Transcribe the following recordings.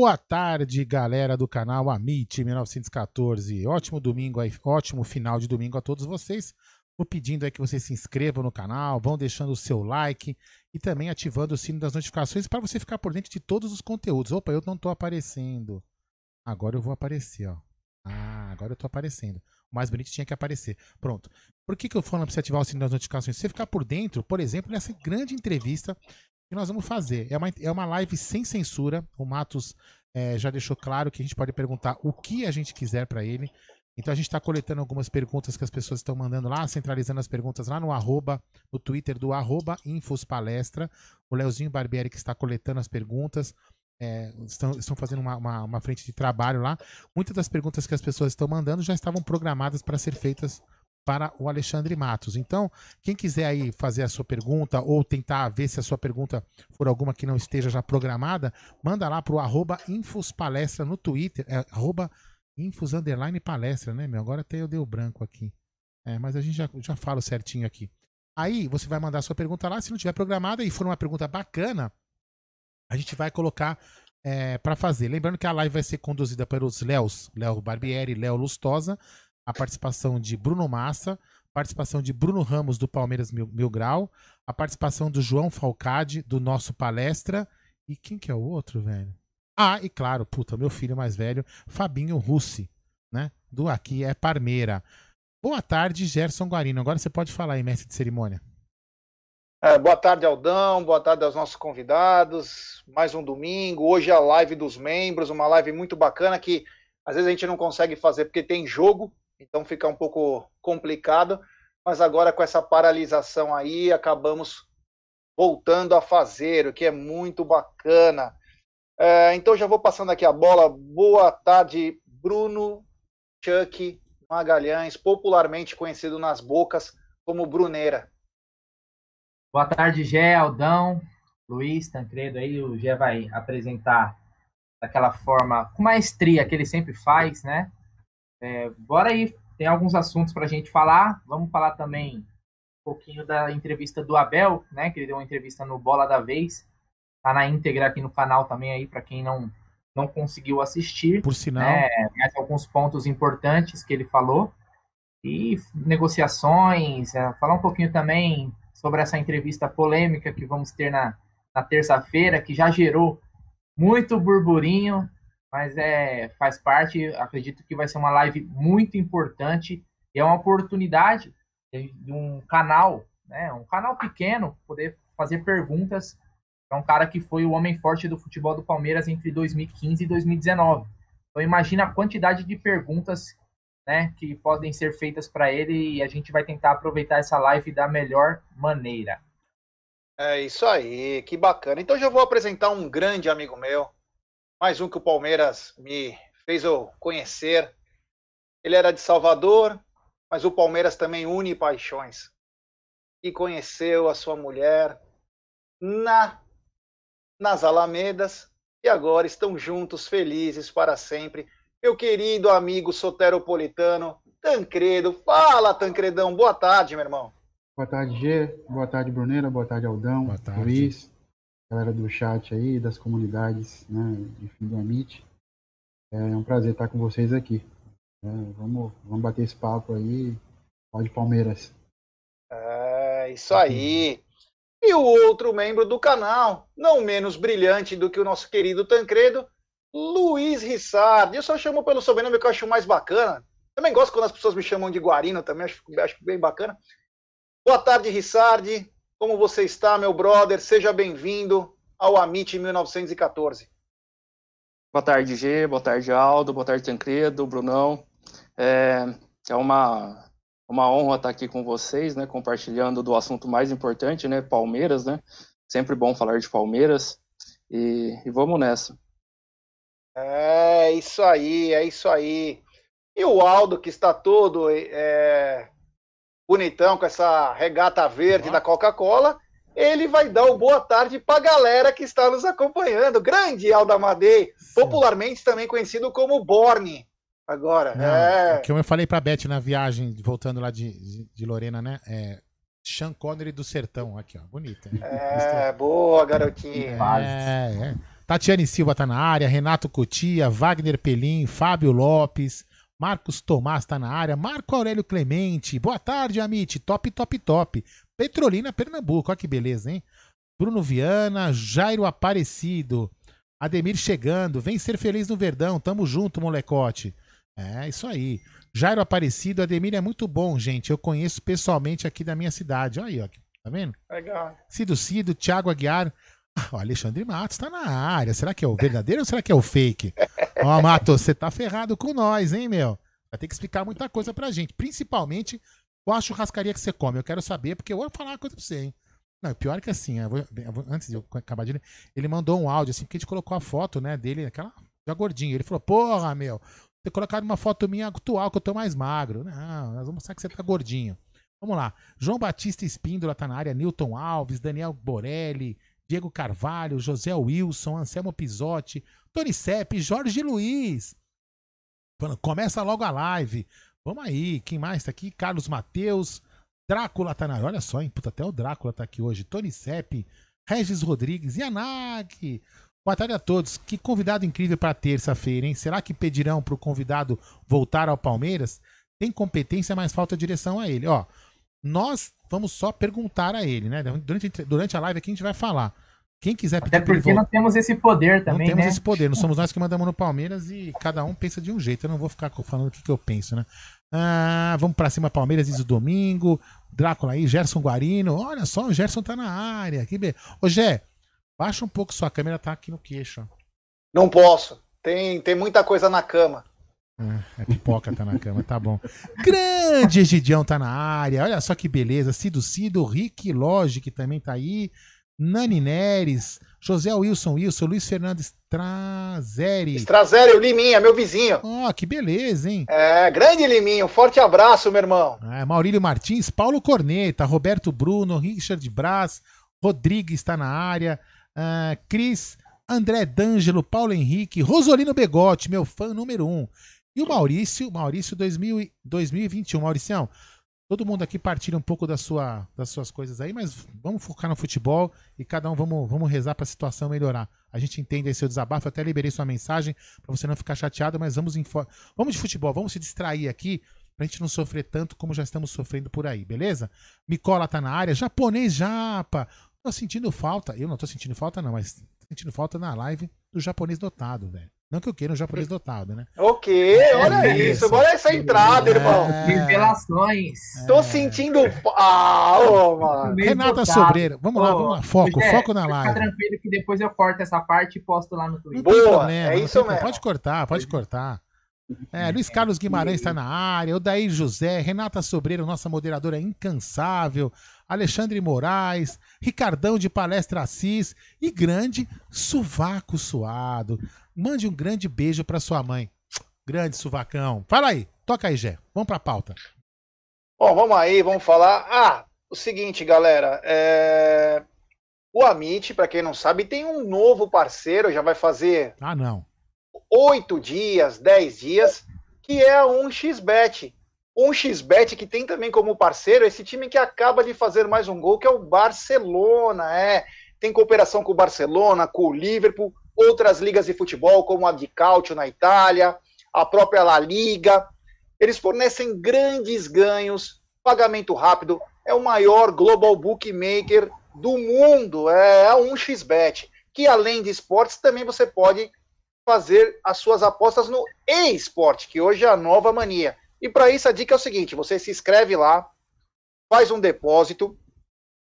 Boa tarde, galera do canal Amit 1914. Ótimo domingo aí, ótimo final de domingo a todos vocês. Vou pedindo aí que vocês se inscrevam no canal, vão deixando o seu like e também ativando o sino das notificações para você ficar por dentro de todos os conteúdos. Opa, eu não estou aparecendo. Agora eu vou aparecer, ó. Ah, agora eu estou aparecendo. O mais bonito tinha que aparecer. Pronto. Por que, que eu falo para você ativar o sino das notificações? Você ficar por dentro, por exemplo, nessa grande entrevista que nós vamos fazer. É uma, é uma live sem censura. O Matos é, já deixou claro que a gente pode perguntar o que a gente quiser para ele. Então a gente está coletando algumas perguntas que as pessoas estão mandando lá, centralizando as perguntas lá no arroba, no Twitter do arroba Infospalestra. O Leozinho Barbieri que está coletando as perguntas. É, estão, estão fazendo uma, uma, uma frente de trabalho lá. Muitas das perguntas que as pessoas estão mandando já estavam programadas para ser feitas para o Alexandre Matos. Então, quem quiser aí fazer a sua pergunta ou tentar ver se a sua pergunta for alguma que não esteja já programada, manda lá para o arroba Infospalestra no Twitter, é, arroba Infos palestra, né, meu? Agora até eu dei o branco aqui. É, mas a gente já, já fala certinho aqui. Aí você vai mandar a sua pergunta lá, se não tiver programada e for uma pergunta bacana, a gente vai colocar é, para fazer. Lembrando que a live vai ser conduzida pelos Léos, Léo Barbieri Léo Lustosa a participação de Bruno Massa, participação de Bruno Ramos do Palmeiras Mil, Mil Grau, a participação do João Falcade do nosso palestra e quem que é o outro, velho? Ah, e claro, puta, meu filho mais velho, Fabinho Russi, né? Do Aqui é Parmeira. Boa tarde, Gerson Guarino. Agora você pode falar aí, mestre de cerimônia. É, boa tarde, Aldão. Boa tarde aos nossos convidados. Mais um domingo. Hoje é a live dos membros, uma live muito bacana que às vezes a gente não consegue fazer porque tem jogo, então fica um pouco complicado, mas agora com essa paralisação aí, acabamos voltando a fazer, o que é muito bacana. É, então já vou passando aqui a bola. Boa tarde, Bruno Chuck Magalhães, popularmente conhecido nas bocas como Bruneira. Boa tarde, Gé, Aldão, Luiz, Tancredo. Aí o Gé vai apresentar daquela forma, com maestria que ele sempre faz, né? É, bora aí, tem alguns assuntos para a gente falar. Vamos falar também um pouquinho da entrevista do Abel, né? Que ele deu uma entrevista no Bola da Vez. Tá na íntegra aqui no canal também aí para quem não não conseguiu assistir. Por sinal, né, mais alguns pontos importantes que ele falou e negociações. É, falar um pouquinho também sobre essa entrevista polêmica que vamos ter na, na terça-feira, que já gerou muito burburinho mas é, faz parte. Acredito que vai ser uma live muito importante e é uma oportunidade de um canal, né, um canal pequeno, poder fazer perguntas para um cara que foi o homem forte do futebol do Palmeiras entre 2015 e 2019. Então imagina a quantidade de perguntas né, que podem ser feitas para ele e a gente vai tentar aproveitar essa live da melhor maneira. É isso aí, que bacana. Então já vou apresentar um grande amigo meu, mais um que o Palmeiras me fez eu conhecer. Ele era de Salvador, mas o Palmeiras também une paixões. E conheceu a sua mulher na nas Alamedas e agora estão juntos, felizes para sempre. Meu querido amigo soteropolitano, Tancredo. Fala, Tancredão. Boa tarde, meu irmão. Boa tarde, G. Boa tarde, Bruneira. Boa tarde, Aldão. Boa tarde. Luiz. Galera do chat aí, das comunidades, né? Enfim, do Amit. É um prazer estar com vocês aqui. É, vamos, vamos bater esse papo aí. Pode Palmeiras. É, isso aí. E o outro membro do canal, não menos brilhante do que o nosso querido Tancredo, Luiz Rissardi. Eu só chamo pelo sobrenome que eu acho mais bacana. Também gosto quando as pessoas me chamam de Guarino, também acho, acho bem bacana. Boa tarde, Rissardi. Como você está, meu brother? Seja bem-vindo ao Amit 1914. Boa tarde, G. Boa tarde, Aldo. Boa tarde, Tancredo, Brunão. É, é uma, uma honra estar aqui com vocês, né? Compartilhando do assunto mais importante, né? Palmeiras, né? Sempre bom falar de Palmeiras. E, e vamos nessa. É isso aí, é isso aí. E o Aldo, que está todo é, bonitão com essa regata verde da Coca-Cola, ele vai dar o boa tarde para a galera que está nos acompanhando. Grande Aldo Amadei, popularmente também conhecido como Borne. Agora, Não, é. Como eu falei pra Beth na viagem, voltando lá de, de, de Lorena, né? É Sean Connery do Sertão. Aqui, ó. Bonita. É, boa, garotinha. É, é. Tatiane Silva tá na área, Renato Cotia, Wagner Pelim, Fábio Lopes, Marcos Tomás tá na área, Marco Aurélio Clemente, boa tarde, Amit, top, top, top. Petrolina, Pernambuco, olha que beleza, hein? Bruno Viana, Jairo Aparecido, Ademir chegando, vem ser feliz no Verdão, tamo junto, molecote. É, isso aí. Jairo Aparecido, Ademir é muito bom, gente. Eu conheço pessoalmente aqui da minha cidade. Olha aí, ó. Tá vendo? Legal. Cido Cido, Thiago Aguiar. Ah, o Alexandre Matos tá na área. Será que é o verdadeiro ou será que é o fake? Ó, Matos, você tá ferrado com nós, hein, meu? Vai ter que explicar muita coisa pra gente. Principalmente qual a churrascaria que você come. Eu quero saber, porque eu vou falar uma coisa pra você, hein? Não, pior que assim, eu vou, eu vou, antes de eu acabar de ler, ele mandou um áudio assim, porque a gente colocou a foto, né, dele, aquela já gordinho. Ele falou, porra, meu, ter colocado uma foto minha atual, que eu tô mais magro. Não, nós vamos mostrar que você tá gordinho. Vamos lá. João Batista Espíndola tá na área, Newton Alves, Daniel Borelli, Diego Carvalho, José Wilson, Anselmo Pisotti, Tony Sepp, Jorge Luiz. Começa logo a live. Vamos aí. Quem mais tá aqui? Carlos Mateus. Drácula tá na. Olha só, hein? Puta, até o Drácula tá aqui hoje. Tony Sepp, Regis Rodrigues, Yanag. Boa tarde a todos. Que convidado incrível para terça-feira, hein? Será que pedirão para o convidado voltar ao Palmeiras? Tem competência, mas falta direção a ele. Ó, nós vamos só perguntar a ele, né? Durante, durante a live aqui a gente vai falar. Quem quiser pedir Até porque não temos esse poder também, Não temos né? esse poder. Não somos nós que mandamos no Palmeiras e cada um pensa de um jeito. Eu não vou ficar falando o que, que eu penso, né? Ah, vamos para cima, Palmeiras, diz o domingo. Drácula aí, Gerson Guarino. Olha só, o Gerson tá na área. Que be... Ô, Gé, baixa um pouco sua câmera, tá aqui no queixo. Não posso. Tem, tem muita coisa na cama. É, é pipoca tá na cama, tá bom. Grande Egidião tá na área, olha só que beleza. Cido Cido, Rick Logic também tá aí. Nani Neres, José Wilson Wilson, Luiz Fernandes Trazeri. Strazeri, o Liminha, meu vizinho. Ó, que beleza, hein? É, grande Liminha, um forte abraço, meu irmão. É, Maurílio Martins, Paulo Corneta, Roberto Bruno, Richard Braz, Rodrigues está na área, ah, Cris, André D'Angelo, Paulo Henrique, Rosolino Begotti, meu fã número um. E o Maurício, Maurício 2000, e- 2021. Mauricião, todo mundo aqui partilha um pouco da sua, das suas coisas aí, mas vamos focar no futebol e cada um vamos, vamos rezar para a situação melhorar. A gente entende aí seu desabafo, eu até liberei sua mensagem para você não ficar chateado, mas vamos, vamos de futebol, vamos se distrair aqui pra gente não sofrer tanto como já estamos sofrendo por aí, beleza? Micola tá na área, japonês japa. Tô sentindo falta, eu não tô sentindo falta não, mas tô sentindo falta na live do japonês dotado, velho. Não que eu queira um japonês dotado, né? Ok, olha É isso. isso. Olha essa entrada, irmão. É. Revelações. Tô sentindo. Ah, ô, mano. Renata dotado. Sobreira, vamos lá, vamos lá. Foco, Zé, foco na Fica live. tranquilo que depois eu corto essa parte e posto lá no Twitter. Boa, problema, é isso mesmo. Pode cortar, pode cortar. É, Luiz Carlos Guimarães está na área, Odair José, Renata Sobreira, nossa moderadora incansável, Alexandre Moraes, Ricardão de Palestra Assis e grande Suvaco Suado. Mande um grande beijo para sua mãe. Grande Suvacão. Fala aí, toca aí, Gé. Vamos pra pauta. Bom, vamos aí, vamos falar. Ah, o seguinte, galera. é, O Amit, para quem não sabe, tem um novo parceiro, já vai fazer Ah, não. oito dias, dez dias, que é a 1xBet. 1xBet que tem também como parceiro esse time que acaba de fazer mais um gol, que é o Barcelona. É, tem cooperação com o Barcelona, com o Liverpool, outras ligas de futebol, como a de Calcio na Itália, a própria La Liga. Eles fornecem grandes ganhos, pagamento rápido, é o maior global bookmaker do mundo, é a 1xBet, que além de esportes também você pode fazer as suas apostas no e-sport, que hoje é a nova mania. E para isso a dica é o seguinte: você se inscreve lá, faz um depósito,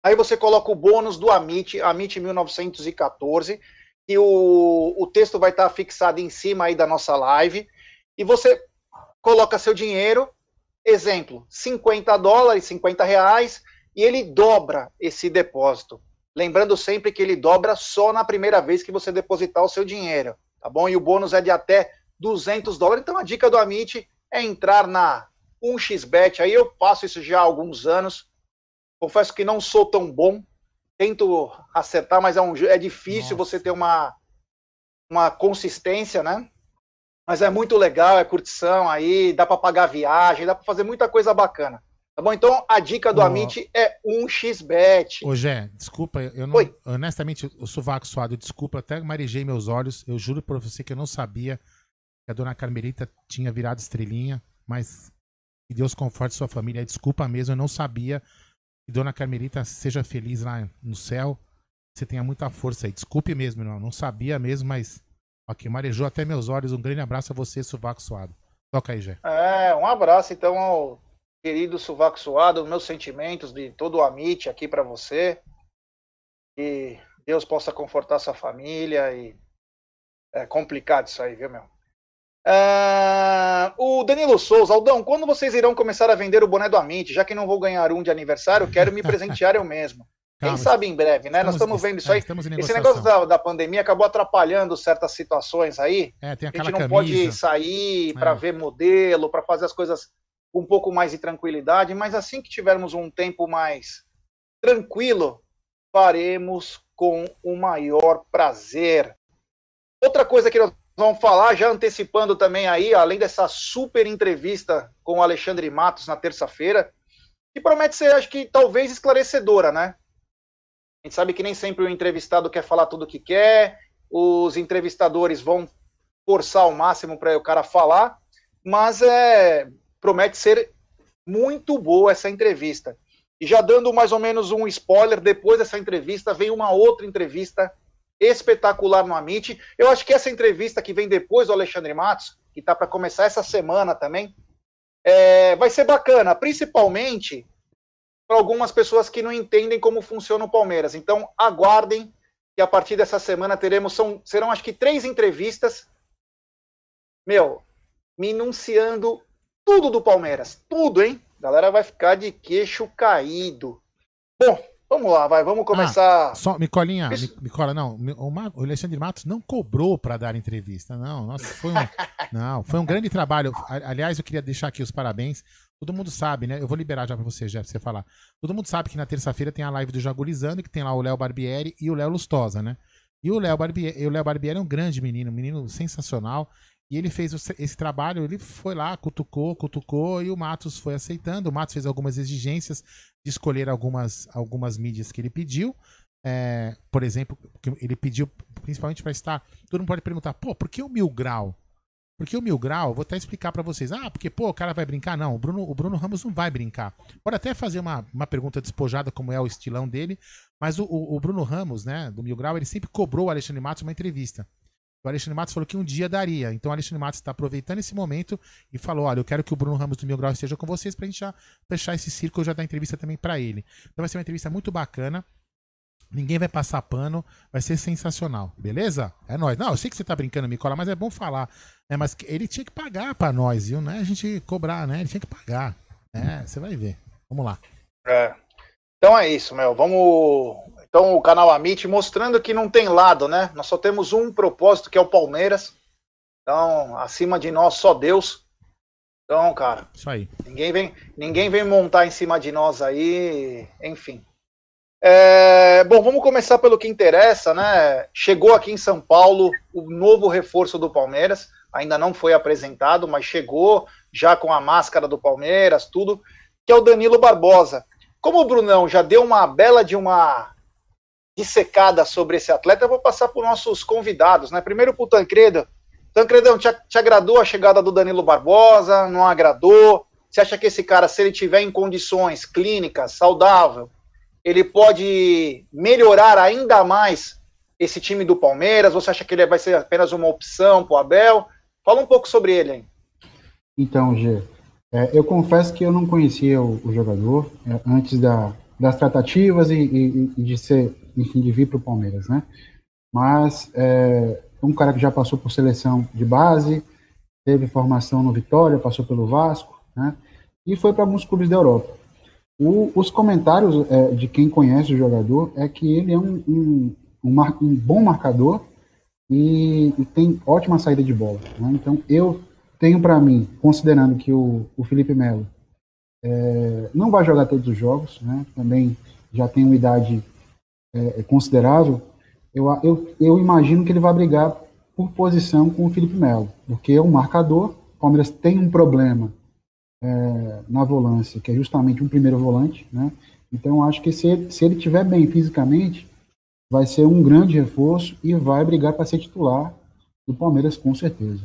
aí você coloca o bônus do Amit, Amit 1914, e o, o texto vai estar fixado em cima aí da nossa live, e você coloca seu dinheiro, exemplo, 50 dólares, 50 reais, e ele dobra esse depósito. Lembrando sempre que ele dobra só na primeira vez que você depositar o seu dinheiro tá bom? E o bônus é de até 200 dólares. Então a dica do Amit é entrar na 1xBet. Aí eu faço isso já há alguns anos. Confesso que não sou tão bom. Tento acertar, mas é, um, é difícil Nossa. você ter uma, uma consistência, né? Mas é muito legal, é curtição aí, dá para pagar viagem, dá para fazer muita coisa bacana. Tá bom? Então a dica do Ó. Amit é 1xBet. Ô, Gé, desculpa, eu não. Oi. Honestamente, o sovaco suado, desculpa, até marejei meus olhos. Eu juro pra você que eu não sabia que a dona Carmelita tinha virado estrelinha, mas que Deus conforte sua família. Desculpa mesmo, eu não sabia. Que dona Carmelita seja feliz lá no céu. Você tenha muita força aí. Desculpe mesmo, não. Não sabia mesmo, mas. Ok, marejou até meus olhos. Um grande abraço a você, sovaco suado. Toca aí, Gé. É, um abraço então ao querido Suvaco Suado, meus sentimentos de todo o Amit aqui para você. Que Deus possa confortar sua família e é complicado isso aí, viu, meu? É, o Danilo Souza, Aldão, quando vocês irão começar a vender o boné do Amit? Já que não vou ganhar um de aniversário, quero me presentear eu mesmo. Quem Calma, sabe em breve, né? Nós estamos vendo isso é, aí. Estamos Esse negócio da, da pandemia acabou atrapalhando certas situações aí. É, tem A aquela gente não camisa. pode sair para É. ver modelo, para fazer as coisas com um pouco mais de tranquilidade, mas assim que tivermos um tempo mais tranquilo, faremos com o maior prazer. Outra coisa que nós vamos falar, já antecipando também aí, além dessa super entrevista com o Alexandre Matos na terça-feira, que promete ser, acho que talvez esclarecedora, né? A gente sabe que nem sempre o entrevistado quer falar tudo o que quer, os entrevistadores vão forçar ao máximo para o cara falar, mas é, promete ser muito boa essa entrevista. E já dando mais ou menos um spoiler, depois dessa entrevista vem uma outra entrevista espetacular Amit. Eu acho que essa entrevista que vem depois do Alexandre Matos, que está para começar essa semana também, é, vai ser bacana, principalmente para algumas pessoas que não entendem como funciona o Palmeiras. Então, aguardem que a partir dessa semana teremos, são, serão acho que três entrevistas, meu, me enunciando tudo do Palmeiras. Tudo, hein? A galera vai ficar de queixo caído. Bom, vamos lá, vai, vamos começar. Só, Micolinha, Isso. Mi- Micola, não, o, o Alexandre Matos não cobrou para dar entrevista, não, nossa, foi um, não, foi um grande trabalho, aliás, eu queria deixar aqui os parabéns, todo mundo sabe, né, eu vou liberar já para você, Jeff, você falar, todo mundo sabe que na terça-feira tem a live do Jagulizando, que tem lá o Léo Barbieri e o Léo Lustosa, né, e o Léo Barbieri, o Léo Barbieri é um grande menino, um menino sensacional, e ele fez esse trabalho, ele foi lá, cutucou, cutucou, e o Matos foi aceitando, o Matos fez algumas exigências de escolher algumas, algumas mídias que ele pediu, é, por exemplo, ele pediu principalmente para estar. Todo mundo pode perguntar, pô, por que o Mil Grau? Por que o Mil Grau? Vou até explicar para vocês. Ah, porque, pô, o cara vai brincar? Não, o Bruno, o Bruno Ramos não vai brincar. Pode até fazer uma, uma pergunta despojada, como é o estilão dele, mas o, o, o Bruno Ramos, né, do Mil Grau, ele sempre cobrou o Alexandre Matos uma entrevista. O Alexandre Matos falou que um dia daria. Então o Alexandre Matos está aproveitando esse momento e falou: olha, eu quero que o Bruno Ramos do Mil Grau esteja com vocês para a gente já fechar esse círculo já dar entrevista também para ele. Então vai ser uma entrevista muito bacana. Ninguém vai passar pano, vai ser sensacional, beleza? É nóis. Não, eu sei que você tá brincando, Nicola, mas é bom falar. É, mas ele tinha que pagar para nós, viu? Não é a gente cobrar, né? Ele tinha que pagar. É, você vai ver. Vamos lá. É. Então é isso, meu. Vamos então, o canal Amit mostrando que não tem lado, né? Nós só temos um propósito, que é o Palmeiras. Então, acima de nós, só Deus. Então, cara. Isso aí. Ninguém vem, ninguém vem montar em cima de nós aí. Enfim. É, bom, vamos começar pelo que interessa, né? Chegou aqui em São Paulo o novo reforço do Palmeiras. Ainda não foi apresentado, mas chegou já com a máscara do Palmeiras, tudo. Que é o Danilo Barbosa. Como o Brunão já deu uma bela de uma dissecada sobre esse atleta, eu vou passar para os nossos convidados, né? Primeiro para o Tancredo. Tancredão, te, te agradou a chegada do Danilo Barbosa? Não agradou? Você acha que esse cara, se ele tiver em condições clínicas, saudável, ele pode melhorar ainda mais esse time do Palmeiras? Você acha que ele vai ser apenas uma opção para o Abel? Fala um pouco sobre ele, hein? Então, Gê, é, eu confesso que eu não conhecia o, o jogador é, antes da, das tratativas e, e, e, de ser enfim, de vir para o Palmeiras, né? Mas é um cara que já passou por seleção de base, teve formação no Vitória, passou pelo Vasco, né? E foi para alguns clubes da Europa. O, os comentários é, de quem conhece o jogador é que ele é um, um, um, um bom marcador e, e, tem ótima saída de bola. Né? Então eu tenho para mim, considerando que o, o Felipe Melo é, não vai jogar todos os jogos, né? também já tem uma idade é, é, considerável, eu, eu, eu imagino que ele vai brigar por posição com o Felipe Melo, porque é um marcador. O Palmeiras tem um problema é, na volância, que é justamente um primeiro volante, né? Então, acho que se, se ele estiver bem fisicamente, vai ser um grande reforço e vai brigar para ser titular do Palmeiras, com certeza.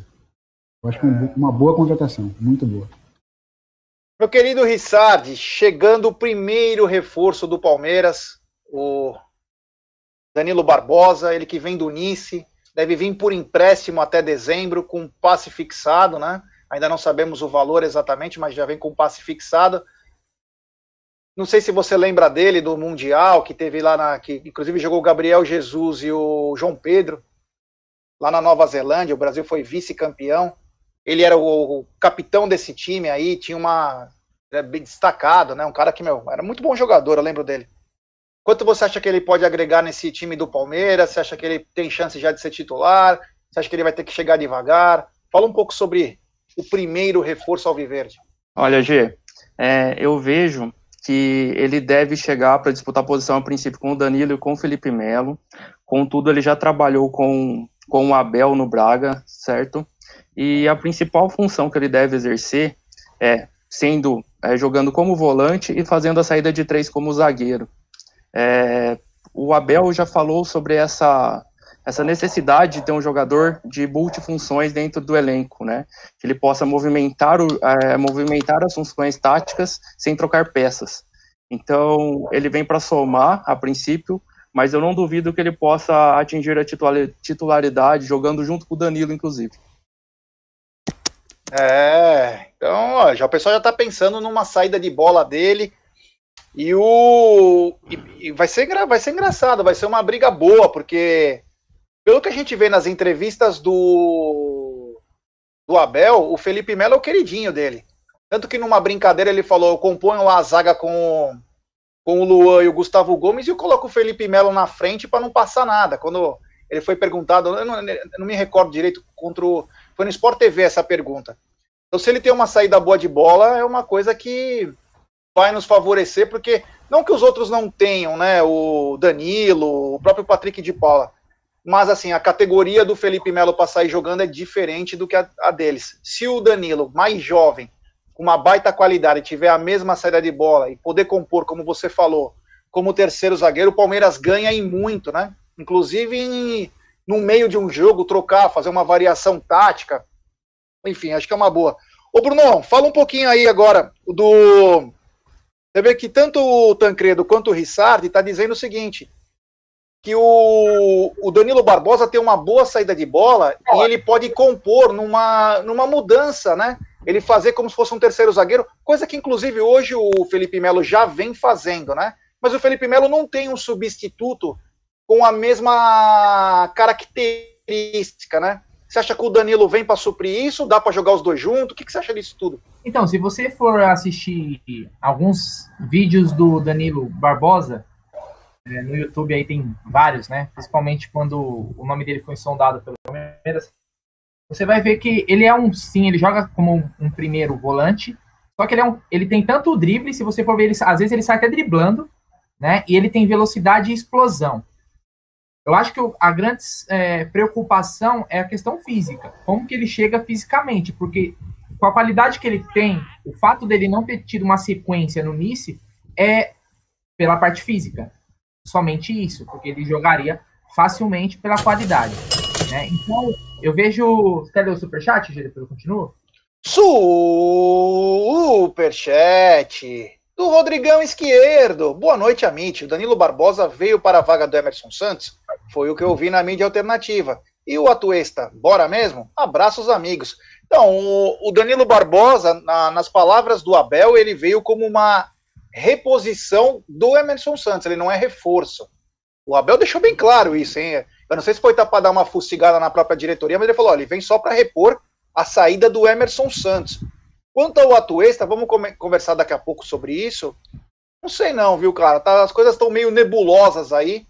Eu acho que é uma boa contratação, muito boa. Meu querido Rissardi, chegando o primeiro reforço do Palmeiras, o Danilo Barbosa, ele que vem do Nice, deve vir por empréstimo até dezembro, com passe fixado, né? Ainda não sabemos o valor exatamente, mas já vem com passe fixado. Não sei se você lembra dele do Mundial, que teve lá na. que inclusive jogou o Gabriel Jesus e o João Pedro, lá na Nova Zelândia. O Brasil foi vice-campeão. Ele era o, o, capitão desse time aí, tinha uma. Era bem destacado, né? Um cara que, meu, era muito bom jogador, eu lembro dele. Quanto você acha que ele pode agregar nesse time do Palmeiras? Você acha que ele tem chance já de ser titular? Você acha que ele vai ter que chegar devagar? Fala um pouco sobre o primeiro reforço ao Viverde. Olha, G, é, eu vejo que ele deve chegar para disputar posição a princípio com o Danilo e com o Felipe Melo. Contudo, ele já trabalhou com, com o Abel no Braga, certo? E a principal função que ele deve exercer é sendo é, jogando como volante e fazendo a saída de três como zagueiro. É, o Abel já falou sobre essa, essa necessidade de ter um jogador de multifunções dentro do elenco, né? Que ele possa movimentar, o, é, movimentar as funções táticas sem trocar peças. Então, ele vem para somar, a princípio, mas eu não duvido que ele possa atingir a titularidade jogando junto com o Danilo, inclusive. É, então, ó, já o pessoal já está pensando numa saída de bola dele e o. E, e vai, ser, vai ser engraçado, vai ser uma briga boa, porque pelo que a gente vê nas entrevistas do, do Abel, o Felipe Melo é o queridinho dele. Tanto que numa brincadeira ele falou: eu componho a zaga com, com o Luan e o Gustavo Gomes e eu coloco o Felipe Melo na frente para não passar nada. Quando ele foi perguntado, eu não, eu não, me recordo direito, contra o, foi no Sport TV essa pergunta. Então, se ele tem uma saída boa de bola, é uma coisa que vai nos favorecer, porque não que os outros não tenham, né? O Danilo, o próprio Patrick de Paula. Mas assim, a categoria do Felipe Melo para sair jogando é diferente do que a, a, deles. Se o Danilo, mais jovem, com uma baita qualidade, tiver a mesma saída de bola e poder compor, como você falou, como terceiro zagueiro, o Palmeiras ganha em muito, né? Inclusive em, no meio de um jogo, trocar, fazer uma variação tática. Enfim, acho que é uma boa. Ô, Brunão, fala um pouquinho aí agora do você vê que tanto o Tancredo quanto o Rissardi está dizendo o seguinte: que o, o Danilo Barbosa tem uma boa saída de bola e ele pode compor numa, numa mudança, né? Ele fazer como se fosse um terceiro zagueiro, coisa que inclusive hoje o Felipe Melo já vem fazendo, né? Mas o Felipe Melo não tem um substituto com a mesma característica, né? Você acha que o Danilo vem para suprir isso? Dá para jogar os dois juntos? O que, que você acha disso tudo? Então, se você for assistir alguns vídeos do Danilo Barbosa, é, no YouTube aí tem vários, né? Principalmente quando o nome dele foi sondado pelo Palmeiras. Você vai ver que ele é um, sim, ele joga como um, um primeiro volante, só que ele, é um, ele tem tanto o drible, se você for ver, ele, às vezes ele sai até driblando, né? E ele tem velocidade e explosão. Eu acho que a grande é, preocupação é a questão física, como que ele chega fisicamente, porque com a qualidade que ele tem, o fato dele não ter tido uma sequência no Nice é pela parte física somente isso, porque ele jogaria facilmente pela qualidade. Né? Então, eu vejo. Quer ler o superchat, depois eu continuo? Superchat do Rodrigão Esquerdo. Boa noite, Amit. O Danilo Barbosa veio para a vaga do Emerson Santos. Foi o que eu vi na mídia alternativa. E o Atuesta, bora mesmo? Abraços, amigos. Então, o Danilo Barbosa, na, nas palavras do Abel, ele veio como uma reposição do Emerson Santos, ele não é reforço. O Abel deixou bem claro isso, hein? Eu não sei se foi para dar uma fustigada na própria diretoria, mas ele falou: olha, ele vem só para repor a saída do Emerson Santos. Quanto ao Atuesta, vamos conversar daqui a pouco sobre isso. Não sei não, viu, cara? Tá, as coisas estão meio nebulosas aí.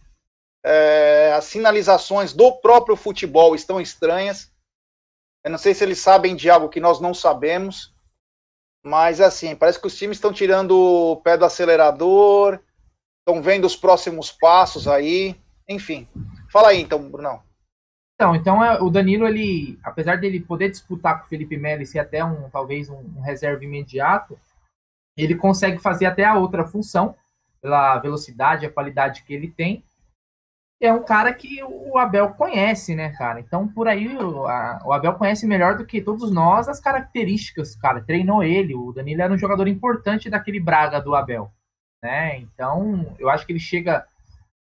É, as sinalizações do próprio futebol estão estranhas. Eu não sei se eles sabem de algo que nós não sabemos. Mas assim, parece que os times estão tirando o pé do acelerador, estão vendo os próximos passos aí, enfim. Fala aí então, Brunão. Então, então é, o Danilo, ele, apesar dele poder disputar com o Felipe Melo e ser até um, talvez um, um reserva imediato, ele consegue fazer até a outra função, pela velocidade, a qualidade que ele tem, é um cara que o Abel conhece, né, cara? Então, por aí, o, a, o, Abel conhece melhor do que todos nós as características, cara. Treinou ele. O Danilo era um jogador importante daquele Braga do Abel, né? Então, eu acho que ele chega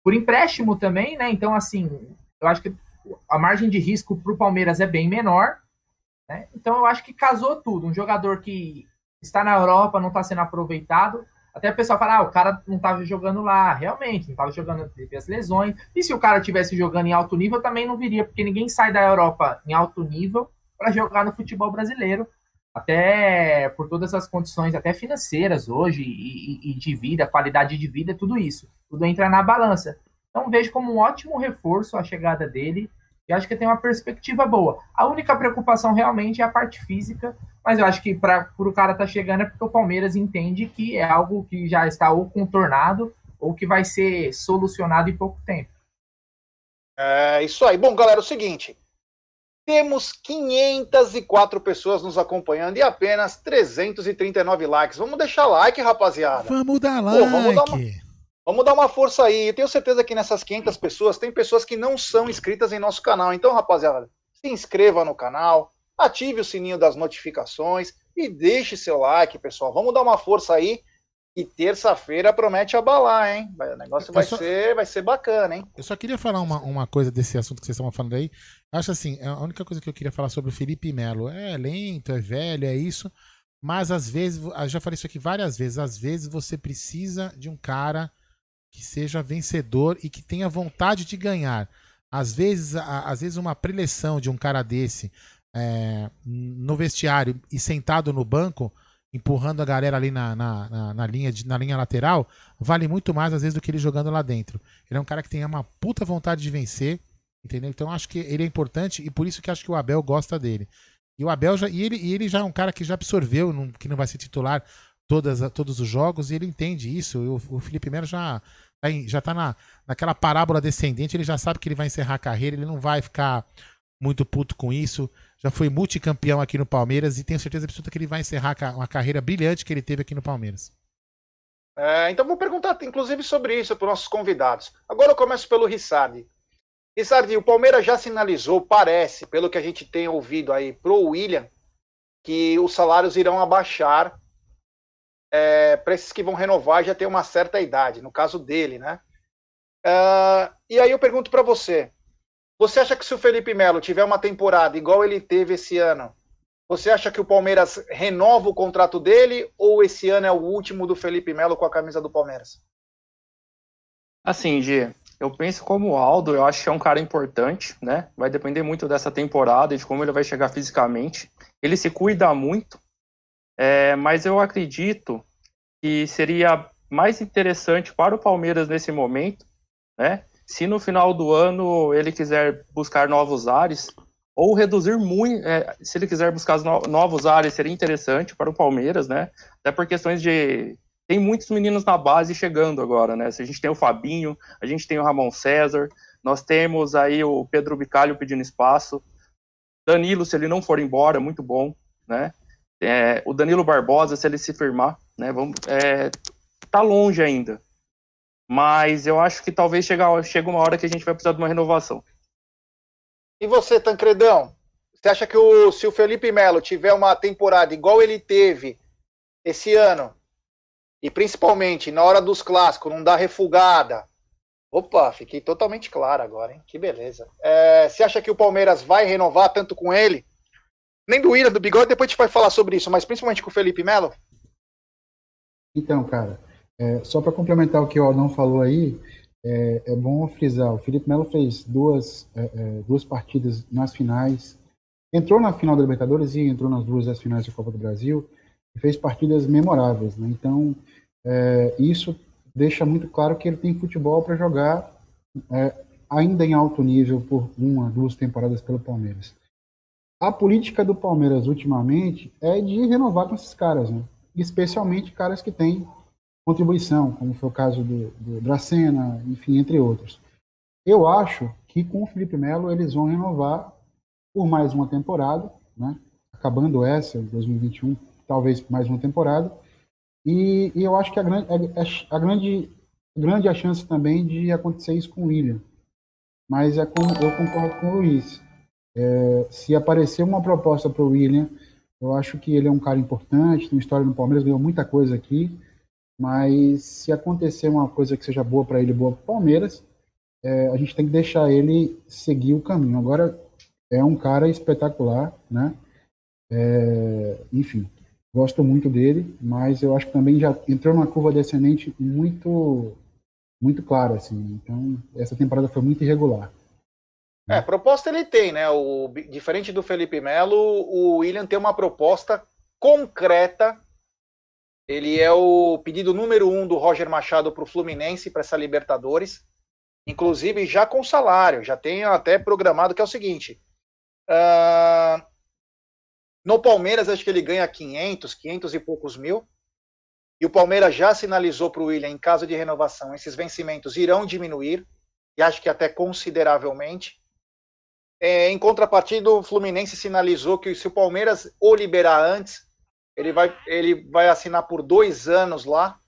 por empréstimo também, né? Então, assim, eu acho que a margem de risco para o Palmeiras é bem menor, né? Então, eu acho que casou tudo. Um jogador que está na Europa, não está sendo aproveitado, até o pessoal fala, ah, o cara não estava jogando lá. Realmente, não estava jogando, teve as lesões. E se o cara tivesse jogando em alto nível, também não viria, porque ninguém sai da Europa em alto nível para jogar no futebol brasileiro. Até por todas as condições, até financeiras hoje, e, e, de vida, qualidade de vida, tudo isso. Tudo entra na balança. Então vejo como um ótimo reforço a chegada dele e acho que tem uma perspectiva boa. A única preocupação realmente é a parte física, mas eu acho que para o cara estar tá chegando é porque o Palmeiras entende que é algo que já está ou contornado ou que vai ser solucionado em pouco tempo. É isso aí. Bom, galera, é o seguinte. Temos 504 pessoas nos acompanhando e apenas 339 likes. Vamos deixar like, rapaziada. Vamos dar like. Pô, vamos dar uma... Vamos dar uma força aí. Eu tenho certeza que nessas 500 pessoas tem pessoas que não são inscritas em nosso canal. Então, rapaziada, se inscreva no canal, ative o sininho das notificações e deixe seu like, pessoal. Vamos dar uma força aí. E terça-feira promete abalar, hein? O negócio vai, só... ser, vai ser bacana, hein? Eu só queria falar uma, uma coisa desse assunto que vocês estavam falando aí. Acho assim, a única coisa que eu queria falar sobre o Felipe Melo é lento, é velho, é isso. Mas às vezes, eu já falei isso aqui várias vezes, às vezes você precisa de um cara que seja vencedor e que tenha vontade de ganhar. Às vezes, às vezes uma preleção de um cara desse é, no vestiário e sentado no banco, empurrando a galera ali na, na, na, na, linha, de, na linha lateral, vale muito mais às vezes do que ele jogando lá dentro. Ele é um cara que tem uma puta vontade de vencer, entendeu? Então acho que ele é importante e por isso que acho que o Abel gosta dele. E o Abel já, e ele, e ele já é um cara que já absorveu, que não vai ser titular todas, todos os jogos e ele entende isso. O, o Felipe Melo já, tá já tá na, naquela parábola descendente, ele já sabe que ele vai encerrar a carreira, ele não vai ficar muito puto com isso. Já foi multicampeão aqui no Palmeiras e tenho certeza absoluta que ele vai encerrar uma carreira brilhante que ele teve aqui no Palmeiras. É, então vou perguntar, inclusive, sobre isso para os nossos convidados. Agora eu começo pelo Rissardi. Rissardi, o Palmeiras já sinalizou, parece, pelo que a gente tem ouvido aí, pro William, que os salários irão abaixar é, para esses que vão renovar já tem uma certa idade, no caso dele, né? Uh, e aí eu pergunto para você: você acha que se o Felipe Melo tiver uma temporada igual ele teve esse ano, você acha que o Palmeiras renova o contrato dele ou esse ano é o último do Felipe Melo com a camisa do Palmeiras? Assim, G, eu penso como o Aldo, eu acho que é um cara importante, né? Vai depender muito dessa temporada e de como ele vai chegar fisicamente. Ele se cuida muito, é, mas eu acredito que seria mais interessante para o Palmeiras nesse momento, né? Se no final do ano ele quiser buscar novos ares, ou reduzir muito, é, se ele quiser buscar novos ares, seria interessante para o Palmeiras, né? Até por questões de tem muitos meninos na base chegando agora, né? A gente tem o Fabinho, a gente tem o Ramon César, nós temos aí o Pedro Bicalho pedindo espaço, Danilo, se ele não for embora, muito bom, né? É, o Danilo Barbosa, se ele se firmar, né? Vamos, é, tá longe ainda, mas eu acho que talvez chegue, chegue uma hora que a gente vai precisar de uma renovação. E você, Tancredão? Você acha que o, se o Felipe Melo tiver uma temporada igual ele teve esse ano, e principalmente na hora dos clássicos, não dá refugada. Opa, fiquei totalmente claro agora, hein? Que beleza. É, você acha que o Palmeiras vai renovar tanto com ele? Nem do William, do Bigode, depois a gente vai falar sobre isso, mas principalmente com o Felipe Melo? Então, cara, é, só para complementar o que o Aldão falou aí, é, é, bom frisar, o Felipe Melo fez duas, é, é, duas partidas nas finais, entrou na final da Libertadores e entrou nas duas das finais da Copa do Brasil, e fez partidas memoráveis, né? Então, é, isso deixa muito claro que ele tem futebol para jogar é, ainda em alto nível por uma, duas temporadas pelo Palmeiras. A política do Palmeiras ultimamente é de renovar com esses caras, né? especialmente caras que têm contribuição, como foi o caso do, do Dracena, enfim, entre outros. Eu acho que com o Felipe Melo eles vão renovar por mais uma temporada, né? acabando essa, 2021, talvez mais uma temporada, e, e eu acho que a grande, a, a, grande, grande a chance também de acontecer isso com o William. Mas é eu concordo com o Luiz. É, se aparecer uma proposta para o William, eu acho que ele é um cara importante, tem história no Palmeiras, ganhou muita coisa aqui. Mas se acontecer uma coisa que seja boa para ele, boa para o Palmeiras, é, a gente tem que deixar ele seguir o caminho. Agora, é um cara espetacular, né? É, enfim, Gosto muito dele, mas eu acho que também já entrou numa curva descendente muito muito clara, assim. Então, essa temporada foi muito irregular. É, proposta ele tem, né? O, diferente do Felipe Melo, o William tem uma proposta concreta. Ele é o pedido número um do Roger Machado para o Fluminense, para essa Libertadores. Inclusive já com salário, já tem até programado que é o seguinte: uh, no Palmeiras, acho que ele ganha 500, 500 e poucos mil. E o Palmeiras já sinalizou para o William, em caso de renovação, esses vencimentos irão diminuir, e acho que até consideravelmente. É, em contrapartida, o Fluminense sinalizou que se o Palmeiras o liberar antes, ele vai, ele vai assinar por dois anos lá.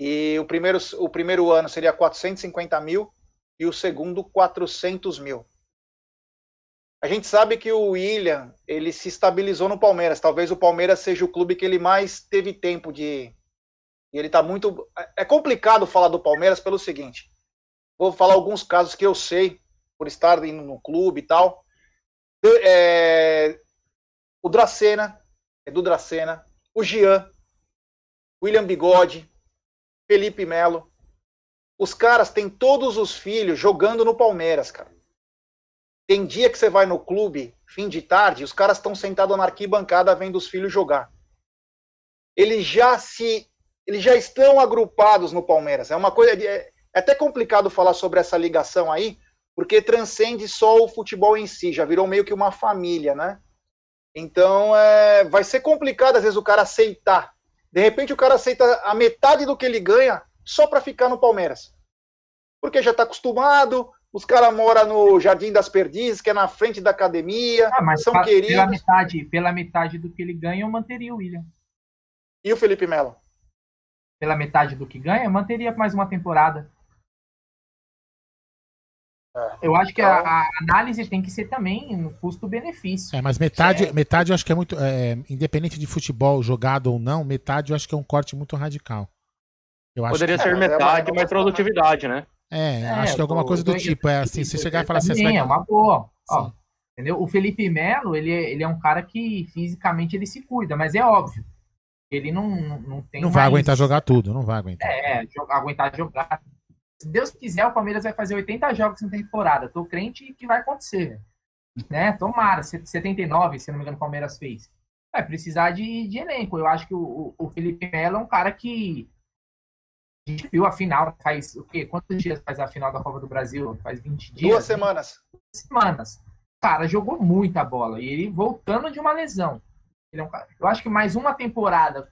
E o primeiro, o primeiro ano seria 450 mil e o segundo 400 mil. A gente sabe que o William ele se estabilizou no Palmeiras. Talvez o Palmeiras seja o clube que ele mais teve tempo de. E ele está muito. É complicado falar do Palmeiras pelo seguinte. Vou falar alguns casos que eu sei por estar indo no clube e tal. É... O Dracena, é do Dracena, o Gian, William Bigode, Felipe Melo. Os caras têm todos os filhos jogando no Palmeiras, cara. Tem dia que você vai no clube, fim de tarde, os caras estão sentados na arquibancada vendo os filhos jogar. Eles já se. Eles já estão agrupados no Palmeiras. É uma coisa. É, é até complicado falar sobre essa ligação aí, porque transcende só o futebol em si, já virou meio que uma família, né? Então é, vai ser complicado às vezes o cara aceitar. De repente o cara aceita a metade do que ele ganha só para ficar no Palmeiras. Porque já está acostumado, os caras moram no Jardim das Perdizes, que é na frente da academia, ah, mas são pela queridos. Pela metade, pela metade do que ele ganha, eu manteria o William. E o Felipe Melo? Pela metade do que ganha, eu manteria mais uma temporada. É, eu acho que a, então- a, análise tem que ser também no custo-benefício. É, mas metade, é. metade eu acho que é muito. É, independente de futebol jogado ou não, metade eu acho que é um corte muito radical. Poderia ser é, metade, mas produtividade, né? É, É, acho que alguma coisa do eu- tipo, é assim, se chegar e falar assim, vai... é uma boa. Ó, entendeu? O Felipe Melo, ele, é- ele é um cara que fisicamente ele se cuida, mas é óbvio. Ele não, não, não tem não vai mais- aguentar jogar tudo, não vai aguentar. É, jo- aguentar jogar. Se Deus quiser, o Palmeiras vai fazer 80 jogos na temporada. Tô crente que vai acontecer. Né? Tomara. 79, se não me engano, o Palmeiras fez. Vai precisar de, de elenco. Eu acho que o, o Felipe Melo é um cara que. A gente viu a final, faz o quê? Quantos dias faz a final da Copa do Brasil? Faz 20 dias? Duas semanas. semanas. Cara, jogou muita bola. E ele voltando de uma lesão. É um cara- eu acho que mais uma temporada,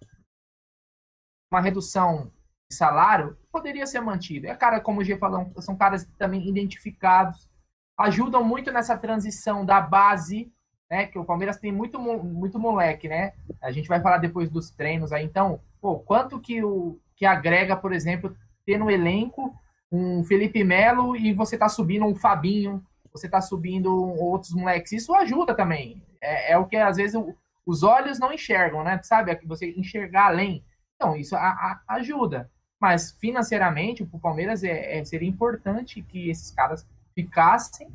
uma redução salário, poderia ser mantido. É cara, como o G falou, são caras também identificados, ajudam muito nessa transição da base, né? Que o Palmeiras tem muito, muito moleque, né? A gente vai falar depois dos treinos aí. Então, pô, quanto que o que agrega, por exemplo, ter no elenco um Felipe Melo e você tá subindo um Fabinho, você tá subindo outros moleques. Isso ajuda também. É, é o que às vezes os olhos não enxergam, né? Sabe? É você enxergar além. Então, isso a- a- ajuda. Mas financeiramente, para o Palmeiras é, é- seria importante que esses caras ficassem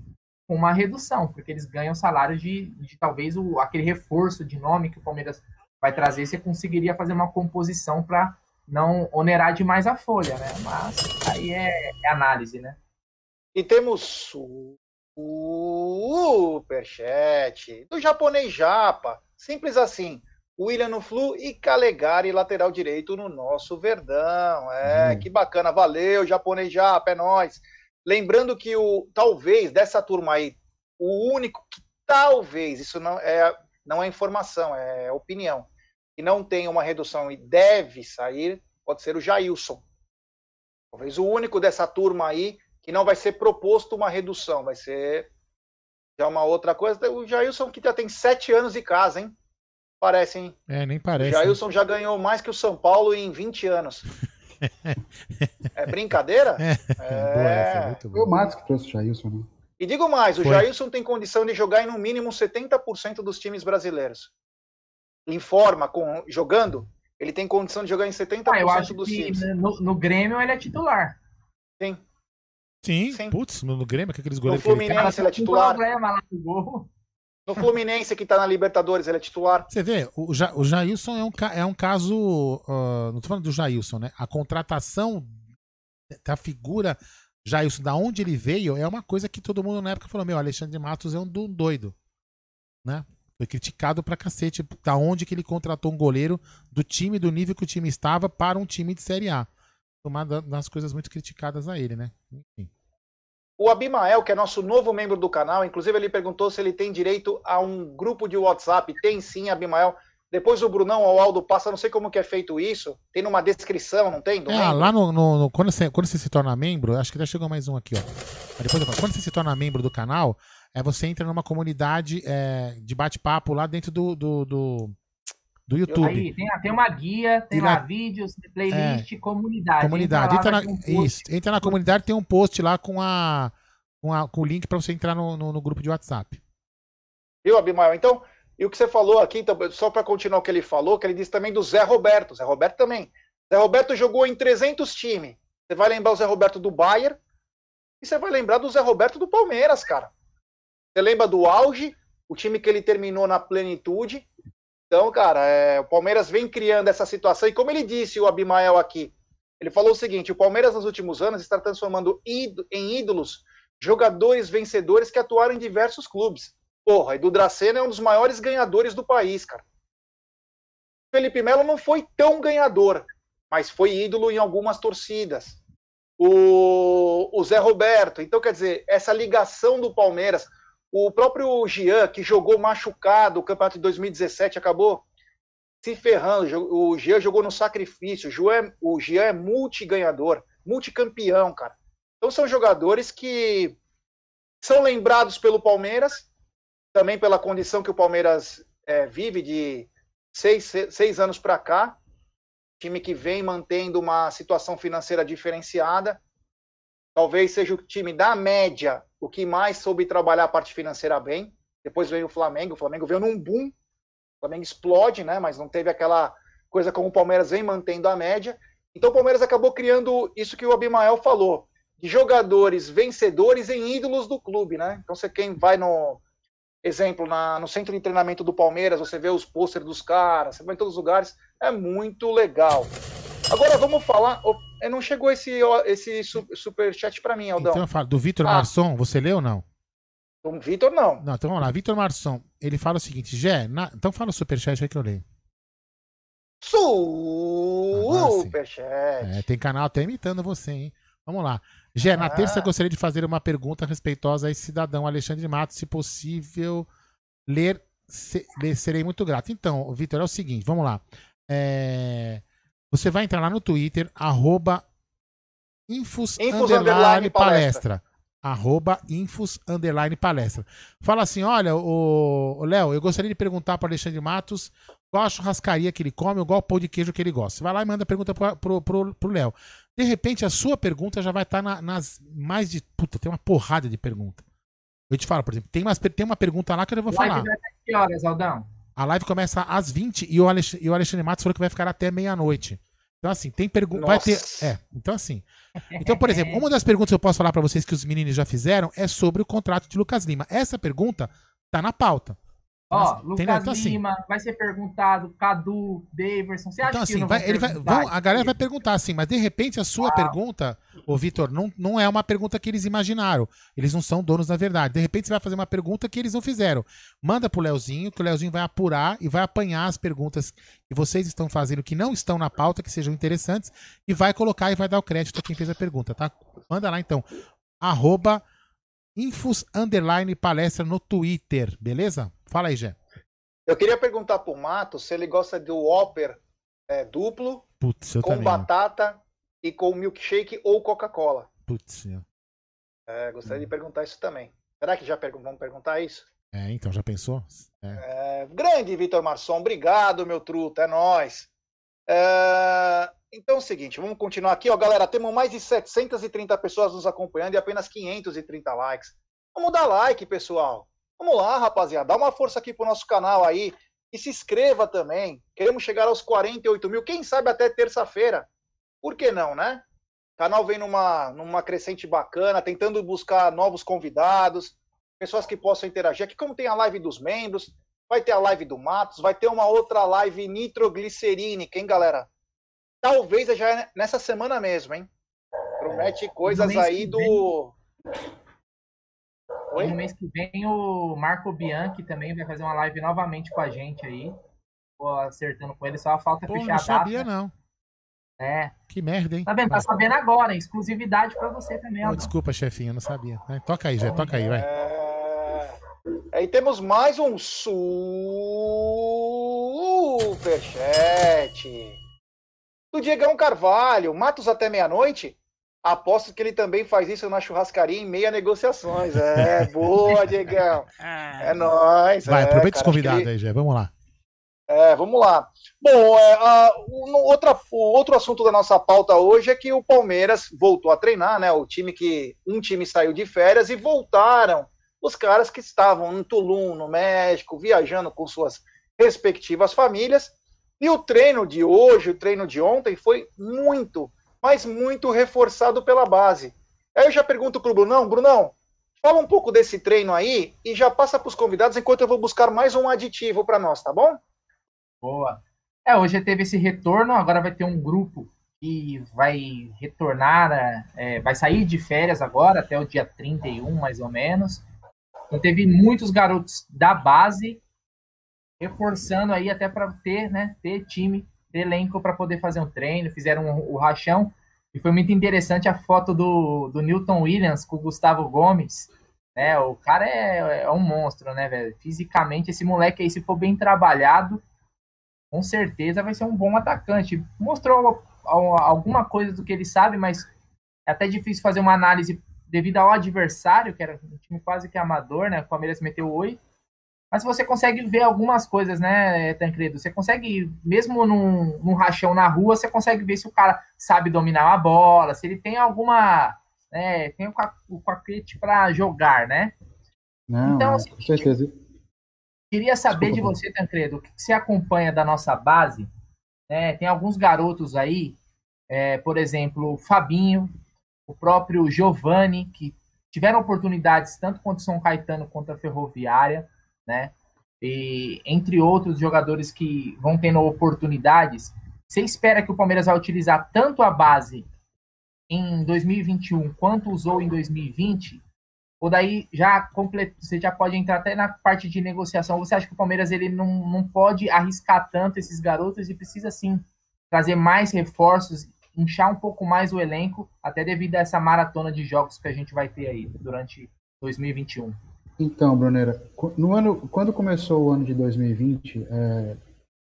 com uma redução, porque eles ganham salário de, de talvez o, aquele reforço de nome que o Palmeiras vai trazer, você conseguiria fazer uma composição para não onerar demais a folha, né? Mas aí é, é análise, né? E temos o superchat do japonês Japa. Simples assim. William no Flu e Calegari, lateral direito no nosso Verdão. É, Uhum. que bacana. Valeu, japonês Japa, é nóis. Lembrando que o talvez dessa turma aí, o único que talvez, isso não é, não é informação, é opinião, que não tem uma redução e deve sair, pode ser o Jailson. Talvez o único dessa turma aí que não vai ser proposto uma redução, vai ser já uma outra coisa. O Jailson que já tem sete anos de casa, hein? Parece, hein? É, nem O parece. Jailson já ganhou mais que o São Paulo em 20 anos. É brincadeira? Boa essa, É. muito Foi o boa. Matos que trouxe o Jailson, né? E digo mais, o Foi. Jailson tem condição de jogar em no mínimo 70% dos times brasileiros. Em forma, com, jogando, ele tem condição de jogar em 70% Ah, eu acho dos que times. no, no Grêmio ele é titular. Sim. Sim, Sim. putz, no, no Grêmio, com aqueles No goleiros que ele tem. Fluminense ele é Tem um titular. problema lá no gol. No Fluminense que tá na Libertadores ele é titular. Você vê, o, Ja- o Jailson é um, é um caso. ah, não tô falando do Jailson, né? A contratação da figura Jailson, da onde ele veio, é uma coisa que todo mundo na época falou: meu, Alexandre Matos é um do- doido. Né? Foi criticado pra cacete. Da onde que ele contratou um goleiro do time, do nível que o time estava, para um time de Série A. Uma da- das coisas muito criticadas a ele, né? Enfim. O Abimael, que é nosso novo membro do canal, inclusive ele perguntou se ele tem direito a um grupo de WhatsApp. Tem sim, Abimael. Depois o Brunão ou o Aldo passa, não sei como que é feito isso. Tem numa descrição, não tem? É, lá no, no- no- quando, você, quando você se torna membro, acho que até chegou mais um aqui, ó. Depois eu falo. Quando você se torna membro do canal, é você entra numa comunidade é, de bate-papo lá dentro do, do, do, do YouTube. Aí tem, tem uma guia, tem E lá na- vídeos, playlist, comunidade. comunidade. Entra Entra lá, na, vai ter um isso, entra na comunidade, tem um post lá com, a, com, a- com o link pra você entrar no, no, no grupo de WhatsApp. Viu, Abimael? Então, e o que você falou aqui, então, só para continuar o que ele falou, que ele disse também do Zé Roberto. Zé Roberto também. Zé Roberto jogou em 300 times. Você vai lembrar o Zé Roberto do Bayern e você vai lembrar do Zé Roberto do Palmeiras, cara. Você lembra do auge, o time que ele terminou na plenitude. Então, cara, é, o Palmeiras vem criando essa situação. E como ele disse, o Abimael aqui, ele falou o seguinte: o Palmeiras nos últimos anos está transformando em ídolos jogadores vencedores que atuaram em diversos clubes. Porra, Edu Dracena é um dos maiores ganhadores do país, cara. Felipe Melo não foi tão ganhador, mas foi ídolo em algumas torcidas. O, o Zé Roberto, então quer dizer, essa ligação do Palmeiras, o próprio Jean, que jogou machucado o campeonato de 2017, acabou se ferrando. O Jean jogou no sacrifício. O Jean, o Jean é multiganhador, multicampeão, cara. Então são jogadores que são lembrados pelo Palmeiras, também pela condição que o Palmeiras é, vive de seis, se- seis anos para cá. Time que vem mantendo uma situação financeira diferenciada. Talvez seja o time da média o que mais soube trabalhar a parte financeira bem. Depois veio o Flamengo. O Flamengo veio num boom. O Flamengo explode, né? Mas não teve aquela coisa como o Palmeiras vem mantendo a média. Então o Palmeiras acabou criando isso que o Abimael falou de jogadores vencedores em ídolos do clube, né? Então você quem vai no exemplo na, no centro de treinamento do Palmeiras, você vê os pôsteres dos caras, você vai em todos os lugares, é muito legal. Agora vamos falar, oh, não chegou esse esse super chat para mim, Aldão. Então eu falo do Vitor ah. Marçom, você leu ou não? Do Vitor não. Não, então vamos lá, Vitor Marçom, ele fala o seguinte, Gé, na... então fala o super chat aí que eu leio. Superchat. É, tem canal até imitando você, hein? Vamos lá. Gé, na ah. terça gostaria de fazer uma pergunta respeitosa a esse cidadão Alexandre Matos, se possível ler, se, ler serei muito grato. Então, Vitor, é o seguinte, vamos lá. É, você vai entrar lá no Twitter, arroba infos, infos underline, palestra. palestra. Arroba infos underline palestra. Fala assim: olha, o Léo, eu gostaria de perguntar para Alexandre Matos qual a churrascaria que ele come, ou qual pão de queijo que ele gosta. Você vai lá e manda a pergunta pro, pro, pro Léo. De repente, a sua pergunta já vai estar tá na, nas mais de. Puta, tem uma porrada de pergunta. Eu te falo, por exemplo, tem, umas, tem uma pergunta lá que eu vou falar. Live que horas, Aldão? A live começa às 20 e o Alexandre, e o Alexandre Matos falou que vai ficar até meia-noite. Então, assim, tem pergunta. Vai ter. É, então, assim. Então, por exemplo, uma das perguntas que eu posso falar para vocês que os meninos já fizeram é sobre o contrato de Lucas Lima. Essa pergunta tá na pauta. Ó, Lucas então, assim, Lima, vai ser perguntado, Cadu, Daverson, você acha então, que assim, vai, ele vai, vão, a galera vai perguntar assim, mas de repente a sua ah. pergunta, ô Vitor, não, não é uma pergunta que eles imaginaram. Eles não são donos da verdade. De repente você vai fazer uma pergunta que eles não fizeram. Manda pro Leozinho, que o Leozinho vai apurar e vai apanhar as perguntas que vocês estão fazendo que não estão na pauta, que sejam interessantes, e vai colocar e vai dar o crédito a quem fez a pergunta, tá? Manda lá então. Arroba infos palestra no Twitter, beleza? Fala aí, Jé. Eu queria perguntar pro Mato se ele gosta do Whopper é, duplo, Putz, com também, batata e com milkshake ou Coca-Cola. Putz, é, gostaria hum. de perguntar isso também. Será que já pergun vamos perguntar isso? É, então, já pensou? É. É, grande Vitor Marçom, obrigado, meu truta, é nóis. É, então é o seguinte, vamos continuar aqui, ó, galera. Temos mais de 730 pessoas nos acompanhando e apenas 530 likes. Vamos dar like, pessoal. Vamos lá, rapaziada, dá uma força aqui pro nosso canal aí e se inscreva também. Queremos chegar aos 48 mil, quem sabe até terça-feira. Por que não, né? O canal vem numa, numa crescente bacana, tentando buscar novos convidados, pessoas que possam interagir. Aqui, como tem a live dos membros, vai ter a live do Matos, vai ter uma outra live nitroglicerínica, hein, galera? Talvez já nessa semana mesmo, hein? Promete coisas aí do. Oi? No mês que vem o Marco Bianchi também vai fazer uma live novamente com a gente aí. Tô acertando com ele, só falta Pô, fechar a data. Não sabia, não. É. Que merda, hein? Tá vendo? Tá sabendo agora, exclusividade pra você também. Oh, desculpa, chefinho, não sabia. É, toca aí, já, toca aí, vai. É... Aí temos mais um superchat do Diegão Carvalho. Matos até meia-noite? Aposto que ele também faz isso na churrascaria em meia negociações. É, boa, Diegão. É nóis. Vai, é, aproveita os convidados aí, já. Vamos lá. É, vamos lá. Bom, é, a, o, outra, o outro assunto da nossa pauta hoje é que o Palmeiras voltou a treinar, né? O time que. Um time saiu de férias e voltaram os caras que estavam em Tulum, no México, viajando com suas respectivas famílias. E o treino de hoje, o treino de ontem, foi muito mas muito reforçado pela base. Aí eu já pergunto para o Brunão, Brunão, fala um pouco desse treino aí e já passa para os convidados enquanto eu vou buscar mais um aditivo para nós, tá bom? Boa. É, hoje teve esse retorno, agora vai ter um grupo que vai retornar, é, vai sair de férias agora, até o dia 31, mais ou menos. Então teve muitos garotos da base reforçando aí até para ter, né, ter time elenco para poder fazer um treino, fizeram o rachão. E foi muito interessante a foto do, do Newton Williams com o Gustavo Gomes. Né? O cara é, é um monstro, né, velho? Fisicamente, esse moleque aí, se for bem trabalhado, com certeza vai ser um bom atacante. Mostrou alguma coisa do que ele sabe, mas é até difícil fazer uma análise devido ao adversário, que era um time quase que amador, né? O Palmeiras meteu oito. Mas você consegue ver algumas coisas, né, Tancredo? Você consegue, mesmo num, num rachão na rua, você consegue ver se o cara sabe dominar a bola, se ele tem alguma. Né, tem o paquete para jogar, né? Não, então, é, assim, com certeza. Queria saber Desculpa. de você, Tancredo, o que você acompanha da nossa base. Né? Tem alguns garotos aí, é, por exemplo, o Fabinho, o próprio Giovani, que tiveram oportunidades tanto contra o São Caetano quanto a Ferroviária, né? E entre outros jogadores que vão tendo oportunidades, você espera que o Palmeiras vai utilizar tanto a base em 2021 quanto usou em 2020? Ou daí já complet... você já pode entrar até na parte de negociação. Você acha que o Palmeiras ele não, não pode arriscar tanto esses garotos e precisa sim trazer mais reforços, inchar um pouco mais o elenco, até devido a essa maratona de jogos que a gente vai ter aí durante 2021? Então, Brunera, no ano, quando começou o ano de 2020, é,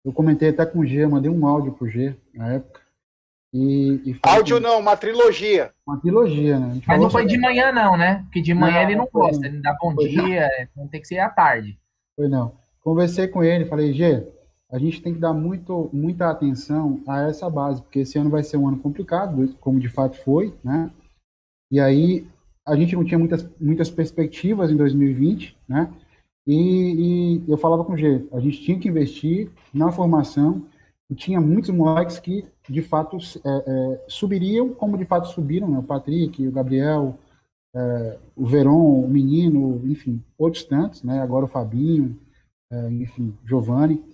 eu comentei até com o G, mandei um áudio pro G na época. E, e áudio que, não, uma trilogia. Uma trilogia, né? Mas não foi de manhã, não, né? Porque de manhã não, ele não gosta, ele dá bom dia, não. tem que ser à tarde. Foi não. Conversei com ele, falei, G, a gente tem que dar muito, muita atenção a essa base, porque esse ano vai ser um ano complicado, como de fato foi, né? E aí a gente não tinha muitas, muitas perspectivas em 2020, né? E, e eu falava com o G, a gente tinha que investir na formação, e tinha muitos moleques que de fato é, é, subiriam, como de fato subiram, né? O Patrick, o Gabriel, é, o Veron, o Menino, enfim, outros tantos, né? Agora o Fabinho, é, enfim, Giovanni.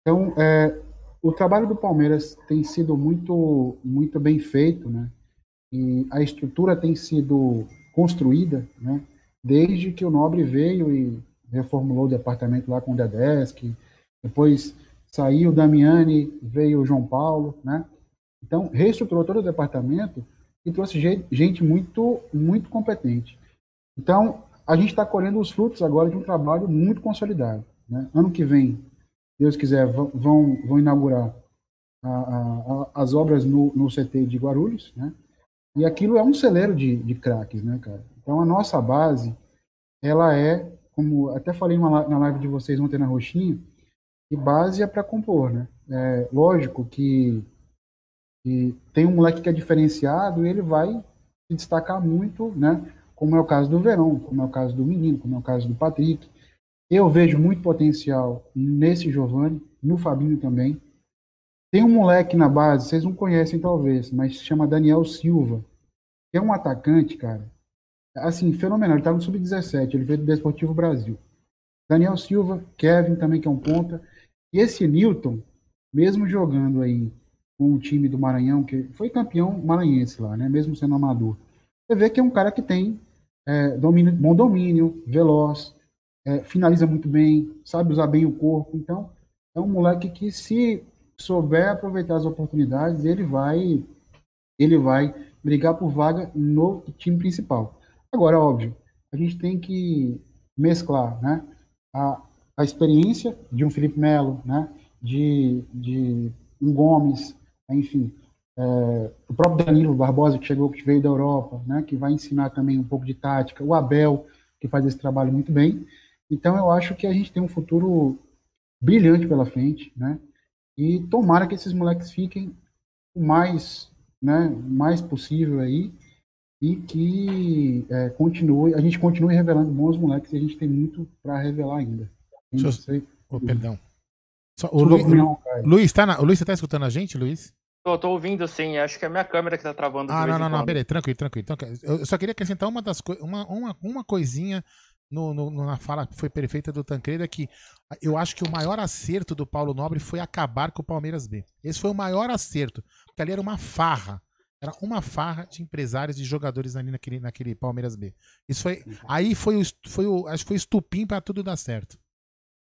Então, é, o trabalho do Palmeiras tem sido muito, muito bem feito, né? E a estrutura tem sido construída, né? Desde que o Nobre veio e reformulou o departamento lá com o Dedesc, depois saiu o Damiani, veio o João Paulo, né? Então, reestruturou todo o departamento e trouxe gente muito, muito competente. Então, a gente está colhendo os frutos agora de um trabalho muito consolidado. Né? Ano que vem, Deus quiser, vão, vão inaugurar a, a, as obras no, no CT de Guarulhos, né? E aquilo é um celeiro de, de craques, né, cara? Então, a nossa base, ela é, como até falei na live de vocês ontem na Roxinha, que base é para compor, né? É, lógico que, que tem um moleque que é diferenciado e ele vai se destacar muito, né? Como é o caso do Verão, como é o caso do Menino, como é o caso do Patrick, eu vejo muito potencial nesse Giovanni, no Fabinho também. Tem um moleque na base, vocês não conhecem talvez, mas se chama Daniel Silva, que é um atacante, cara, assim, fenomenal. Ele tá no Sub-17, ele veio do Desportivo Brasil. Daniel Silva, Kevin também, que é um ponta. E esse Newton, mesmo jogando aí com o time do Maranhão, que foi campeão maranhense lá, né? Mesmo sendo amador. Você vê que é um cara que tem é, domínio, bom domínio, veloz, é, finaliza muito bem, sabe usar bem o corpo. Então, é um moleque que se souber aproveitar as oportunidades, ele vai ele vai brigar por vaga no time principal. Agora, óbvio, a gente tem que mesclar, né? A, a experiência de um Felipe Melo, né? De, de um Gomes, enfim, é, o próprio Danilo Barbosa que chegou, que veio da Europa, né? Que vai ensinar também um pouco de tática, o Abel que faz esse trabalho muito bem, então eu acho que a gente tem um futuro brilhante pela frente, né? E tomara que esses moleques fiquem o mais, né, mais possível aí e que é, continue, a gente continue revelando bons moleques e a gente tem muito para revelar ainda. Eu... Oh, perdão. Só, o, Lu... não, Luiz, tá na... o Luiz, você tá escutando a gente, Luiz? Tô, tô ouvindo sim, acho que é a minha câmera que tá travando. Ah, não, não, não, beleza, tranquilo, tranquilo. Eu só queria acrescentar uma das uma, uma, uma coisinha no, no, na fala que foi perfeita do Tancredo é que eu acho que o maior acerto do Paulo Nobre foi acabar com o Palmeiras B. Esse foi o maior acerto, porque ali era uma farra. Era uma farra de empresários e jogadores ali naquele, naquele Palmeiras B. Isso foi. Aí foi o, foi o, acho que foi estupim para tudo dar certo.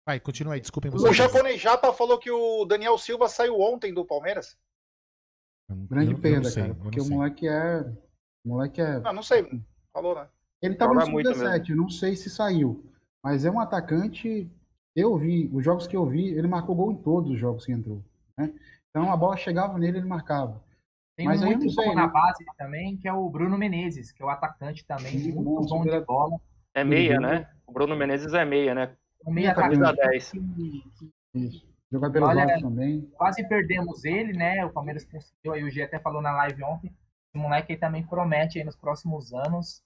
Vai, continua aí, desculpem vocês. O japonês Japa falou que o Daniel Silva saiu ontem do Palmeiras. Grande perda, cara. Porque o moleque é. O moleque é. Ah, não sei. Falou, né? Ele estava no sub-17, não sei se saiu. Mas é um atacante. Eu vi, os jogos que eu vi, ele marcou gol em todos os jogos que entrou. Né? Então a bola chegava nele, ele marcava. Tem mas um muito bom sei, na né? base também, que é o Bruno Menezes, que é o atacante também, Sim, muito bom de bola. É meia, né? O Bruno Menezes é meia, né? O meia camisa 10. Isso. Jogar pelos Olha, lados também. Quase perdemos ele, né? O Palmeiras conseguiu, aí o G até falou na live ontem. O moleque aí também promete aí nos próximos anos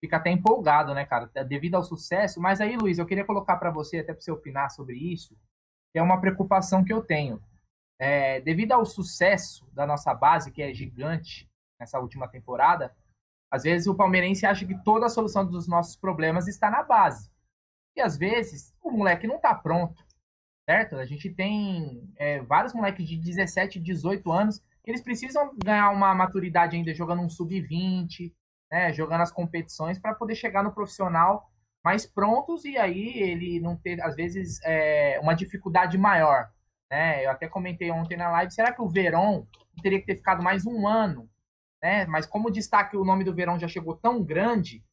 fica até empolgado, né, cara, devido ao sucesso. Mas aí, Luiz, eu queria colocar para você, até para você opinar sobre isso, que é uma preocupação que eu tenho. É, devido ao sucesso da nossa base, que é gigante nessa última temporada, Às vezes o palmeirense acha que toda a solução dos nossos problemas está na base. E às vezes o moleque não está pronto, certo? A gente tem é, vários moleques de 17, 18 anos que eles precisam ganhar uma maturidade ainda jogando um sub-20, né, jogando as competições para poder chegar no profissional mais prontos e aí ele não ter, às vezes, é, uma dificuldade maior. Né? Eu até comentei ontem na live, será que o Verón teria que ter ficado mais um ano? Né? Mas como o destaque, o nome do Verón já chegou tão grande,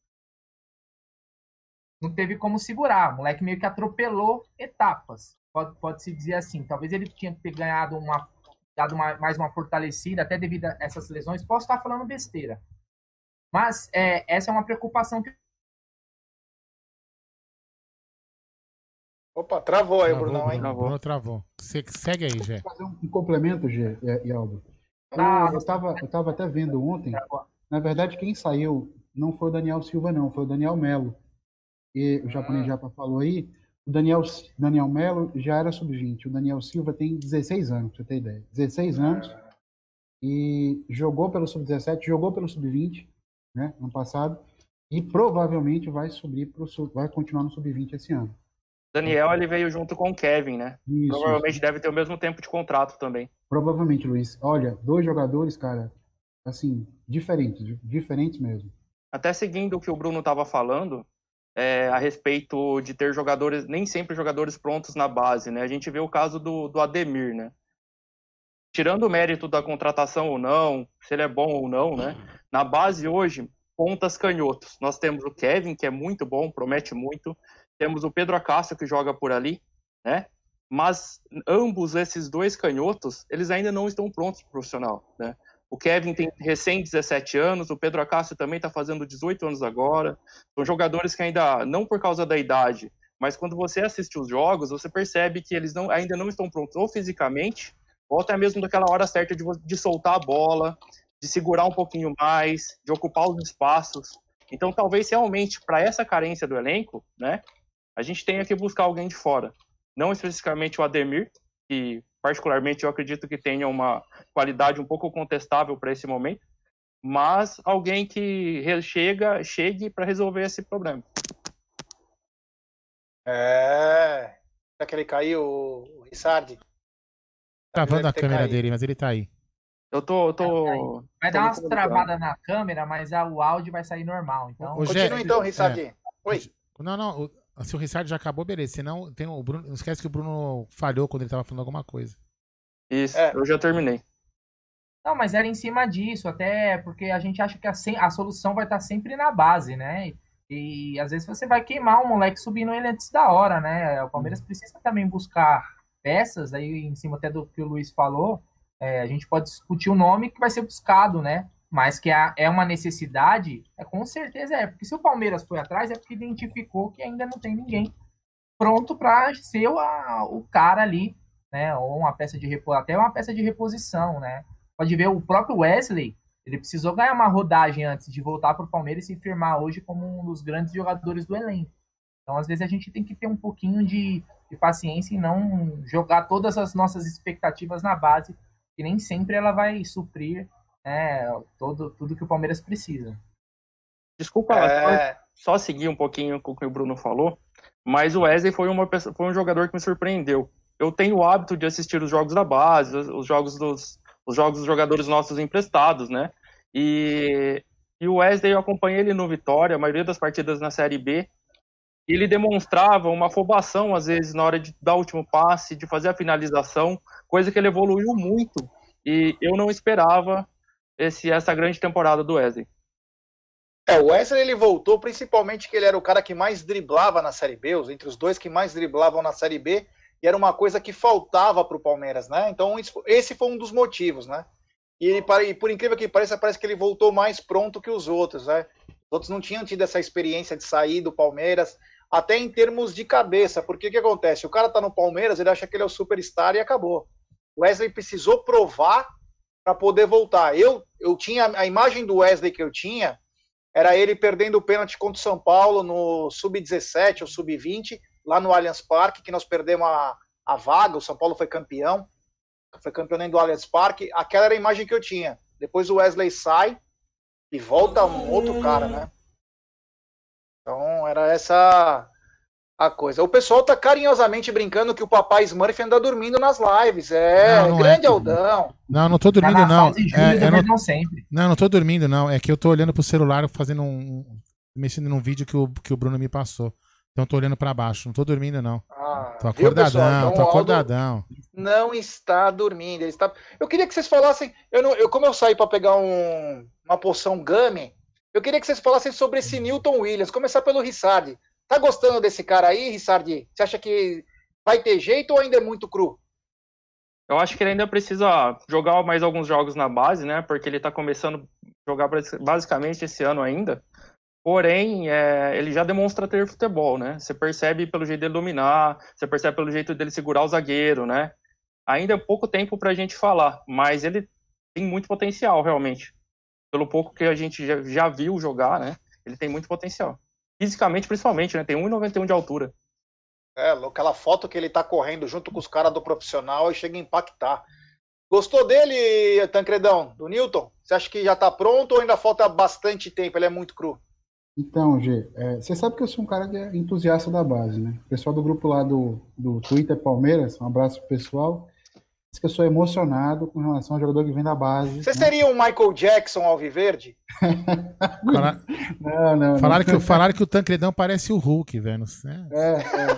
não teve como segurar. O moleque meio que atropelou etapas. Pode, pode se dizer assim. Talvez ele tinha que ter ganhado uma, dado uma, mais uma fortalecida, até devido a essas lesões. Posso estar falando besteira. Mas é, essa é uma preocupação que. Opa, travou aí, Travou, Brunão, hein? Bruno, Bruno travou. Você segue aí, Gé. fazer um, um complemento, Gê e, e Aldo. Eu, Ah, eu, tava, eu tava até vendo ontem, na verdade, quem saiu não foi o Daniel Silva, não, foi o Daniel Melo. E o japonês Japa falou aí, o Daniel, Daniel Melo já era sub-20, o Daniel Silva tem 16 anos, pra você ter ideia. 16 anos, e jogou pelo sub-17, jogou pelo sub-20, né, ano passado, e provavelmente vai subir pro, vai continuar no sub-20 esse ano. Daniel, ele veio junto com o Kevin, né? Isso, Provavelmente deve ter o mesmo tempo de contrato também. Provavelmente, Luiz. Olha, dois jogadores, cara, assim, diferentes, di- diferentes mesmo. Até seguindo o que o Bruno estava falando, é, a respeito de ter jogadores, nem sempre jogadores prontos na base, né? A gente vê o caso do, do Ademir, né? Tirando o mérito da contratação ou não, se ele é bom ou não, né? Na base hoje, pontas canhotos. Nós temos o Kevin, que é muito bom, promete muito. Temos o Pedro Acácio, que joga por ali, né? Mas ambos esses dois canhotos, eles ainda não estão prontos para o profissional, né? O Kevin tem recém 17 anos, o Pedro Acácio também está fazendo 18 anos agora. São jogadores que ainda, não por causa da idade, mas quando você assiste os jogos, você percebe que eles não, ainda não estão prontos ou fisicamente, ou até mesmo daquela hora certa de, de soltar a bola, de segurar um pouquinho mais, de ocupar os espaços. Então, talvez realmente para essa carência do elenco, né, a gente tenha que buscar alguém de fora. Não especificamente o Ademir, que particularmente eu acredito que tenha uma qualidade um pouco contestável para esse momento, mas alguém que chega, chegue para resolver esse problema. É. Será que ele caiu, o Rissardi? Travando Deve a câmera caído. dele, mas ele tá aí. Eu tô, eu tô, Vai dar umas travadas na câmera, mas a- o áudio vai sair normal. Então, Gé, Continua então, Rissardi. Oi. Não, não. o- se o Rissard já acabou, beleza. Senão, tem o Bruno. Não esquece que o Bruno falhou quando ele tava falando alguma coisa. Isso, É. eu já terminei. Não, mas era em cima disso, até porque a gente acha que a, a solução vai estar sempre na base, né? E, às vezes você vai queimar um moleque subindo ele antes da hora, né? O Palmeiras precisa também buscar peças, aí em cima até do que o Luiz falou, é, a gente pode discutir o nome que vai ser buscado, né? Mas que a- é uma necessidade, é com certeza é. Porque se o Palmeiras foi atrás, é porque identificou que ainda não tem ninguém pronto para ser o, a- o cara ali, né? Ou uma peça de repo, até uma peça de reposição, né? Pode ver o próprio Wesley, ele precisou ganhar uma rodagem antes de voltar para o Palmeiras e se firmar hoje como um dos grandes jogadores do elenco. Então, às vezes, a gente tem que ter um pouquinho de, de paciência e não jogar todas as nossas expectativas na base, que nem sempre ela vai suprir né, todo, tudo que o Palmeiras precisa. Desculpa, só- É, só seguir um pouquinho com o que o Bruno falou, mas o Wesley foi, uma, pessoa- foi um jogador que me surpreendeu. Eu tenho o hábito de assistir os jogos da base, os, os jogos dos os jogos dos jogadores nossos emprestados, né? E, e o Wesley, eu acompanhei ele no Vitória, a maioria das partidas na Série B, ele demonstrava uma afobação, às vezes, na hora de dar o último passe, de fazer a finalização, coisa que ele evoluiu muito, e eu não esperava esse, essa grande temporada do Wesley. É, o Wesley ele voltou principalmente que ele era o cara que mais driblava na Série B, entre os dois que mais driblavam na Série B, e era uma coisa que faltava para o Palmeiras, né? Então esse foi um dos motivos, né? E, ele, e por incrível que pareça, parece que ele voltou mais pronto que os outros, né? Os outros não tinham tido essa experiência de sair do Palmeiras, até em termos de cabeça, porque o que acontece? O cara tá no Palmeiras, ele acha que ele é o superstar e acabou. O Wesley precisou provar para poder voltar. Eu, eu tinha a imagem do Wesley que eu tinha era ele perdendo o pênalti contra o São Paulo no sub-17 ou sub-20, lá no Allianz Parque, que nós perdemos a, a vaga, o São Paulo foi campeão, foi campeão do Allianz Parque. Aquela era a imagem que eu tinha. Depois o Wesley sai, e volta um outro cara, né? Então era essa a coisa. O pessoal tá carinhosamente brincando que o papai Smurf anda dormindo nas lives. É, Não, não grande é. Aldão. Não, não tô Tá dormindo, na não. fase É, eu não, não sempre. não, não tô dormindo, não. É que eu tô olhando pro celular fazendo um. mexendo num vídeo que o, que o Bruno me passou. Então eu tô olhando pra baixo. Não tô dormindo, não. Ah, Tô acordadão, Então, tô acordadão. não está dormindo. Ele está... Eu queria que vocês falassem. Eu não, eu, como eu saí para pegar um, uma poção Gummy, eu queria que vocês falassem sobre esse Newton Williams. Começar pelo Rissardi. Tá gostando desse cara aí, Rissardi? Você acha que vai ter jeito ou ainda é muito cru? Eu acho que ele ainda precisa jogar mais alguns jogos na base, né? Porque ele tá começando a jogar basi- basicamente esse ano ainda. Porém, é, ele já demonstra ter futebol, né? Você percebe pelo jeito dele dominar, você percebe pelo jeito dele segurar o zagueiro, né? Ainda é pouco tempo pra gente falar, mas ele tem muito potencial, realmente. Pelo pouco que a gente já, já viu jogar, né? Ele tem muito potencial. Fisicamente, principalmente, né? Tem 1,91 de altura. É, aquela foto que ele tá correndo junto com os caras do profissional e chega a impactar. Gostou dele, Tancredão, do Newton? Você acha que já tá pronto ou ainda falta bastante tempo? Ele é muito cru. Então, G, é, você sabe que eu sou um cara que é entusiasta da base, né? O pessoal do grupo lá do, do Twitter Palmeiras, um abraço pro pessoal, diz que eu sou emocionado com relação ao jogador que vem da base. Você né? seria um Michael Jackson alviverde? Fala- Não, não, não. falaram, que, o- falaram que o Tancredão parece o Hulk, velho. É. É, é.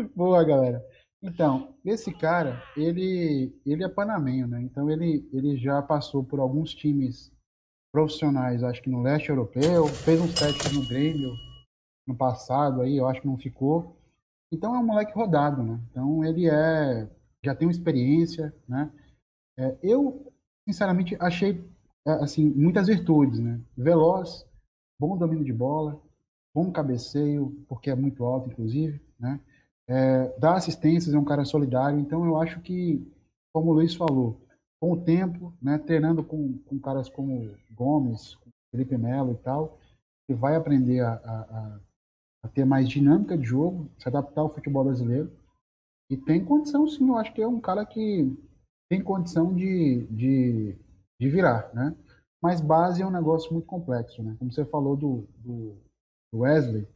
Boa, galera. Então, esse cara, ele, ele é panamenho, né? Então ele, ele já passou por alguns times profissionais, acho que no leste europeu, fez uns testes no Grêmio no passado aí, eu acho que não ficou. Então é um moleque rodado, né? Então ele é já tem uma experiência, né? É, eu sinceramente achei é, assim muitas virtudes, né? Veloz, bom domínio de bola, bom cabeceio, porque é muito alto, inclusive, né? É, dá assistências, é um cara solidário, então eu acho que, como o Luiz falou, com o tempo, né, treinando com, com caras como Gomes, Felipe Melo e tal, ele vai aprender a, a, a- a ter mais dinâmica de jogo, se adaptar ao futebol brasileiro, e tem condição, sim, eu acho que é um cara que tem condição de, de, de virar, né? Mas base é um negócio muito complexo, né? Como você falou do, do, do Wesley,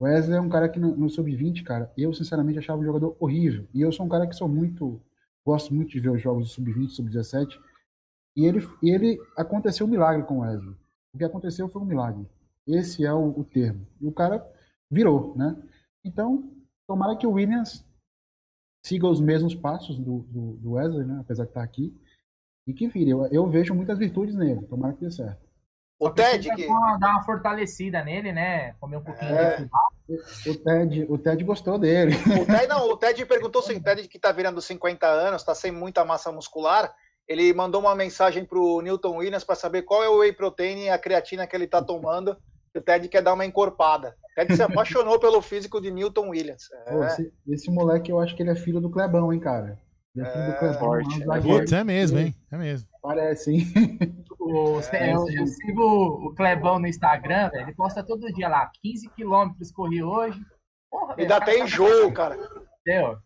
Wesley é um cara que no, no sub-20, cara, eu sinceramente achava um jogador horrível. E eu sou um cara que sou muito, gosto muito de ver os jogos do sub-20, sub-17. E ele, ele aconteceu um milagre com o Wesley. O que aconteceu foi um milagre. Esse é o, o termo. E o cara virou, né? Então, tomara que o Williams siga os mesmos passos do, do, do Wesley, né? Apesar de estar aqui. E que vire. Eu, eu vejo muitas virtudes nele. Tomara que dê certo. O Só Ted, que... dar uma- fortalecida nele, né? Comer um pouquinho É. de fubá. O Ted, o Ted gostou dele. O Ted, não, o Ted perguntou se o Ted que tá virando 50 anos, tá sem muita massa muscular. Ele mandou uma mensagem pro Newton Williams para saber qual é o whey protein e a creatina que ele tá tomando. O Ted quer dar uma encorpada. O Ted se apaixonou pelo físico de Newton Williams. Pô, É. esse, esse moleque, eu acho que ele é filho do Clebão, hein, cara? Ele é filho do É, Clebão. forte, um é. Putz, é mesmo, hein? É mesmo. Parece, hein? O- É, eu, eu sigo o Clebão no Instagram, velho. Ele posta todo dia lá. 15 quilômetros corri hoje. Porra, velho, dá o até tá- enjoo, cara. Entendeu?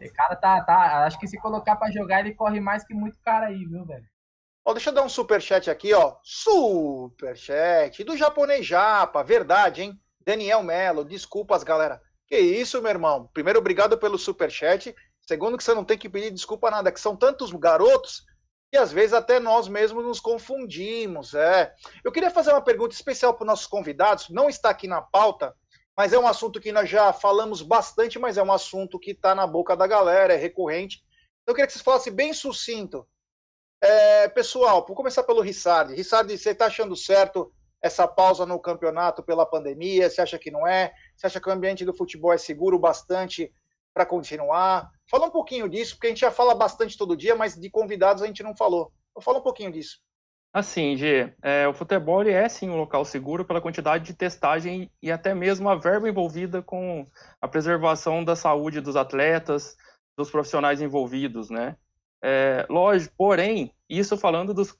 Esse cara tá, tá. Acho que se colocar pra jogar, ele corre mais que muito cara aí, viu, velho? Ó, deixa eu dar um superchat aqui, ó. Superchat do japonês japa, verdade, hein? Daniel Melo, desculpas, galera. Que isso, meu irmão? Primeiro, obrigado pelo superchat. Segundo, que você não tem que pedir desculpa nada, que são tantos garotos que às vezes até nós mesmos nos confundimos. É. Eu queria fazer uma pergunta especial para os nossos convidados. Não está aqui na pauta, mas é um assunto que nós já falamos bastante, mas é um assunto que está na boca da galera, é recorrente. Então, eu queria que vocês falassem bem sucinto. É, pessoal, vou começar pelo Rissardi. Rissardi, você está achando certo essa pausa no campeonato pela pandemia? Você acha que não é? Você acha que o ambiente do futebol é seguro bastante para continuar? Fala um pouquinho disso, porque a gente já fala bastante todo dia, mas de convidados a gente não falou. Então, fala um pouquinho disso. Assim, Gê, é, o futebol é sim um local seguro pela quantidade de testagem e até mesmo a verba envolvida com a preservação da saúde dos atletas, dos profissionais envolvidos, né? É, lógico, porém, isso falando dos,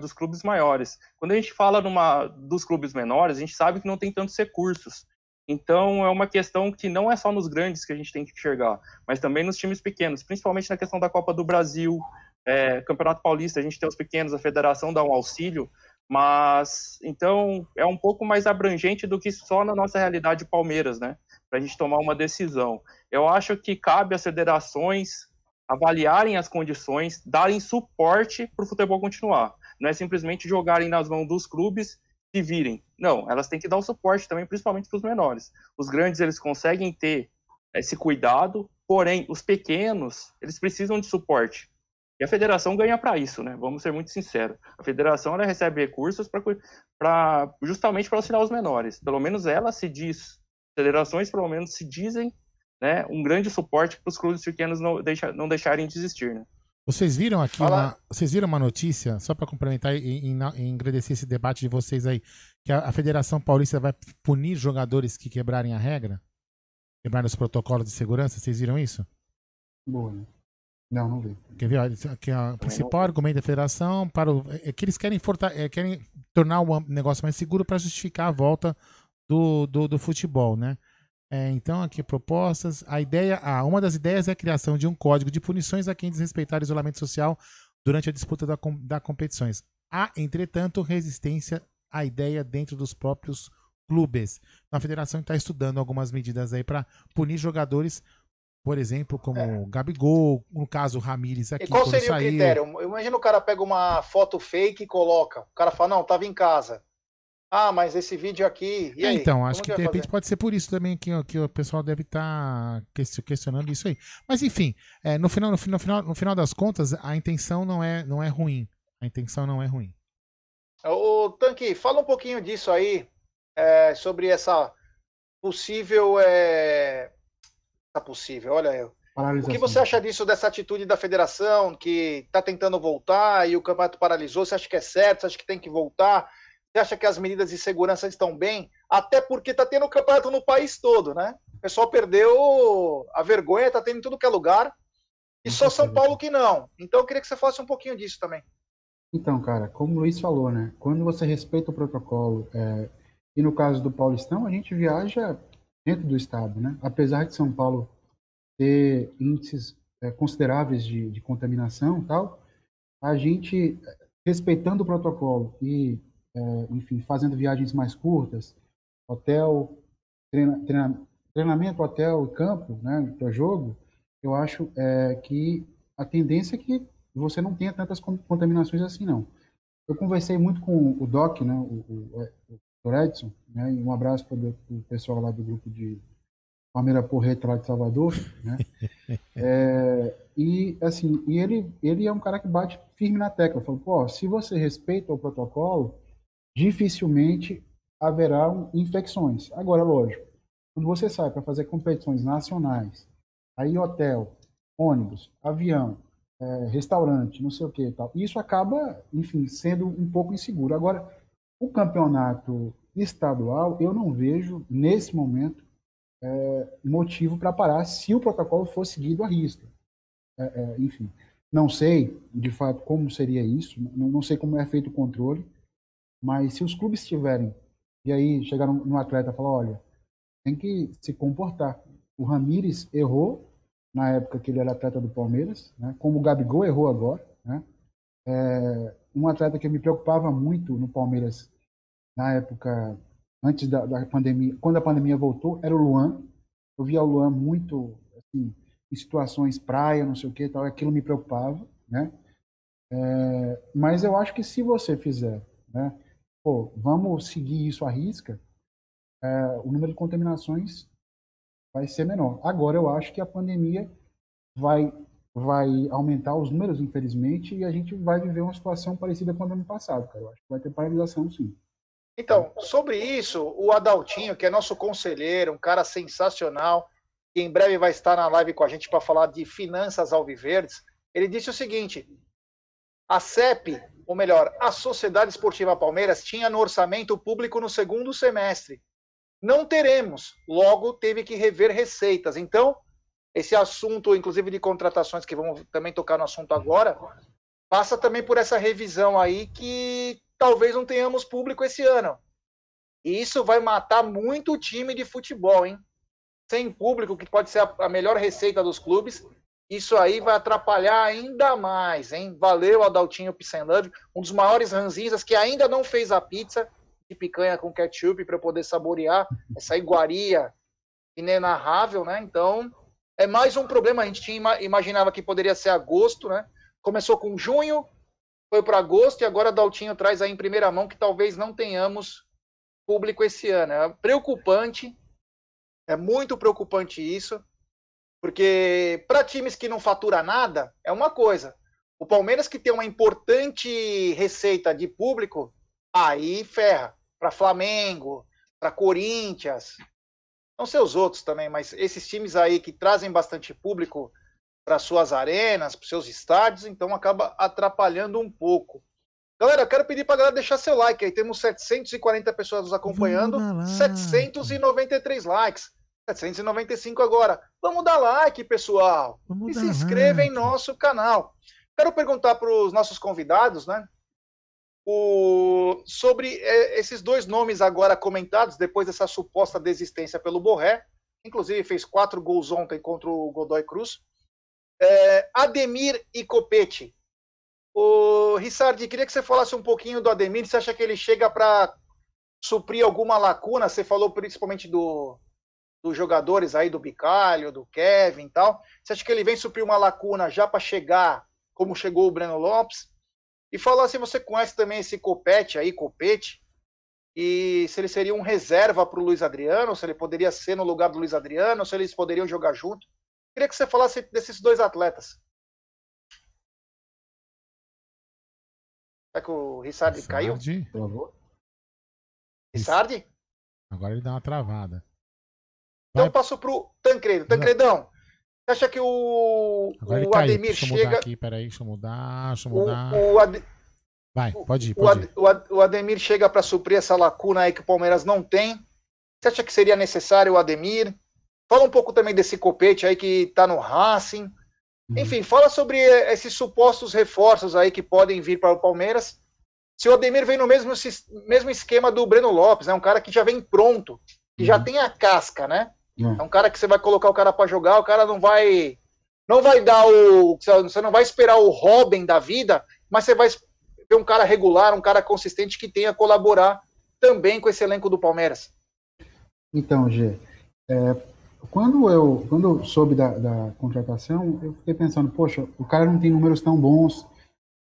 dos clubes maiores. Quando a gente fala numa, dos clubes menores, a gente sabe que não tem tantos recursos. Então, é uma questão que não é só nos grandes que a gente tem que enxergar, mas também nos times pequenos, principalmente na questão da Copa do Brasil, É, Campeonato Paulista, a gente tem os pequenos, a federação dá um auxílio, mas então é um pouco mais abrangente do que só na nossa realidade Palmeiras, né? Para a gente tomar uma decisão. Eu acho que cabe às federações avaliarem as condições, darem suporte para o futebol continuar. Não é simplesmente jogarem nas mãos dos clubes e virem. Não, elas têm que dar o suporte também, principalmente para os menores. Os grandes eles conseguem ter esse cuidado, porém os pequenos eles precisam de suporte. E a federação ganha para isso, né? Vamos ser muito sinceros. A federação ela recebe recursos para justamente para auxiliar os menores. Pelo menos ela se diz, federações pelo menos se dizem, né, um grande suporte para os clubes pequenos não, deixa, não deixarem de existir, né? Vocês viram aqui uma, vocês viram uma notícia, só para complementar e, e, e, agradecer esse debate de vocês aí, que a, a, Federação Paulista vai punir jogadores que quebrarem a regra? Quebrarem os protocolos de segurança? Vocês viram isso? Boa, né? Não, não vi. Quer ver? Aqui, o principal argumento da federação para o, é que eles querem, é, querem tornar o negócio mais seguro para justificar a volta do, do, do futebol, né? É, então, aqui propostas. A ideia, ah, uma das ideias é a criação de um código de punições a quem desrespeitar o isolamento social durante a disputa da, da competições. Há, entretanto, resistência à ideia dentro dos próprios clubes. A federação está estudando algumas medidas aí para punir jogadores por exemplo, como é. Gabigol, no caso Ramires aqui. E qual seria saiu. o critério? Imagina o cara pega uma foto fake e coloca. O cara fala, não, tava em casa. Ah, mas esse vídeo aqui. É, então, acho que, que de repente fazer? pode ser por isso também que, que o pessoal deve estar tá questionando isso aí. Mas enfim, é, no, final, no, final, no final das contas, a intenção não é, não é ruim. A intenção não é ruim. Ô, Tanque, fala um pouquinho disso aí, é, sobre essa possível é, Tá possível, olha eu. O que você acha disso, dessa atitude da federação que está tentando voltar e o campeonato paralisou? Você acha que é certo? Você acha que tem que voltar? Você acha que as medidas de segurança estão bem? Até porque está tendo campeonato no país todo, né? O pessoal perdeu a vergonha, está tendo em tudo que é lugar. E só São Paulo que não. Então eu queria que você falasse um pouquinho disso também. Então, cara, como o Luiz falou, né? Quando você respeita o protocolo, é... e no caso do Paulistão, a gente viaja dentro do estado, né? Apesar de São Paulo ter índices é, consideráveis de, de contaminação e tal, a gente, respeitando o protocolo e, é, enfim, fazendo viagens mais curtas, hotel, treina, treina, treinamento, hotel, campo, né, para jogo, eu acho é, que a tendência é que você não tenha tantas contaminações assim, não. Eu conversei muito com o Doc, né, o, o, o Edson, né, e um abraço para o pessoal lá do grupo de Palmeira Porreta lá de Salvador, né? é, e assim, e ele, ele é um cara que bate firme na tecla, falou, pô, se você respeita o protocolo, dificilmente haverá infecções. Agora, lógico, quando você sai para fazer competições nacionais, aí hotel, ônibus, avião, é, restaurante, não sei o que tal, isso acaba, enfim, sendo um pouco inseguro. Agora, o campeonato estadual, eu não vejo, nesse momento, é, motivo para parar se o protocolo for seguido à risca. É, é, enfim, não sei de fato como seria isso, não, não, sei como é feito o controle, mas se os clubes tiverem, e aí chegaram no atleta e falar, olha, tem que se comportar. O Ramires errou na época que ele era atleta do Palmeiras, né, como o Gabigol errou agora. Né, é, um atleta que me preocupava muito no Palmeiras na época antes da, da, pandemia, quando a pandemia voltou, era o Luan. Eu via o Luan muito assim, em situações praia, não sei o que, tal. Aquilo me preocupava, né? É, mas eu acho que se você fizer, né? Pô, vamos seguir isso à risca, é, o número de contaminações vai ser menor. Agora eu acho que a pandemia vai vai aumentar os números, infelizmente, e a gente vai viver uma situação parecida com a do ano passado, cara. Eu acho que vai ter paralisação, sim. Então, sobre isso, o Adaltinho, que é nosso conselheiro, um cara sensacional, que em breve vai estar na live com a gente para falar de finanças alviverdes, ele disse o seguinte: a CEP, ou melhor, a Sociedade Esportiva Palmeiras, tinha no orçamento público no segundo semestre. Não teremos, logo teve que rever receitas. Então, esse assunto, inclusive de contratações, que vamos também tocar no assunto agora, passa também por essa revisão aí que talvez não tenhamos público esse ano. E isso vai matar muito o time de futebol, hein? Sem público, que pode ser a melhor receita dos clubes, isso aí vai atrapalhar ainda mais, hein? Valeu, Adaltinho Pissenlove, um dos maiores ranzinhas que ainda não fez a pizza de picanha com ketchup para poder saborear essa iguaria inenarrável, né? Então, é mais um problema. A gente tinha, imaginava que poderia ser agosto, né? Começou com junho, foi para agosto e agora Daltinho traz aí em primeira mão que talvez não tenhamos público esse ano. É preocupante, é muito preocupante isso, porque para times que não fatura nada é uma coisa. O Palmeiras que tem uma importante receita de público, aí ferra. Para Flamengo, para Corinthians, não sei os outros também, mas esses times aí que trazem bastante público para suas arenas, para seus estádios, então acaba atrapalhando um pouco. Galera, eu quero pedir para galera deixar seu like aí. Temos 740 pessoas nos acompanhando, 793 likes. 795 agora. Vamos dar like, pessoal. Vamos e se inscreva like. em nosso canal. Quero perguntar para os nossos convidados, né? O, sobre é, esses dois nomes agora comentados, depois dessa suposta desistência pelo Borré, inclusive fez quatro gols ontem contra o Godoy Cruz. É, Ademir e Copete. O Rissardi, queria que você falasse um pouquinho do Ademir. Você acha que ele chega para suprir alguma lacuna? Você falou principalmente do, dos jogadores aí, do Bicalho, do Kevin e tal. Você acha que ele vem suprir uma lacuna já para chegar como chegou o Breno Lopes? E falar se você conhece também esse Copete aí, Copete, e se ele seria um reserva para o Luiz Adriano, se ele poderia ser no lugar do Luiz Adriano, se eles poderiam jogar junto. Queria que você falasse desses dois atletas. Será que o Rissardi caiu? Travou? Rissardi? Agora ele dá uma travada. Então passo pro Tancredo. Tancredão, você acha que o, Agora o Ademir deixa chega. Mudar aqui, peraí, deixa eu mudar, deixa eu mudar. O, o Ad... Vai, pode ir. Pode o, Ad... o Ademir chega para suprir essa lacuna aí que o Palmeiras não tem. Você acha que seria necessário o Ademir? Fala um pouco também desse copete aí que tá no Racing. Uhum. Enfim, fala sobre esses supostos reforços aí que podem vir para o Palmeiras. Se o Ademir vem no mesmo, mesmo esquema do Breno Lopes, é né? um cara que já vem pronto, que uhum. já tem a casca, né? É. é um cara que você vai colocar o cara para jogar, o cara não vai não vai dar o você não vai esperar o Robin da vida, mas você vai ver um cara regular, um cara consistente que tenha colaborar também com esse elenco do Palmeiras. Então, G, é, quando eu quando eu soube da, da, contratação, eu fiquei pensando, poxa, o cara não tem números tão bons,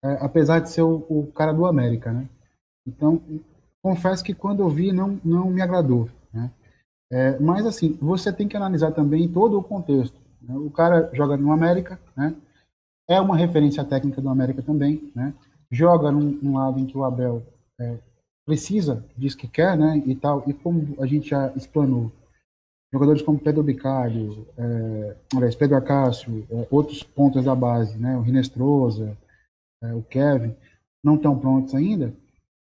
é, apesar de ser o, o, cara do América, né? Então, confesso que quando eu vi não não me agradou? É, mas, assim, você tem que analisar também todo o contexto. Né? O cara joga no América, né? é uma referência técnica do América também, né? joga num, num lado em que o Abel é, precisa, diz que quer, né? e tal, e como a gente já explanou, jogadores como Pedro Bicalho, é, aliás, Pedro Acácio, é, outros pontos da base, né? o Rinestrosa, é, o Kevin, não estão prontos ainda,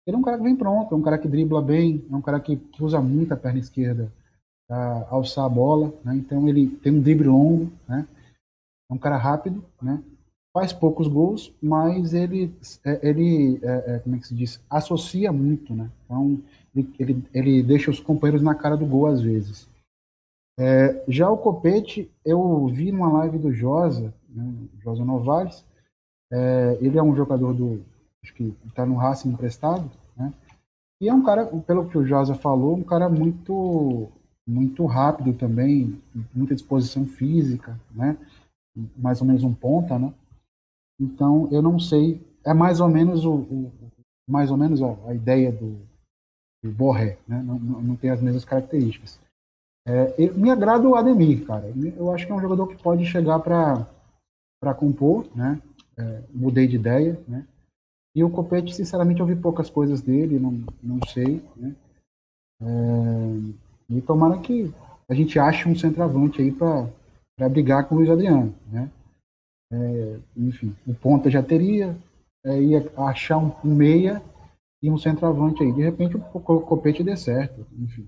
ele é um cara que vem pronto, é um cara que dribla bem, é um cara que usa muito a perna esquerda, a alçar a bola, né? então ele tem um drible longo, né? é um cara rápido, né? faz poucos gols, mas ele, é, ele é, é, como é que se diz, associa muito, né? então ele, ele, ele, deixa os companheiros na cara do gol às vezes. É, já o Copete, eu vi numa live do Josa, né? Josa Novaes, é, ele é um jogador do, acho que está no Racing emprestado, né? E é um cara, pelo que o Josa falou, um cara muito muito rápido também, muita disposição física, né? Mais ou menos um ponta, né? Então, eu não sei, é mais ou menos o, o mais ou menos a, a ideia do, do Borré, né? Não, não, não, tem as mesmas características. É, me agrada o Ademir, cara. Eu acho que é um jogador que pode chegar para para compor, né? É, mudei de ideia, né? E o Copete, sinceramente, eu vi poucas coisas dele, não, não sei, né? É, e tomara que a gente ache um centroavante aí para brigar com o Luiz Adriano, né? É, enfim, o ponta já teria, é, ia achar um, um, meia e um centroavante aí. De repente o copete dê certo, enfim.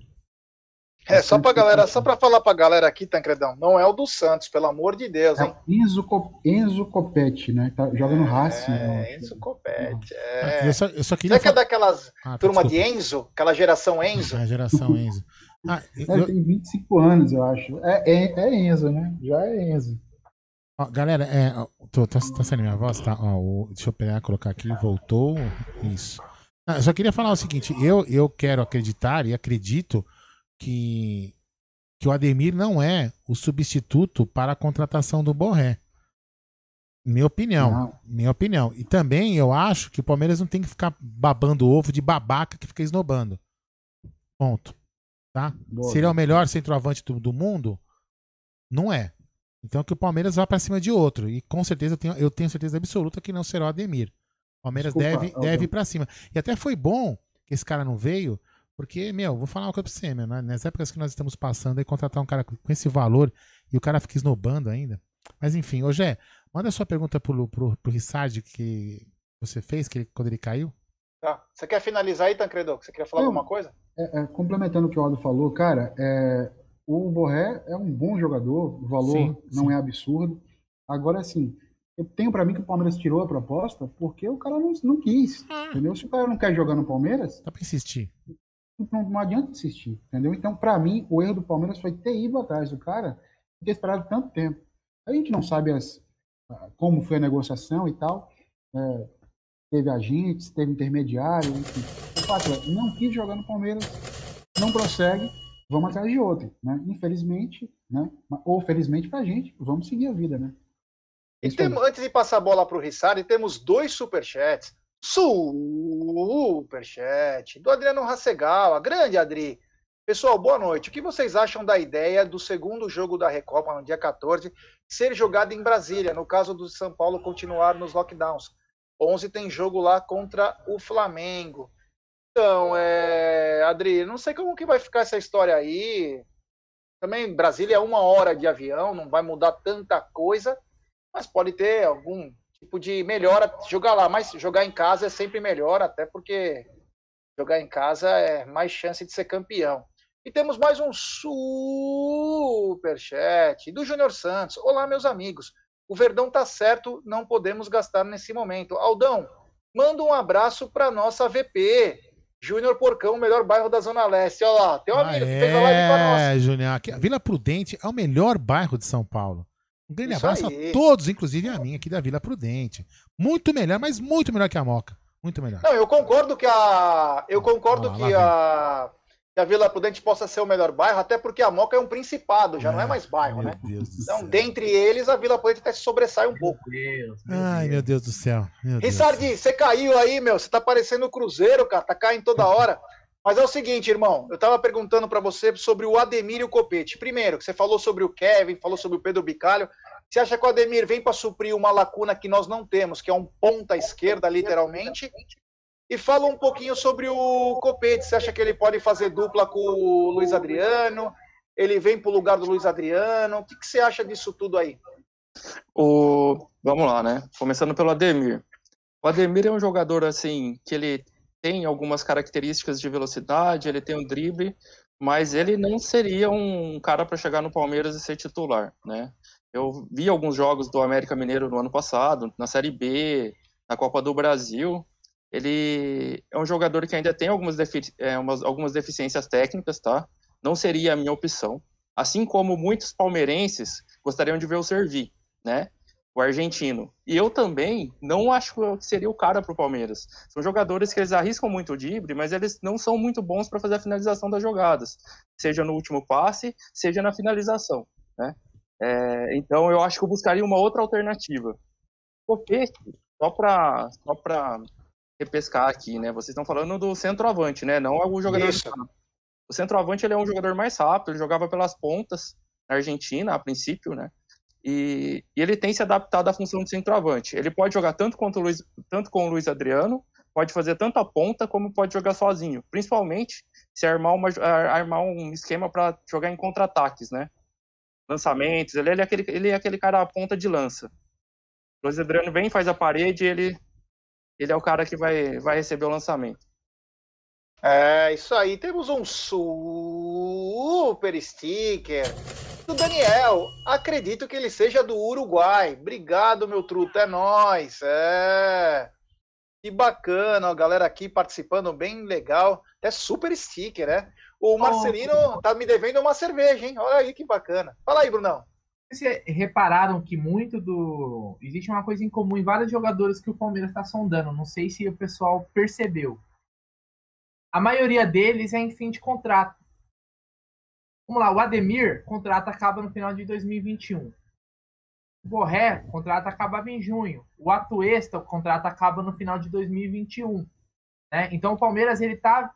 É, só pra galera, só para falar pra galera aqui, Tancredão, não é o do Santos, pelo amor de Deus, hein? É Enzo, Enzo Copete, né? Tá, joga no é, Racing. É, Enzo Copete, é. Ah, eu só, eu só queria Você falar... que é daquelas ah, tá, turma desculpa. de Enzo? Aquela geração Enzo? A geração Enzo. Ah, é, eu... Tem 25 anos, eu acho. É, é, é, Enzo, né? Já é Enzo. Ó, galera, é, tô, tá, tá saindo minha voz? Tá, ó, o, deixa eu pegar, colocar aqui, voltou. Isso. Ah, eu só queria falar o seguinte: eu, eu quero acreditar e acredito que, que o Ademir não é o substituto para a contratação do Borré. Minha opinião. Não. Minha opinião. E também eu acho que o Palmeiras não tem que ficar babando ovo de babaca que fica esnobando. Ponto. Tá? Boa, Se ele é o melhor centroavante do, do mundo, não é. Então que o Palmeiras vá para cima de outro. E com certeza eu tenho, eu tenho certeza absoluta que não será o Ademir. O Palmeiras Desculpa, deve, deve ir para cima. E até foi bom que esse cara não veio, porque, meu, vou falar uma coisa pra você, meu, né? nas épocas que nós estamos passando, aí contratar um cara com esse valor e o cara fica esnobando ainda. Mas enfim, ô Gé, manda a sua pergunta pro, pro, pro Rissard que você fez que ele, quando ele caiu. Tá. Você quer finalizar aí, Tancredo? Você queria falar alguma coisa? É, é, complementando o que o Aldo falou, cara, é, o Borré é um bom jogador, o valor sim, não sim. é absurdo. Agora, assim, eu tenho para mim que o Palmeiras tirou a proposta porque o cara não, não quis, ah. entendeu? Se o cara não quer jogar no Palmeiras... Dá pra insistir. Não, não adianta insistir, entendeu? Então, para mim, o erro do Palmeiras foi ter ido atrás do cara e ter esperado tanto tempo. A gente não sabe as, como foi a negociação e tal. É, teve agentes, teve intermediário, enfim. O fato é, não quis jogar no Palmeiras, não prossegue, vamos atrás de outro, né? Infelizmente, né? Ou felizmente pra gente, vamos seguir a vida, né? E tem, antes de passar a bola para o Rissari, temos dois superchats. Superchat do Adriano Rassegal, grande Adri. Pessoal, boa noite. O que vocês acham da ideia do segundo jogo da Recopa no dia 14 ser jogado em Brasília, no caso do São Paulo continuar nos lockdowns? 11 tem jogo lá contra o Flamengo. Então, é, Adri, não sei como que vai ficar essa história aí. Também Brasília é uma hora de avião, não vai mudar tanta coisa, mas pode ter algum tipo de melhora jogar lá. Mas jogar em casa é sempre melhor, até porque jogar em casa é mais chance de ser campeão. E temos mais um super chat do Júnior Santos. Olá, meus amigos. O Verdão tá certo, não podemos gastar nesse momento. Aldão, manda um abraço para nossa VP. Júnior Porcão, o melhor bairro da Zona Leste. Olha lá, tem um amigo ah, que fez a live com nós. É, Júnior, a Vila Prudente é o melhor bairro de São Paulo. Um grande Isso abraço aí. a todos, inclusive a mim aqui da Vila Prudente. Muito melhor, mas muito melhor que a Moca. Muito melhor. Não, eu concordo que a. Eu concordo que a que a Vila Prudente possa ser o melhor bairro, até porque a Moca é um principado, já é, não é mais bairro, né? então, céu. dentre eles, a Vila Prudente até se sobressai um meu pouco. Deus, meu Ai, meu Deus do céu. Rissardi, você caiu aí, meu. Você tá parecendo o Cruzeiro, cara. Tá caindo toda hora. Mas é o seguinte, irmão. Eu tava perguntando para você sobre o Ademir e o Copete. Primeiro, que você falou sobre o Kevin, falou sobre o Pedro Bicalho. Você acha que o Ademir vem para suprir uma lacuna que nós não temos, que é um ponta esquerda, literalmente? E fala um pouquinho sobre o Copete. Você acha que ele pode fazer dupla com o Luiz Adriano? Ele vem para o lugar do Luiz Adriano? O que, que, você acha disso tudo aí? O... Vamos lá, né? Começando pelo Ademir. O Ademir é um jogador assim que ele tem algumas características de velocidade, ele tem um drible, mas ele não seria um cara para chegar no Palmeiras e ser titular, né? Eu vi alguns jogos do América Mineiro no ano passado, na Série B, na Copa do Brasil, ele é um jogador que ainda tem algumas, defi é, umas, algumas deficiências técnicas, tá? Não seria a minha opção. Assim como muitos palmeirenses gostariam de ver o Servi, né? O argentino. E eu também não acho que seria o cara para o Palmeiras. São jogadores que eles arriscam muito o drible, mas eles não são muito bons para fazer a finalização das jogadas, seja no último passe, seja na finalização, né? É, então eu acho que eu buscaria uma outra alternativa. Copete, só para só repescar aqui, né? Vocês estão falando do centroavante, né? Não o jogador. Isso. O centroavante ele é um jogador mais rápido, ele jogava pelas pontas na Argentina, a princípio, né? E, e, ele tem se adaptado à função de centroavante. Ele pode jogar tanto, quanto o Luiz, tanto com o Luiz Adriano, pode fazer tanto a ponta como pode jogar sozinho, principalmente se armar, uma, armar um esquema para jogar em contra-ataques, né? Lançamentos, ele, ele, é aquele, ele é aquele cara a ponta de lança. O Luiz Adriano vem, faz a parede, ele ele é o cara que vai, vai receber o lançamento. É, isso aí. Temos um super sticker do Daniel. Acredito que ele seja do Uruguai. Obrigado, meu truto. É nós. É. Que bacana, a galera aqui participando bem legal. É super sticker, né? O Marcelino oh, tá me devendo uma cerveja, hein? Olha aí que bacana. Fala aí, Brunão. Vocês repararam que muito do. Existe uma coisa em comum em vários jogadores que o Palmeiras está sondando. Não sei se o pessoal percebeu. A maioria deles é em fim de contrato. Vamos lá, o Ademir, contrato acaba no final de 2021. O Borré, contrato acabava em junho. O Atuesta, o contrato acaba no final de 2021. Né? Então o Palmeiras, ele tá.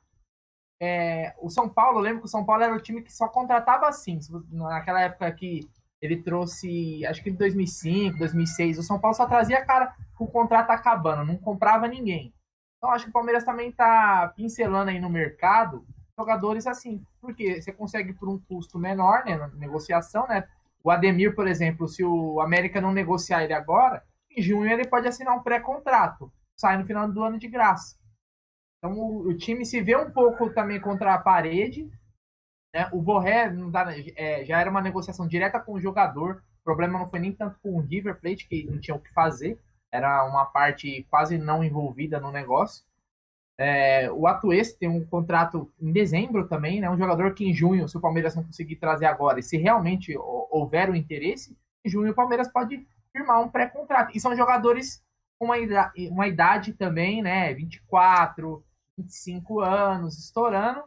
É, o São Paulo, eu lembro que o São Paulo era o time que só contratava assim. Naquela época que ele trouxe, acho que em 2005, 2006, o São Paulo só trazia cara com o contrato acabando, não comprava ninguém. Então acho que o Palmeiras também está pincelando aí no mercado jogadores assim, porque você consegue por um custo menor, né, na negociação, né? O Ademir, por exemplo, se o América não negociar ele agora, em junho ele pode assinar um pré-contrato, sai no final do ano de graça. Então o, o, time se vê um pouco também contra a parede. Né? O Borré dá, é, já era uma negociação direta com o jogador. O problema não foi nem tanto com o River Plate, que não tinha o que fazer. Era uma parte quase não envolvida no negócio. É, o Atueste tem um contrato em dezembro também, né? Um jogador que em junho, se o Palmeiras não conseguir trazer agora, e se realmente houver o interesse, em junho o Palmeiras pode firmar um pré-contrato. E são jogadores com uma idade, uma idade também, né? 24, 25 anos, estourando.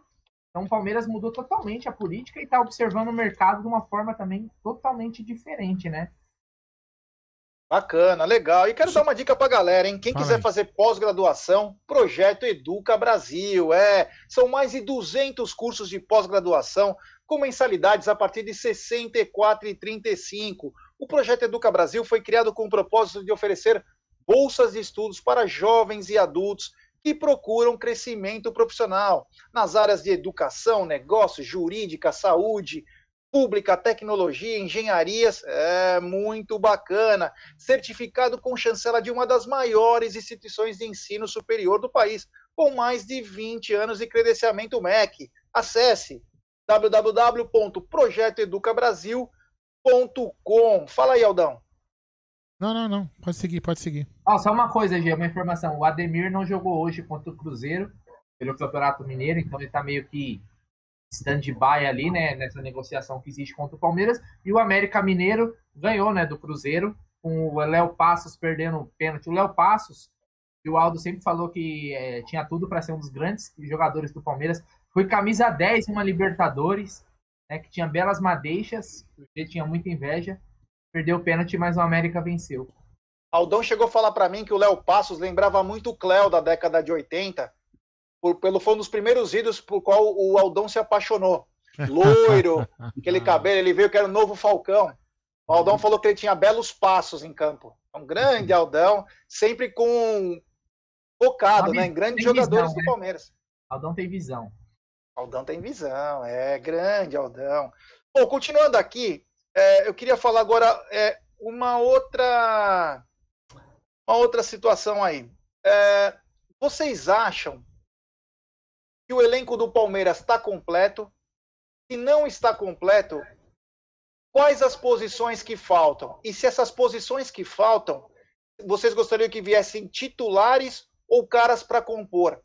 Então o Palmeiras mudou totalmente a política e está observando o mercado de uma forma também totalmente diferente, né? Bacana, legal. E quero dar uma dica para a galera, hein? Quem Fala quiser aí. fazer pós-graduação, Projeto Educa Brasil. É, são mais de 200 cursos de pós-graduação com mensalidades a partir de R$ 64,35. O Projeto Educa Brasil foi criado com o propósito de oferecer bolsas de estudos para jovens e adultos que procuram crescimento profissional nas áreas de educação, negócio, jurídica, saúde, pública, tecnologia, engenharias, é muito bacana. Certificado com chancela de uma das maiores instituições de ensino superior do país, com mais de 20 anos de credenciamento MEC. Acesse www.projetoeducabrasil.com. Fala aí, Aldão. Não, não, não. Pode seguir, pode seguir. Oh, só uma coisa, Gê, uma informação. O Ademir não jogou hoje contra o Cruzeiro pelo Campeonato Mineiro, então ele tá meio que stand-by ali, né, nessa negociação que existe contra o Palmeiras, e o América Mineiro ganhou, né, do Cruzeiro, com o Léo Passos perdendo o pênalti. O Léo Passos, que o Aldo sempre falou que é, tinha tudo para ser um dos grandes jogadores do Palmeiras, foi camisa 10 em uma Libertadores, né, que tinha belas madeixas, porque tinha muita inveja, perdeu o pênalti, mas o América venceu. Aldão chegou a falar para mim que o Léo Passos lembrava muito o Cléo da década de 80, por, pelo foi um dos primeiros ídolos por qual o Aldão se apaixonou. Loiro, aquele cabelo, ele veio que era o novo Falcão. O Aldão falou que ele tinha belos passos em campo. É um grande Aldão, sempre com focado, né, em grandes jogadores visão, do né? Palmeiras. Aldão tem visão. Aldão tem visão, é grande Aldão. Bom, continuando aqui, é, eu queria falar agora é, uma outra uma outra situação aí. É, vocês acham que o elenco do Palmeiras está completo. Se não está completo, quais as posições que faltam? E se essas posições que faltam, vocês gostariam que viessem titulares ou caras para compor?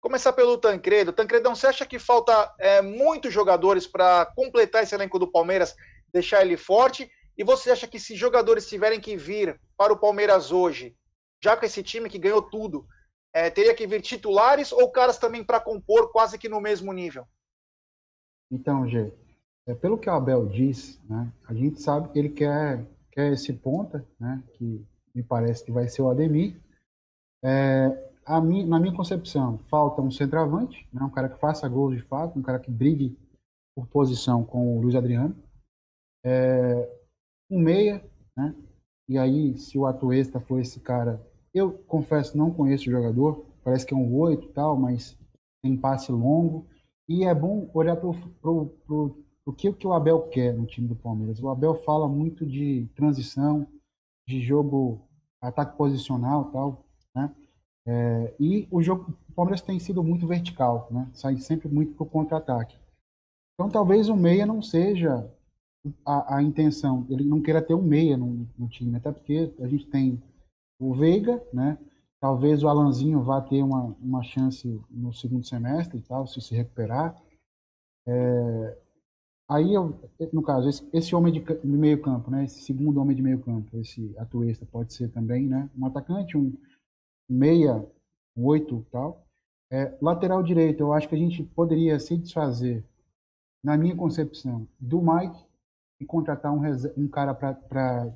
Começar pelo Tancredo. Tancredão, você acha que falta é, muitos jogadores para completar esse elenco do Palmeiras, deixar ele forte? E você acha que se jogadores tiverem que vir para o Palmeiras hoje, já com esse time que ganhou tudo, é, teria que vir titulares ou caras também para compor quase que no mesmo nível? Então, Gê, é, pelo que o Abel diz, né, a gente sabe que ele quer, quer esse ponta, né, que me parece que vai ser o Ademir. É, mim, na minha concepção, falta um centroavante, né, um cara que faça gols de fato, um cara que brigue por posição com o Luiz Adriano. É, um meia, né, e aí, se o Atuesta for esse cara eu confesso, não conheço o jogador, parece que é um oito e tal, mas tem passe longo. E é bom olhar para o que, que o Abel quer no time do Palmeiras. O Abel fala muito de transição, de jogo, ataque posicional tal, né? É, e o jogo o Palmeiras tem sido muito vertical, né? Sai sempre muito para o contra-ataque. Então talvez o meia não seja a, a, intenção. Ele não queira ter um meia no, no time, até porque a gente tem o Veiga, né? Talvez o Alanzinho vá ter uma, uma chance no segundo semestre e tal, se se recuperar. É, aí, eu, no caso, esse, esse homem de, de, meio campo, né? Esse segundo homem de meio campo, esse atuesta, pode ser também, né? Um atacante, um meia, um oito tal. É, lateral direito, eu acho que a gente poderia se desfazer, na minha concepção, do Mike e contratar um, um cara para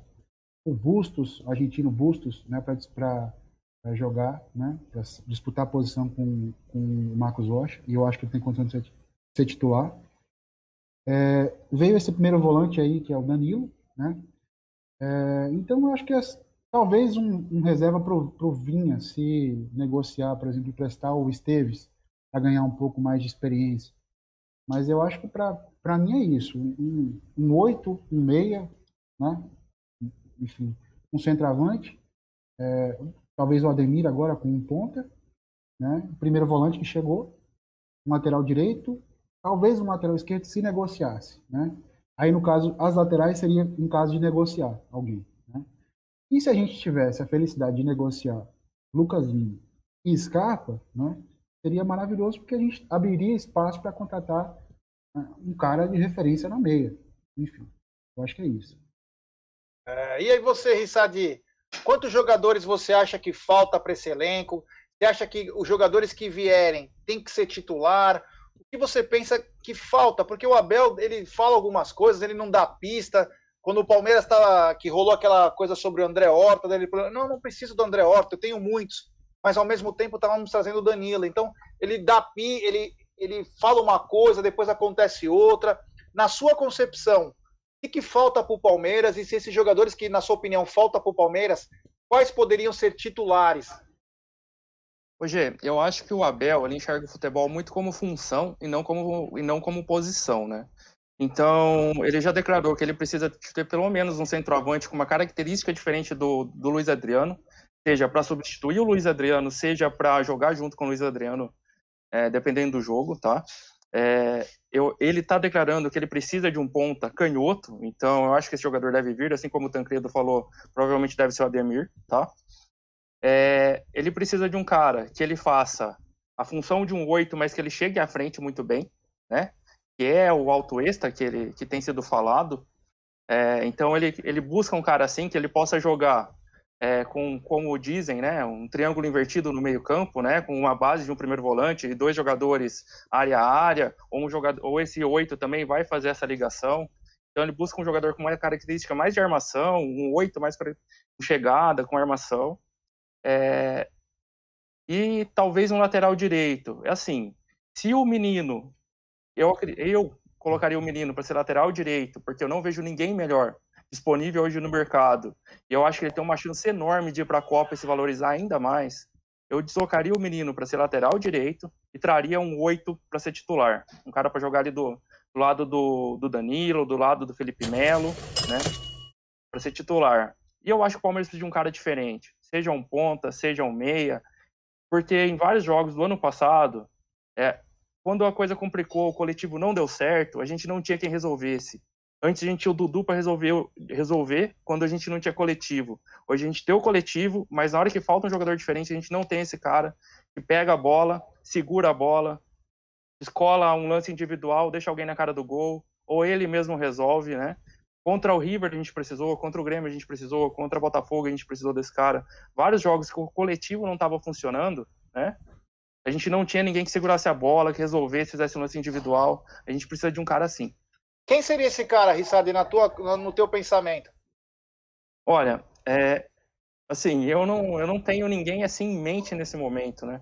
o Bustos, argentino Bustos, né? Para jogar, né? Para disputar a posição com, com o Marcos Rocha. E eu acho que ele tem condição de ser, ser titular. É, veio esse primeiro volante aí, que é o Danilo, né? É, então, eu acho que as, talvez um, um reserva para o Vinha, se negociar, por exemplo, emprestar o Esteves para ganhar um pouco mais de experiência. Mas eu acho que para mim é isso. Um, um 8, um meia, né? enfim, um centroavante, é, talvez o Ademir agora com um ponta, né? primeiro volante que chegou, um lateral direito, talvez um lateral esquerdo se negociasse, né? Aí, no caso, as laterais seria em caso de negociar alguém, né? E se a gente tivesse a felicidade de negociar Lucas Lima e Scarpa, né? Seria maravilhoso porque a gente abriria espaço para contratar né, um cara de referência na meia. Enfim, eu acho que é isso. É, e aí você, Rissadi, quantos jogadores você acha que falta para esse elenco? Você acha que os jogadores que vierem têm que ser titular? o que você pensa que falta? Porque o Abel, ele fala algumas coisas, ele não dá pista. Quando o Palmeiras estava, que rolou aquela coisa sobre o André Horta, ele falou, não, não preciso do André Horta, eu tenho muitos. Mas ao mesmo tempo estávamos trazendo o Danilo. Então, ele dá pi, ele, ele fala uma coisa, depois acontece outra. Na sua concepção, o que, falta para o Palmeiras? E se esses jogadores que, na sua opinião, falta para o Palmeiras, quais poderiam ser titulares? Hoje, eu acho que o Abel ele enxerga o futebol muito como função e não como, e não como posição, né? Então, ele já declarou que ele precisa ter pelo menos um centroavante com uma característica diferente do, do Luiz Adriano, seja para substituir o Luiz Adriano, seja para jogar junto com o Luiz Adriano, é, dependendo do jogo, tá? É, eu, ele está declarando que ele precisa de um ponta canhoto, então eu acho que esse jogador deve vir, assim como o Tancredo falou, provavelmente deve ser o Ademir, tá? é, ele precisa de um cara que ele faça a função de um oito, mas que ele chegue à frente muito bem, né? Que é o alto extra que ele que tem sido falado. É, então ele, ele busca um cara assim que ele possa jogar é, com, como dizem, né, um triângulo invertido no meio campo, né, com uma base de um primeiro volante e dois jogadores área a área, ou um jogador, ou esse oito também vai fazer essa ligação. Então ele busca um jogador com uma característica mais de armação, um oito mais com chegada, com armação. É, e talvez um lateral direito. É assim, se o menino, eu, eu colocaria o menino para ser lateral direito, porque eu não vejo ninguém melhor disponível hoje no mercado. E eu acho que ele tem uma chance enorme de ir para a Copa e se valorizar ainda mais. Eu deslocaria o menino para ser lateral direito e traria um oito para ser titular. Um cara para jogar ali do, do lado do, do, Danilo, do lado do Felipe Melo, né? Para ser titular. E eu acho que o Palmeiras precisa de um cara diferente seja um ponta, seja um meia, porque em vários jogos do ano passado, é, quando a coisa complicou, o coletivo não deu certo, a gente não tinha quem resolvesse. Antes a gente tinha o Dudu para resolver, resolver quando a gente não tinha coletivo. Hoje a gente tem o coletivo, mas na hora que falta um jogador diferente, a gente não tem esse cara que pega a bola, segura a bola, escola um lance individual, deixa alguém na cara do gol, ou ele mesmo resolve, né? Contra o River a gente precisou, contra o Grêmio a gente precisou, contra o Botafogo a gente precisou desse cara. Vários jogos que o coletivo não estava funcionando, né? A gente não tinha ninguém que segurasse a bola, que resolvesse, fizesse um lance individual. A gente precisa de um cara assim. Quem seria esse cara, Rissade, na tua, no teu pensamento? Olha, é, assim, eu não, eu não tenho ninguém assim em mente nesse momento, né?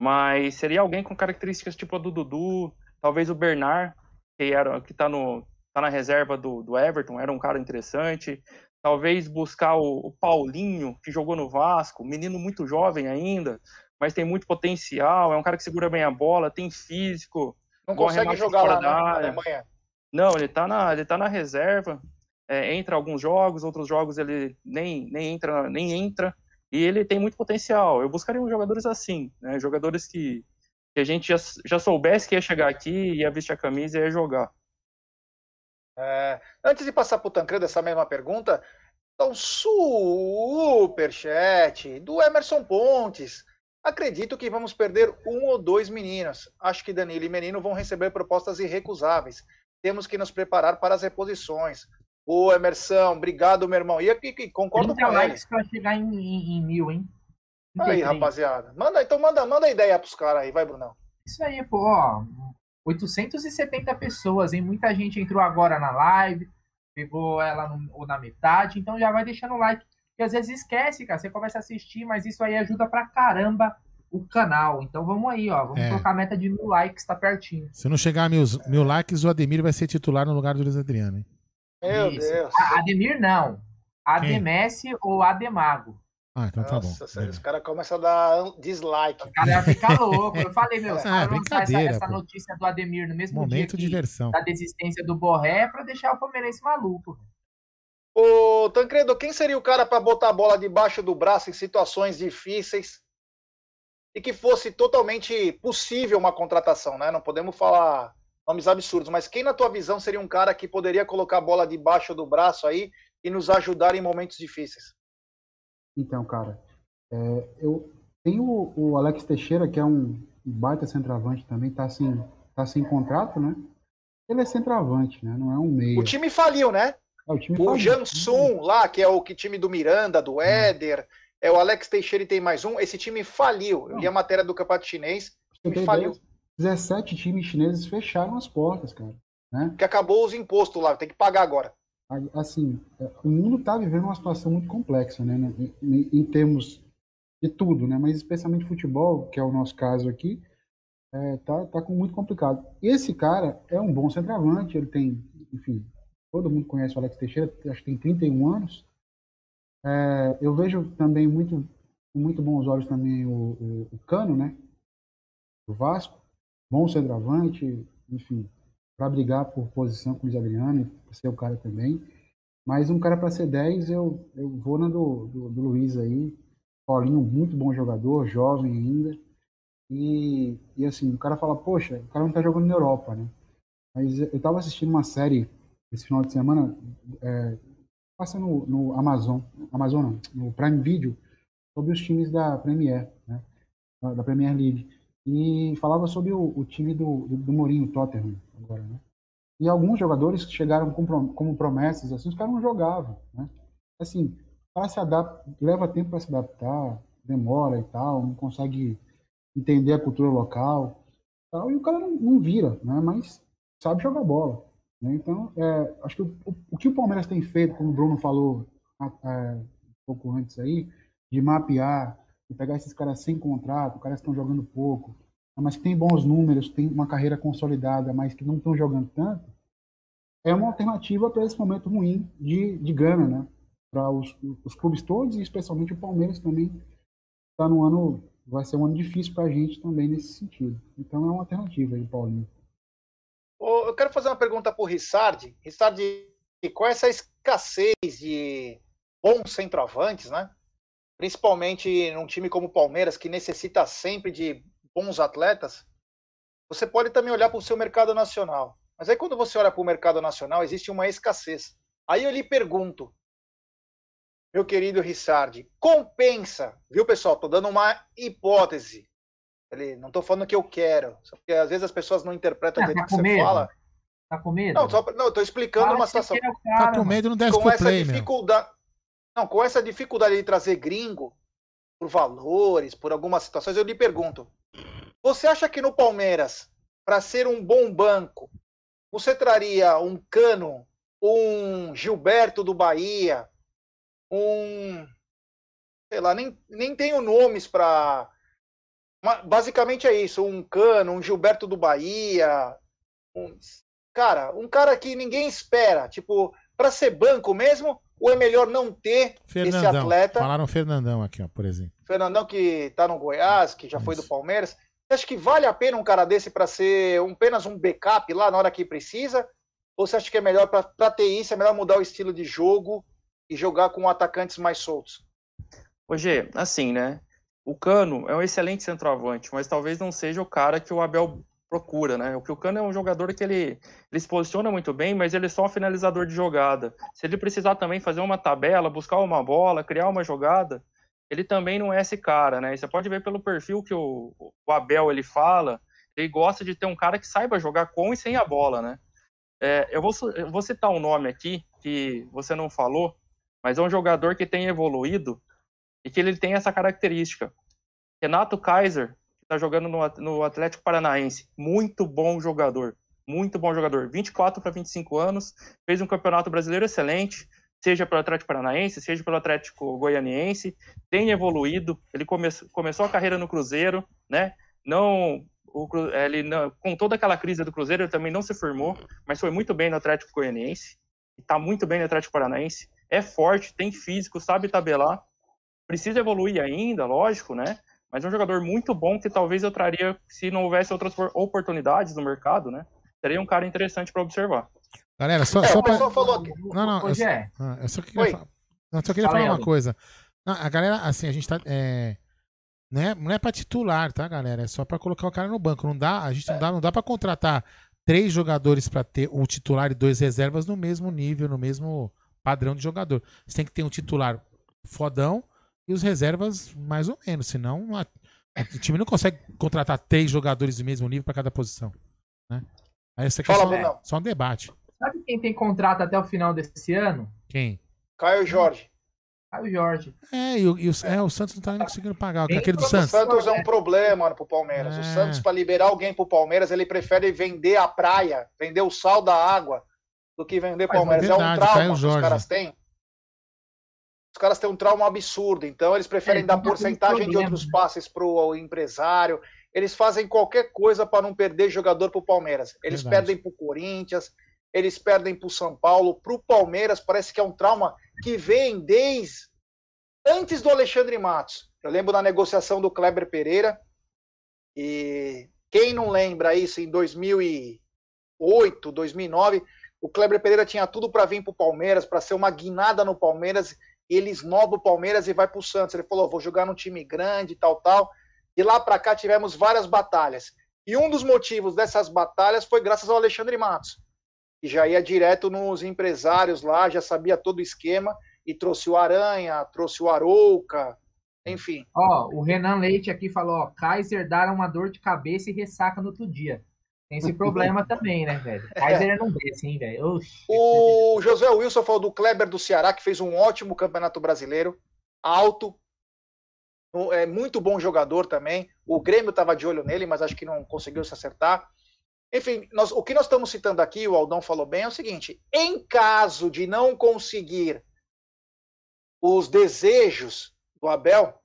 Mas seria alguém com características tipo a do Dudu, talvez o Bernard, que era que tá no tá na reserva do, do Everton, era um cara interessante. Talvez buscar o, o Paulinho, que jogou no Vasco, menino muito jovem ainda, mas tem muito potencial, é um cara que segura bem a bola, tem físico. Não consegue jogar lá na Alemanha. Não, ele tá na, ele tá na reserva. É, entra alguns jogos, outros jogos ele nem, nem entra, nem entra. E ele tem muito potencial. Eu buscaria uns jogadores assim, né? Jogadores que, que a gente já, já soubesse que ia chegar aqui, ia vestir a camisa e ia jogar. É, antes de passar para o Tancredo essa mesma pergunta, então, superchat do Emerson Pontes. Acredito que vamos perder um ou dois meninos. Acho que Danilo e Menino vão receber propostas irrecusáveis. Temos que nos preparar para as reposições. Ô, Emerson, obrigado, meu irmão. E aqui, concordo 30 com likes ele. para chegar em, em, em, mil, hein? Aí, rapaziada. Manda, então manda, manda ideia pros caras aí, vai, Brunão. Isso aí, pô, ó. 870 pessoas, hein? Muita gente entrou agora na live, pegou ela no, na metade, então já vai deixando o like. Porque às vezes esquece, cara. Você começa a assistir, mas isso aí ajuda pra caramba o canal. Então vamos aí, ó. Vamos é. colocar a meta de mil likes, tá pertinho. Se não chegar a mil, mil likes, o Ademir vai ser titular no lugar do Luiz Adriano, hein? Meu Isso. Deus. A Ademir não. Ademesse ou Ademago. Ah, então tá Nossa, bom. Sério, os caras começam a dar dislike. O cara ia ficar louco. Eu falei, meu, ah, é, brincadeira, essa, essa, notícia do Ademir no mesmo Momento dia de diversão. da desistência do Borré pra deixar o Palmeirense maluco. Ô, Tancredo, quem seria o cara para botar a bola debaixo do braço em situações difíceis e que fosse totalmente possível uma contratação, né? Não podemos falar nomes absurdos, mas quem na tua visão seria um cara que poderia colocar a bola debaixo do braço aí e nos ajudar em momentos difíceis? Então, cara, é, eu tenho o, o, Alex Teixeira, que é um baita centroavante também, tá sem, tá sem contrato, né? Ele é centroavante, né? Não é um meio. O time faliu, né? É, o time o faliu. Jansson lá, que é o que time do Miranda, do Éder, é o Alex Teixeira e tem mais um. Esse time faliu. Eu li a matéria do campeonato chinês. Time faliu. 17 times chineses fecharam as portas, cara. Né? Que acabou os impostos lá, tem que pagar agora. Assim, é, o mundo está vivendo uma situação muito complexa, né? Em, em, termos de tudo, né? Mas especialmente futebol, que é o nosso caso aqui, é, tá, tá muito complicado. Esse cara é um bom centroavante, ele tem, enfim, todo mundo conhece o Alex Teixeira, acho que tem 31 anos. É, eu vejo também muito, com muito bons olhos também o, o, o Cano, né? Do Vasco bom centroavante, enfim, para brigar por posição com o Luiz Adriano, ser o cara também. Mas um cara para ser 10, eu, eu vou na do, do, do, Luiz aí. Paulinho, muito bom jogador, jovem ainda. E, e assim, o cara fala, poxa, o cara não tá jogando na Europa, né? Mas eu tava assistindo uma série esse final de semana, é, passa no, no Amazon, Amazon não, no Prime Video, sobre os times da Premier, né? Da Premier League. E falava sobre o, o time do, do, do Mourinho, Tottenham, agora, né? E alguns jogadores que chegaram com, como promessas, assim, os caras não jogavam, né? Assim, para se adaptar, leva tempo para se adaptar, demora e tal, não consegue entender a cultura local, tal, e o cara não, não vira, né? Mas sabe jogar bola. Né? Então, é, acho que o, o, que o Palmeiras tem feito, como o Bruno falou é, um pouco antes aí, de mapear e pegar esses caras sem contrato, caras que estão jogando pouco, mas que tem bons números, tem uma carreira consolidada, mas que não estão jogando tanto, é uma alternativa para esse momento ruim de, de grana, né? Para os, os clubes todos e especialmente o Palmeiras também está no ano, vai ser um ano difícil para a gente também nesse sentido. Então é uma alternativa aí, Paulinho. Eu quero fazer uma pergunta para o Rissardi. Rissardi, qual é essa escassez de bons centroavantes, né? principalmente num time como o Palmeiras, que necessita sempre de bons atletas, você pode também olhar para o seu mercado nacional. Mas aí quando você olha para o mercado nacional, existe uma escassez. Aí eu lhe pergunto, meu querido Rissardi, compensa, viu pessoal? Estou dando uma hipótese. Ele, não estou falando que eu quero, porque às vezes as pessoas não interpretam o é, jeito tá que você medo? fala. Tá com medo? Não, só, não, estou explicando Fala uma que situação. quer o cara, Tá com medo, não desce Com pro essa play, meu. dificuldade, não, com essa dificuldade de trazer gringo por valores, por algumas situações, eu lhe pergunto: você acha que no Palmeiras, para ser um bom banco, você traria um Cano, um Gilberto do Bahia, um. sei lá, nem, nem tenho nomes para. Basicamente é isso: um Cano, um Gilberto do Bahia. Um, cara, um cara que ninguém espera. Tipo, para ser banco mesmo, ou é melhor não ter Fernandão. esse atleta? Falaram Fernandão aqui, ó, por exemplo. Fernandão que tá no Goiás, que já foi do. Palmeiras. Você acha que vale a pena um cara desse para ser um, apenas um backup lá na hora que precisa? Ou você acha que é melhor para ter isso, é melhor mudar o estilo de jogo e jogar com atacantes mais soltos? Hoje, assim, né? O Cano é um excelente centroavante, mas talvez não seja o cara que o Abel procura, né? Porque o Cano é um jogador que ele, ele se posiciona muito bem, mas ele é só um finalizador de jogada. Se ele precisar também fazer uma tabela, buscar uma bola, criar uma jogada, ele também não é esse cara, né? Você pode ver pelo perfil que o, o Abel ele fala, ele gosta de ter um cara que saiba jogar com e sem a bola, né? É, eu, vou, eu vou citar um nome aqui que você não falou, mas é um jogador que tem evoluído e que ele tem essa característica. Renato Kaiser, que está jogando no, no Atlético Paranaense, muito bom jogador, muito bom jogador, 24 para 25 anos, fez um campeonato brasileiro excelente, seja pelo Atlético Paranaense, seja pelo Atlético Goianiense, tem evoluído, ele come, começou a carreira no Cruzeiro, né? Não, o, ele não, com toda aquela crise do Cruzeiro, ele também não se firmou, mas foi muito bem no Atlético Goianiense, está muito bem no Atlético Paranaense, é forte, tem físico, sabe tabelar, precisa evoluir ainda, lógico, né? Mas é um jogador muito bom que talvez eu traria se não houvesse outras oportunidades no mercado, né? Seria um cara interessante para observar. Galera, só, É, só o pra... pessoal falou aqui. Não, não, eu, Hoje é. ah, eu só queria, Oi. fa- não, só queria Fala falar uma coisa. Não, a galera, assim, a gente tá. É, não, é, não é pra titular, tá, galera? É só pra colocar o cara no banco. Não dá, a gente não dá, não dá pra contratar três jogadores pra ter um titular e dois reservas no mesmo nível, no mesmo padrão de jogador. Você tem que ter um titular fodão e os reservas mais ou menos. Senão, a- o time não consegue contratar três jogadores do mesmo nível pra cada posição. Né? Aí isso aqui é Fala, só, Brunão. só um debate. Sabe quem tem contrato até o final desse ano? Quem? Caio Jorge. Caio Jorge. É, e o, e o, é, o Santos não tá nem conseguindo pagar. Bem Aquele do O Santos. Santos é um problema pro Palmeiras. É. O Santos, para liberar alguém pro Palmeiras, ele prefere vender a praia, vender o sal da água, do que vender Mas é Palmeiras. É, verdade, um Caio trauma que Jorge. os caras têm. Os caras têm um trauma absurdo, então eles preferem É, dar porcentagem de outros né? passes pro empresário. Eles fazem qualquer coisa para não perder jogador pro Palmeiras. Eles Verdade. perdem pro Corinthians, eles perdem pro São Paulo, pro Palmeiras parece que é um trauma que vem desde antes do Alexandre Matos. Eu lembro da negociação do Kleber Pereira. E quem não lembra isso em 2008, 2009, o Kleber Pereira tinha tudo para vir para o Palmeiras, para ser uma guinada no Palmeiras, ele esnoba o Palmeiras e vai para o Santos. Ele falou: vou jogar num time grande, tal, tal. E lá para cá tivemos várias batalhas. E um dos motivos dessas batalhas foi graças ao Alexandre Matos, que já ia direto nos empresários lá, já sabia todo o esquema, e trouxe o Aranha, trouxe o Arouca, enfim. Ó, o Renan Leite aqui falou, ó, Kaiser dá uma dor de cabeça e ressaca no outro dia. Tem esse problema também, né, velho? Kaiser não desce, hein, velho? O José Wilson falou do Kleber do Ceará, que fez um ótimo campeonato brasileiro, alto, é muito bom jogador também. O Grêmio estava de olho nele, mas acho que não conseguiu se acertar. Enfim, nós- o que nós estamos citando aqui, o Aldão falou bem, é o seguinte: em caso de não conseguir os desejos do Abel,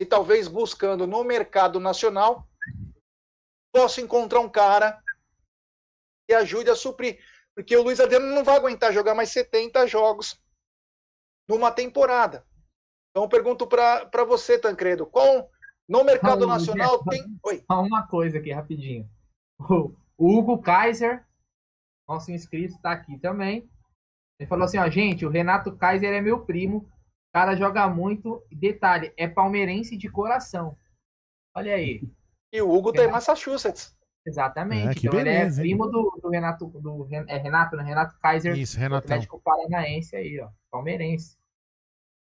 e talvez buscando no mercado nacional, possa encontrar um cara que ajude a suprir. Porque o Luiz Adriano não vai aguentar jogar mais 70 jogos numa temporada. Então eu pergunto para você, Tancredo, qual no mercado Não, nacional tem. Oi. Só uma coisa aqui, rapidinho. O Hugo Kaiser, nosso inscrito, está aqui também. Ele falou assim, ó, gente, o Renato Kaiser é meu primo, o cara joga muito. Detalhe, é palmeirense de coração. Olha aí. E o Hugo tá em Massachusetts. Exatamente. É, que então ele beleza, é hein? primo do, do Renato, do é Renato, né? Renato Kaiser, Isso, do Renatão. Atlético Paranaense aí, ó. Palmeirense.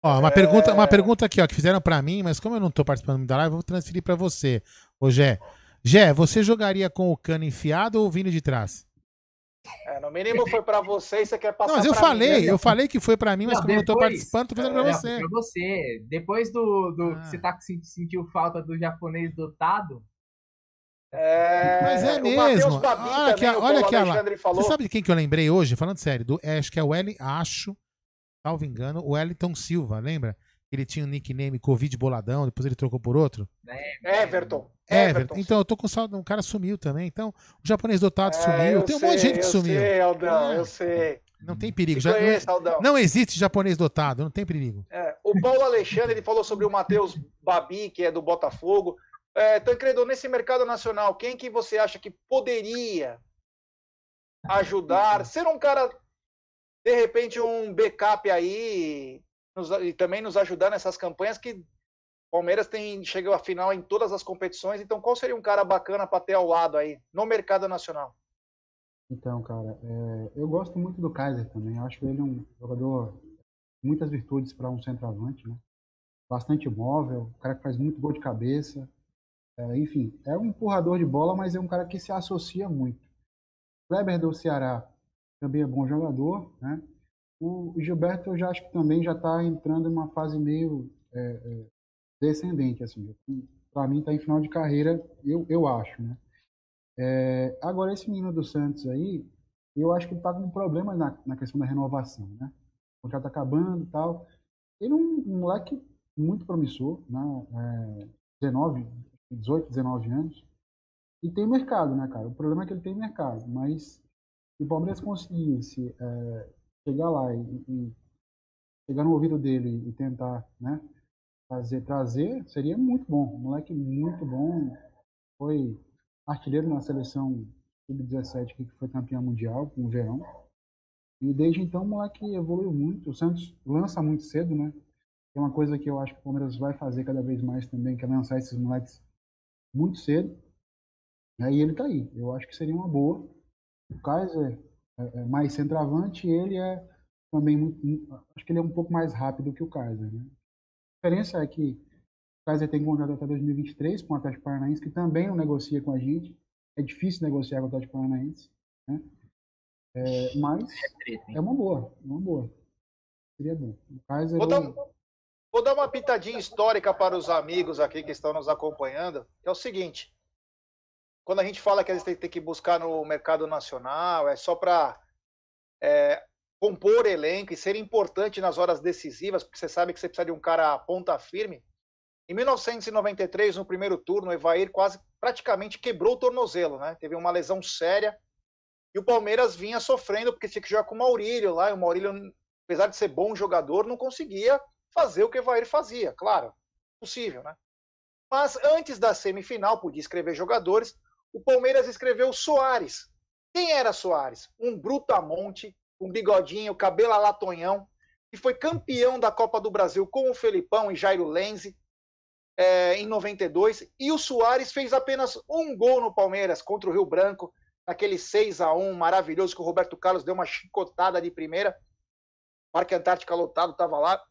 Ó, uma, É. pergunta, uma pergunta aqui, ó, que fizeram pra mim, mas como eu não tô participando da live, eu vou transferir pra você. Ô, Gé. Gé, você jogaria com o cano enfiado ou vindo de trás? É, no mínimo foi para você e você quer passar Não, mas eu pra mim, falei, né? eu falei que foi pra mim, mas Não, como eu não tô depois- participando, tô fazendo pra É, você. Pra você. Depois do, do Ah. que você tá sentiu falta do japonês dotado, É, Mas é o mesmo. Olha também, o olha. Alexandre falou. Você sabe de quem que eu lembrei hoje? Falando sério, do, é, acho que é o L, acho, salvo engano, o Wellington Silva, lembra? Ele tinha o nickname Covid Boladão, depois ele trocou por outro. né? Everton. Everton. Então, eu tô com saudade, um cara sumiu também. Então, o japonês dotado É, sumiu. Tem um monte de sei, gente que eu sumiu. Sei, Aldão, É. eu sei. Não tem perigo. Já, não, conheço, não existe japonês dotado, não tem perigo. É, o Paulo Alexandre ele falou sobre o Matheus Babi, que é do Botafogo. É, Tancredo, nesse mercado nacional, quem que você acha que poderia ajudar? Ser um cara, de repente, um backup aí nos- e também nos ajudar nessas campanhas que Palmeiras tem chegou à final em todas as competições. Então, qual seria um cara bacana para ter ao lado aí no mercado nacional? Então, cara, é, eu gosto muito do Kaiser também. Eu acho ele um jogador muitas virtudes para um centroavante, né? Bastante móvel, um cara que faz muito gol de cabeça. É, enfim, é um empurrador de bola, mas é um cara que se associa muito. Kleber do Ceará também é bom jogador, né? O Gilberto eu já acho que também já está entrando em uma fase meio é, é, descendente, assim. Para mim está em final de carreira, eu, eu acho, né? É, agora esse menino do Santos aí, eu acho que ele está com um problema na, na questão da renovação, né? O contrato tá acabando e tal. Ele é um, um moleque muito promissor, né? É, 19, 18, 19 anos. E tem mercado, né, cara? O problema é que ele tem mercado, mas se o Palmeiras conseguisse é, chegar lá e, e, chegar no ouvido dele e tentar, né, fazer, trazer, seria muito bom. Um moleque muito bom. Foi artilheiro na seleção sub-17 que foi campeão mundial com o Verão. E desde então o moleque evoluiu muito. O Santos lança muito cedo, né? É uma coisa que eu acho que o Palmeiras vai fazer cada vez mais também, que é lançar esses moleques muito cedo. E ele tá aí. Eu acho que seria uma boa. O Kaiser é, é mais centroavante, ele é também muito, acho que ele é um pouco mais rápido que o Kaiser, né? A diferença é que o Kaiser tem contrato até 2023 com o Atlético Paranaense, que também não negocia com a gente. É difícil negociar com o Atlético Paranaense, né? É, mas é uma boa, uma boa. Seria bom. O Kaiser vou, dar, vou dar uma pitadinha histórica para os amigos aqui que estão nos acompanhando, é o seguinte quando a gente fala que a gente tem que buscar no mercado nacional, é só para é, compor elenco e ser importante nas horas decisivas, porque você sabe que você precisa de um cara ponta firme. Em 1993, no primeiro turno, o Evair quase praticamente quebrou o tornozelo, né? Teve uma lesão séria. E o Palmeiras vinha sofrendo porque tinha que jogar com o Maurílio lá. E o Maurílio, apesar de ser bom jogador, não conseguia fazer o que o Evair fazia. Claro, possível, né? Mas antes da semifinal, podia escrever jogadores o Palmeiras escreveu Soares. Quem era Soares? Um brutamonte, um bigodinho, cabelo latonhão, que foi campeão da Copa do Brasil com o Felipão e Jairo Lenze é, em 92. E o Soares fez apenas um gol no Palmeiras contra o Rio Branco, naquele 6 a 1 maravilhoso que o Roberto Carlos deu uma chicotada de primeira. Parque Antártica lotado estava lá.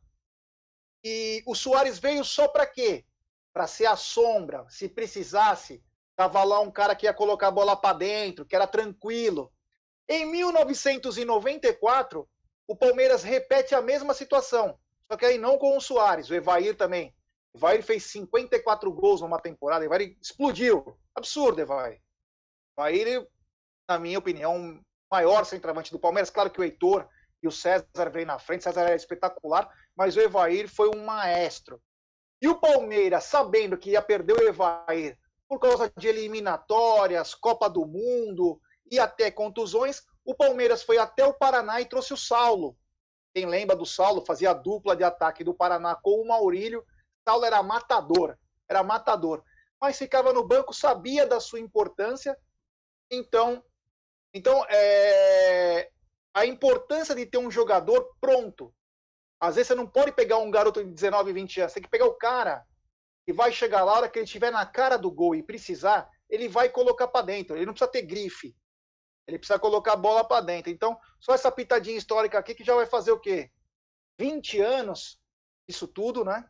E o Soares veio só para quê? Para ser a sombra, se precisasse, Tava lá um cara que ia colocar a bola para dentro, que era tranquilo. Em 1994, o Palmeiras repete a mesma situação, só que aí não com o Soares, o Evair também. O Evair fez 54 gols numa temporada, o Evair explodiu. Absurdo, Evair. O Evair, na minha opinião, maior centroavante do Palmeiras. Claro que o Heitor e o César veio na frente, César era espetacular, mas o Evair foi um maestro. E o Palmeiras, sabendo que ia perder o Evair por causa de eliminatórias, Copa do Mundo e até contusões, o Palmeiras foi até o Paraná e trouxe o Saulo. Quem lembra do Saulo, fazia a dupla de ataque do Paraná com o Maurílio. Saulo era matador, era matador. Mas ficava no banco, sabia da sua importância. Então, então é, a importância de ter um jogador pronto. Às vezes você não pode pegar um garoto de 19, 20 anos, você tem que pegar o cara e vai chegar lá, a hora que ele estiver na cara do gol e precisar, ele vai colocar para dentro. Ele não precisa ter grife. Ele precisa colocar a bola para dentro. Então, só essa pitadinha histórica aqui que já vai fazer o quê? 20 anos, isso tudo, né?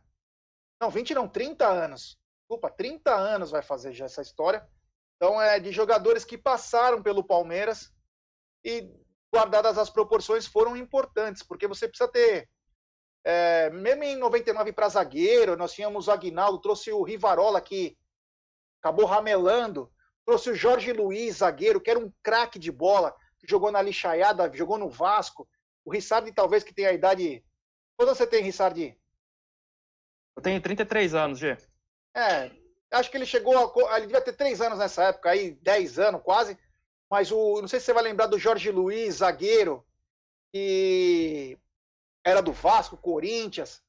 Não, 20 não, 30 anos. Desculpa, 30 anos vai fazer já essa história. Então, é de jogadores que passaram pelo Palmeiras e, guardadas as proporções, foram importantes, porque você precisa ter é, mesmo em 99 para zagueiro, nós tínhamos o Aguinaldo, trouxe o Rivarola que acabou ramelando, trouxe o Jorge Luiz, zagueiro, que era um craque de bola, que jogou na lixaiada, jogou no Vasco. O Rissardi, talvez, que tem a idade. Quando você tem, Rissardi? Eu tenho 33 anos, Gê. É, acho que ele chegou. A, ele devia ter 3 anos nessa época, aí, 10 anos quase. Mas o. Não sei se você vai lembrar do Jorge Luiz, zagueiro, que era do Vasco, Corinthians,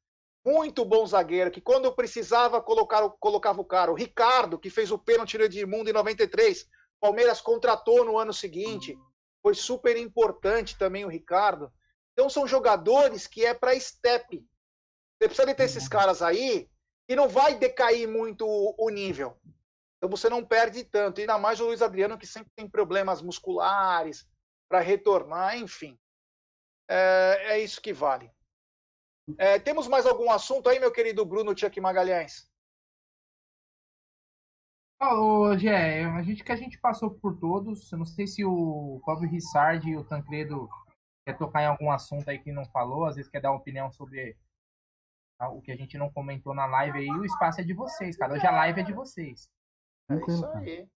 muito bom zagueiro, que quando precisava colocar, colocava o cara. O Ricardo, que fez o pênalti de Edmundo em 93, Palmeiras contratou no ano seguinte, foi super importante também o Ricardo. Então são jogadores que é para step. Você precisa de ter esses caras aí e não vai decair muito o nível. Então você não perde tanto. E ainda mais o Luiz Adriano, que sempre tem problemas musculares para retornar, enfim é, é isso que vale. É, temos mais algum assunto aí, meu querido Bruno Tchak Magalhães? Ô, Gé, a gente que a gente passou por todos, eu não sei se o Pablo Rissard e o Tancredo quer tocar em algum assunto aí que não falou, às vezes quer dar uma opinião sobre o que a gente não comentou na live aí, o espaço é de vocês, cara. Hoje a live é de vocês. É isso aí.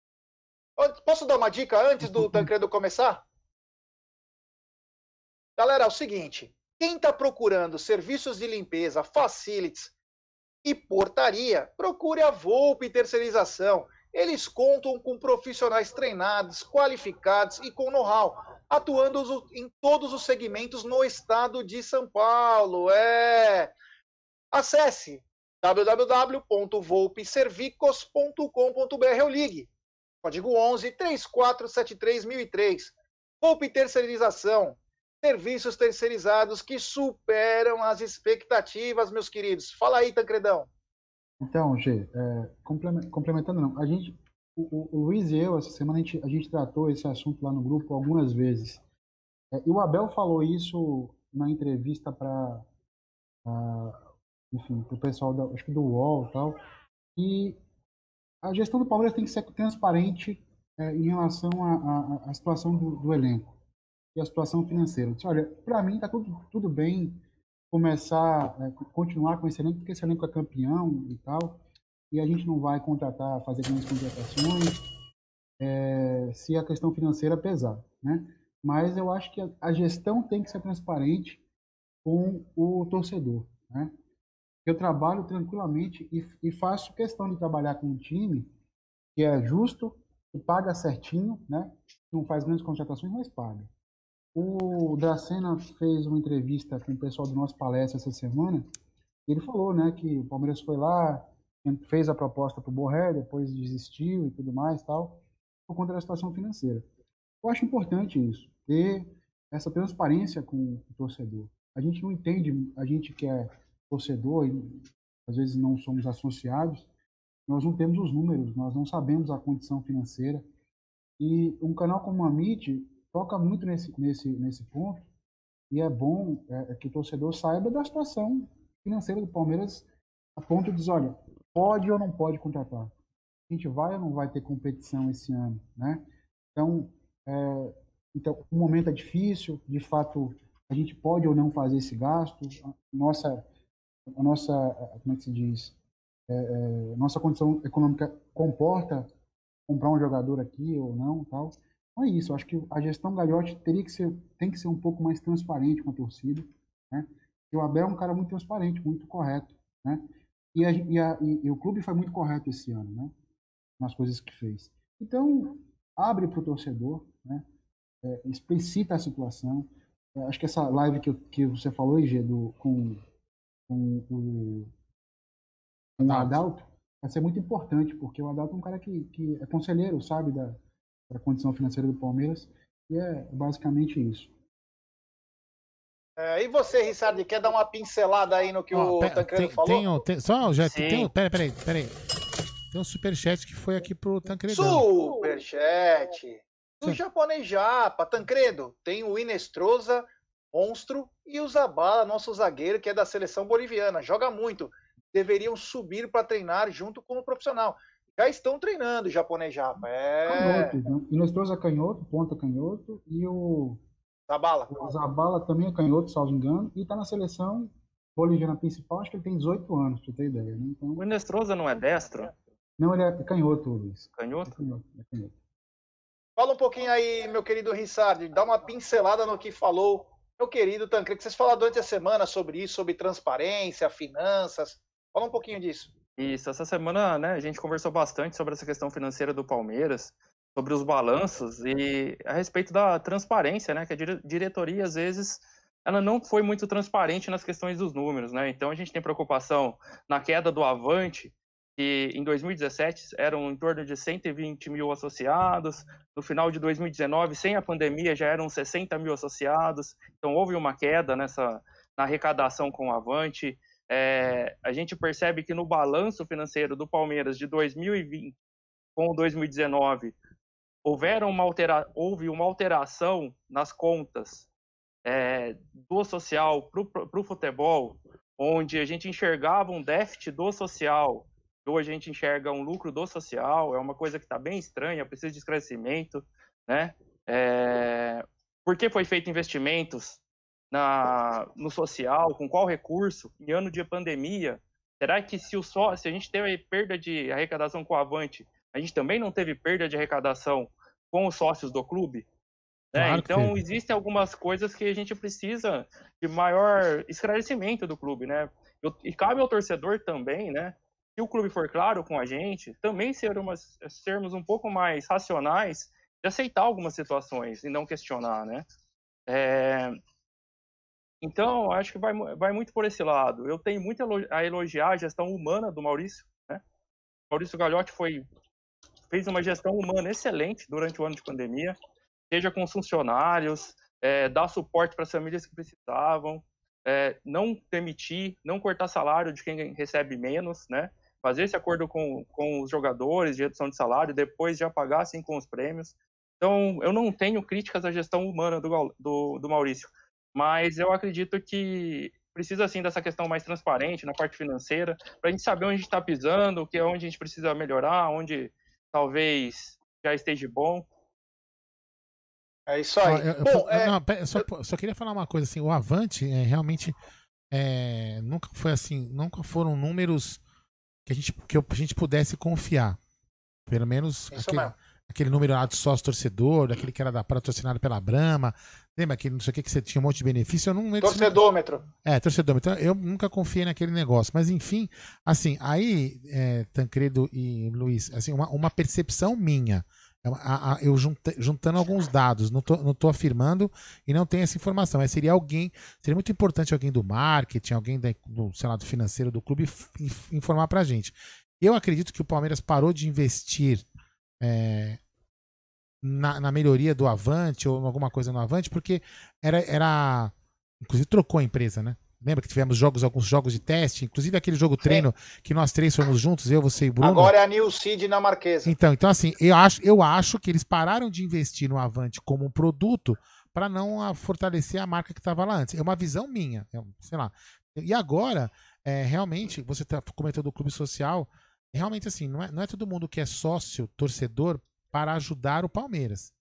Posso dar uma dica antes do Tancredo começar? Galera, é o seguinte: quem está procurando serviços de limpeza, facilities e portaria, procure a Volpe Terceirização. Eles contam com profissionais treinados, qualificados e com know-how, atuando em todos os segmentos no estado de São Paulo. É. Acesse www.volpeservicos.com.br ou ligue. Código 11 3473 1003. Volpe Terceirização serviços terceirizados que superam as expectativas, meus queridos. Fala aí, Tancredão. Então, G, é, complementando não, a gente, o, o, Luiz e eu, essa semana, a gente, a gente tratou esse assunto lá no grupo algumas vezes. É, e o Abel falou isso na entrevista para enfim, para o pessoal da, acho que do UOL e tal, e a gestão do Palmeiras tem que ser transparente é, em relação à situação do, do elenco e a situação financeira. disse, olha, para mim está tudo, tudo bem começar, é, continuar com esse elenco, porque esse elenco é campeão e tal, e a gente não vai contratar, fazer grandes contratações, é, se a questão financeira pesar, né? Mas eu acho que a, a gestão tem que ser transparente com o torcedor, né? Eu trabalho tranquilamente e, e faço questão de trabalhar com um time que é justo, que paga certinho, né? Não faz grandes contratações, mas paga. O Dracena fez uma entrevista com o pessoal do nosso palestra essa semana. Ele falou, né, que o Palmeiras foi lá, fez a proposta para o Borré, depois desistiu e tudo mais, tal, por conta da situação financeira. Eu acho importante isso, ter essa transparência com o torcedor. A gente não entende, a gente que é torcedor e às vezes não somos associados, nós não temos os números, nós não sabemos a condição financeira. E um canal como a MIT toca muito nesse, nesse, nesse ponto, e é bom é, é, que o torcedor saiba da situação financeira do Palmeiras a ponto de dizer, olha, pode ou não pode contratar? A gente vai ou não vai ter competição esse ano, né? Então, é, então o momento é difícil, de fato, a gente pode ou não fazer esse gasto, nossa, a nossa como é que se diz, é, é, nossa condição econômica comporta comprar um jogador aqui ou não, tal. Então é isso, eu acho que a gestão Gagliotti teria que ser, tem que ser um pouco mais transparente com a torcida, né? E o Abel é um cara muito transparente, muito correto, né? E, a, e, a, e, o clube foi muito correto esse ano, né? Nas coisas que fez. Então, abre para o torcedor, né? É, explicita a situação. É, acho que essa live que, que você falou, IG, do, com, com o, com o Adalto, vai ser muito importante, porque o Adalto é um cara que, que é conselheiro, sabe, da, para a condição financeira do Palmeiras. E é basicamente isso. É, e você, Rissardi, quer dar uma pincelada aí no que oh, o Tancredo tem, falou? Tem, tem, só, já Sim. tem, peraí, peraí, peraí. Tem um superchat que foi aqui pro Tancredo. Superchat! Do japonês japa, Tancredo, tem o Inestrosa, monstro, e o Zabala, nosso zagueiro, que é da seleção boliviana. Joga muito. Deveriam subir para treinar junto com o profissional já estão treinando o japonês japa. É... Canhoto, né? Inestrosa é canhoto, ponta canhoto, e o Zabala. O Zabala também é canhoto, salvo engano, e está na seleção boliviana principal, acho que ele tem 18 anos, pra você ter ideia. Né? Então... O Inestrosa não é destro? Não, ele é canhoto, Luiz. Canhoto? É canhoto, é canhoto. Fala um pouquinho aí, meu querido Rissardi, dá uma pincelada no que falou meu querido Tancredo, que vocês falaram durante a semana sobre isso, sobre transparência, finanças. Fala um pouquinho disso. Isso, essa semana né, a gente conversou bastante sobre essa questão financeira do Palmeiras, sobre os balanços e a respeito da transparência, né, que a diretoria às vezes ela não foi muito transparente nas questões dos números, né? Então a gente tem preocupação na queda do Avante, que em 2017 eram em torno de 120 mil associados, no final de 2019, sem a pandemia, já eram 60 mil associados, então houve uma queda nessa na arrecadação com o Avante. É, a gente percebe que no balanço financeiro do Palmeiras de 2020 com 2019 houveram uma altera houve uma alteração nas contas é, do social para o futebol, onde a gente enxergava um déficit do social hoje a gente enxerga um lucro do social, é uma coisa que está bem estranha, precisa de esclarecimento, né? É, por que foi feito investimentos na, no social, com qual recurso, em ano de pandemia? Será que se, o só, se a gente teve perda de arrecadação com o Avante, a gente também não teve perda de arrecadação com os sócios do clube? Né? Claro então, existem algumas coisas que a gente precisa de maior esclarecimento do clube, né? E cabe ao torcedor também, né? Se o clube for claro com a gente, também ser sermos um pouco mais racionais de aceitar algumas situações e não questionar, né? É... Então, acho que vai, vai muito por esse lado. Eu tenho muito a elogiar a gestão humana do Maurício, né? Maurício Gagliotti foi fez uma gestão humana excelente durante o ano de pandemia seja com os funcionários, é, dar suporte para as famílias que precisavam, é, não demitir, não cortar salário de quem recebe menos, né? Fazer esse acordo com, com os jogadores de redução de salário, depois já pagar assim com os prêmios. Então, eu não tenho críticas à gestão humana do, do, do Maurício, mas eu acredito que precisa assim dessa questão mais transparente na parte financeira, para a gente saber onde a gente está pisando, o que é onde a gente precisa melhorar, onde talvez já esteja bom. É isso aí. eu, Bom, é... Não, só, só, queria falar uma coisa assim, o Avante é, realmente é, nunca foi assim, nunca foram números que a gente, que a gente pudesse confiar. Pelo menos aquele, aquele, número lá de sócio torcedor, daquele que era patrocinado pela Brama. Lembra aquele não sei o que que você tinha um monte de benefício? Eu não, torcedômetro. É, torcedômetro. Eu nunca confiei naquele negócio. Mas enfim, assim, aí, é, Tancredo e Luiz, assim, uma, uma percepção minha. É eu juntando alguns dados, não tô, não tô afirmando e não tenho essa informação, mas seria alguém, seria muito importante alguém do marketing, alguém do, sei financeiro do clube informar pra gente. Eu acredito que o Palmeiras parou de investir é, na, na, melhoria do Avante ou alguma coisa no Avante, porque era, era. Inclusive trocou a empresa, né? Lembra que tivemos jogos, alguns jogos de teste, inclusive aquele jogo treino Sim. que nós três fomos juntos, eu, você e Bruno. Agora é a New Seed na Marquesa. Então, então assim, eu acho, eu acho que eles pararam de investir no Avante como um produto para não a, fortalecer a marca que estava lá antes. É uma visão minha, é, sei lá. E agora, é, realmente, você está comentando o clube social, realmente assim, não é, não é todo mundo que é sócio, torcedor, para ajudar o Palmeiras.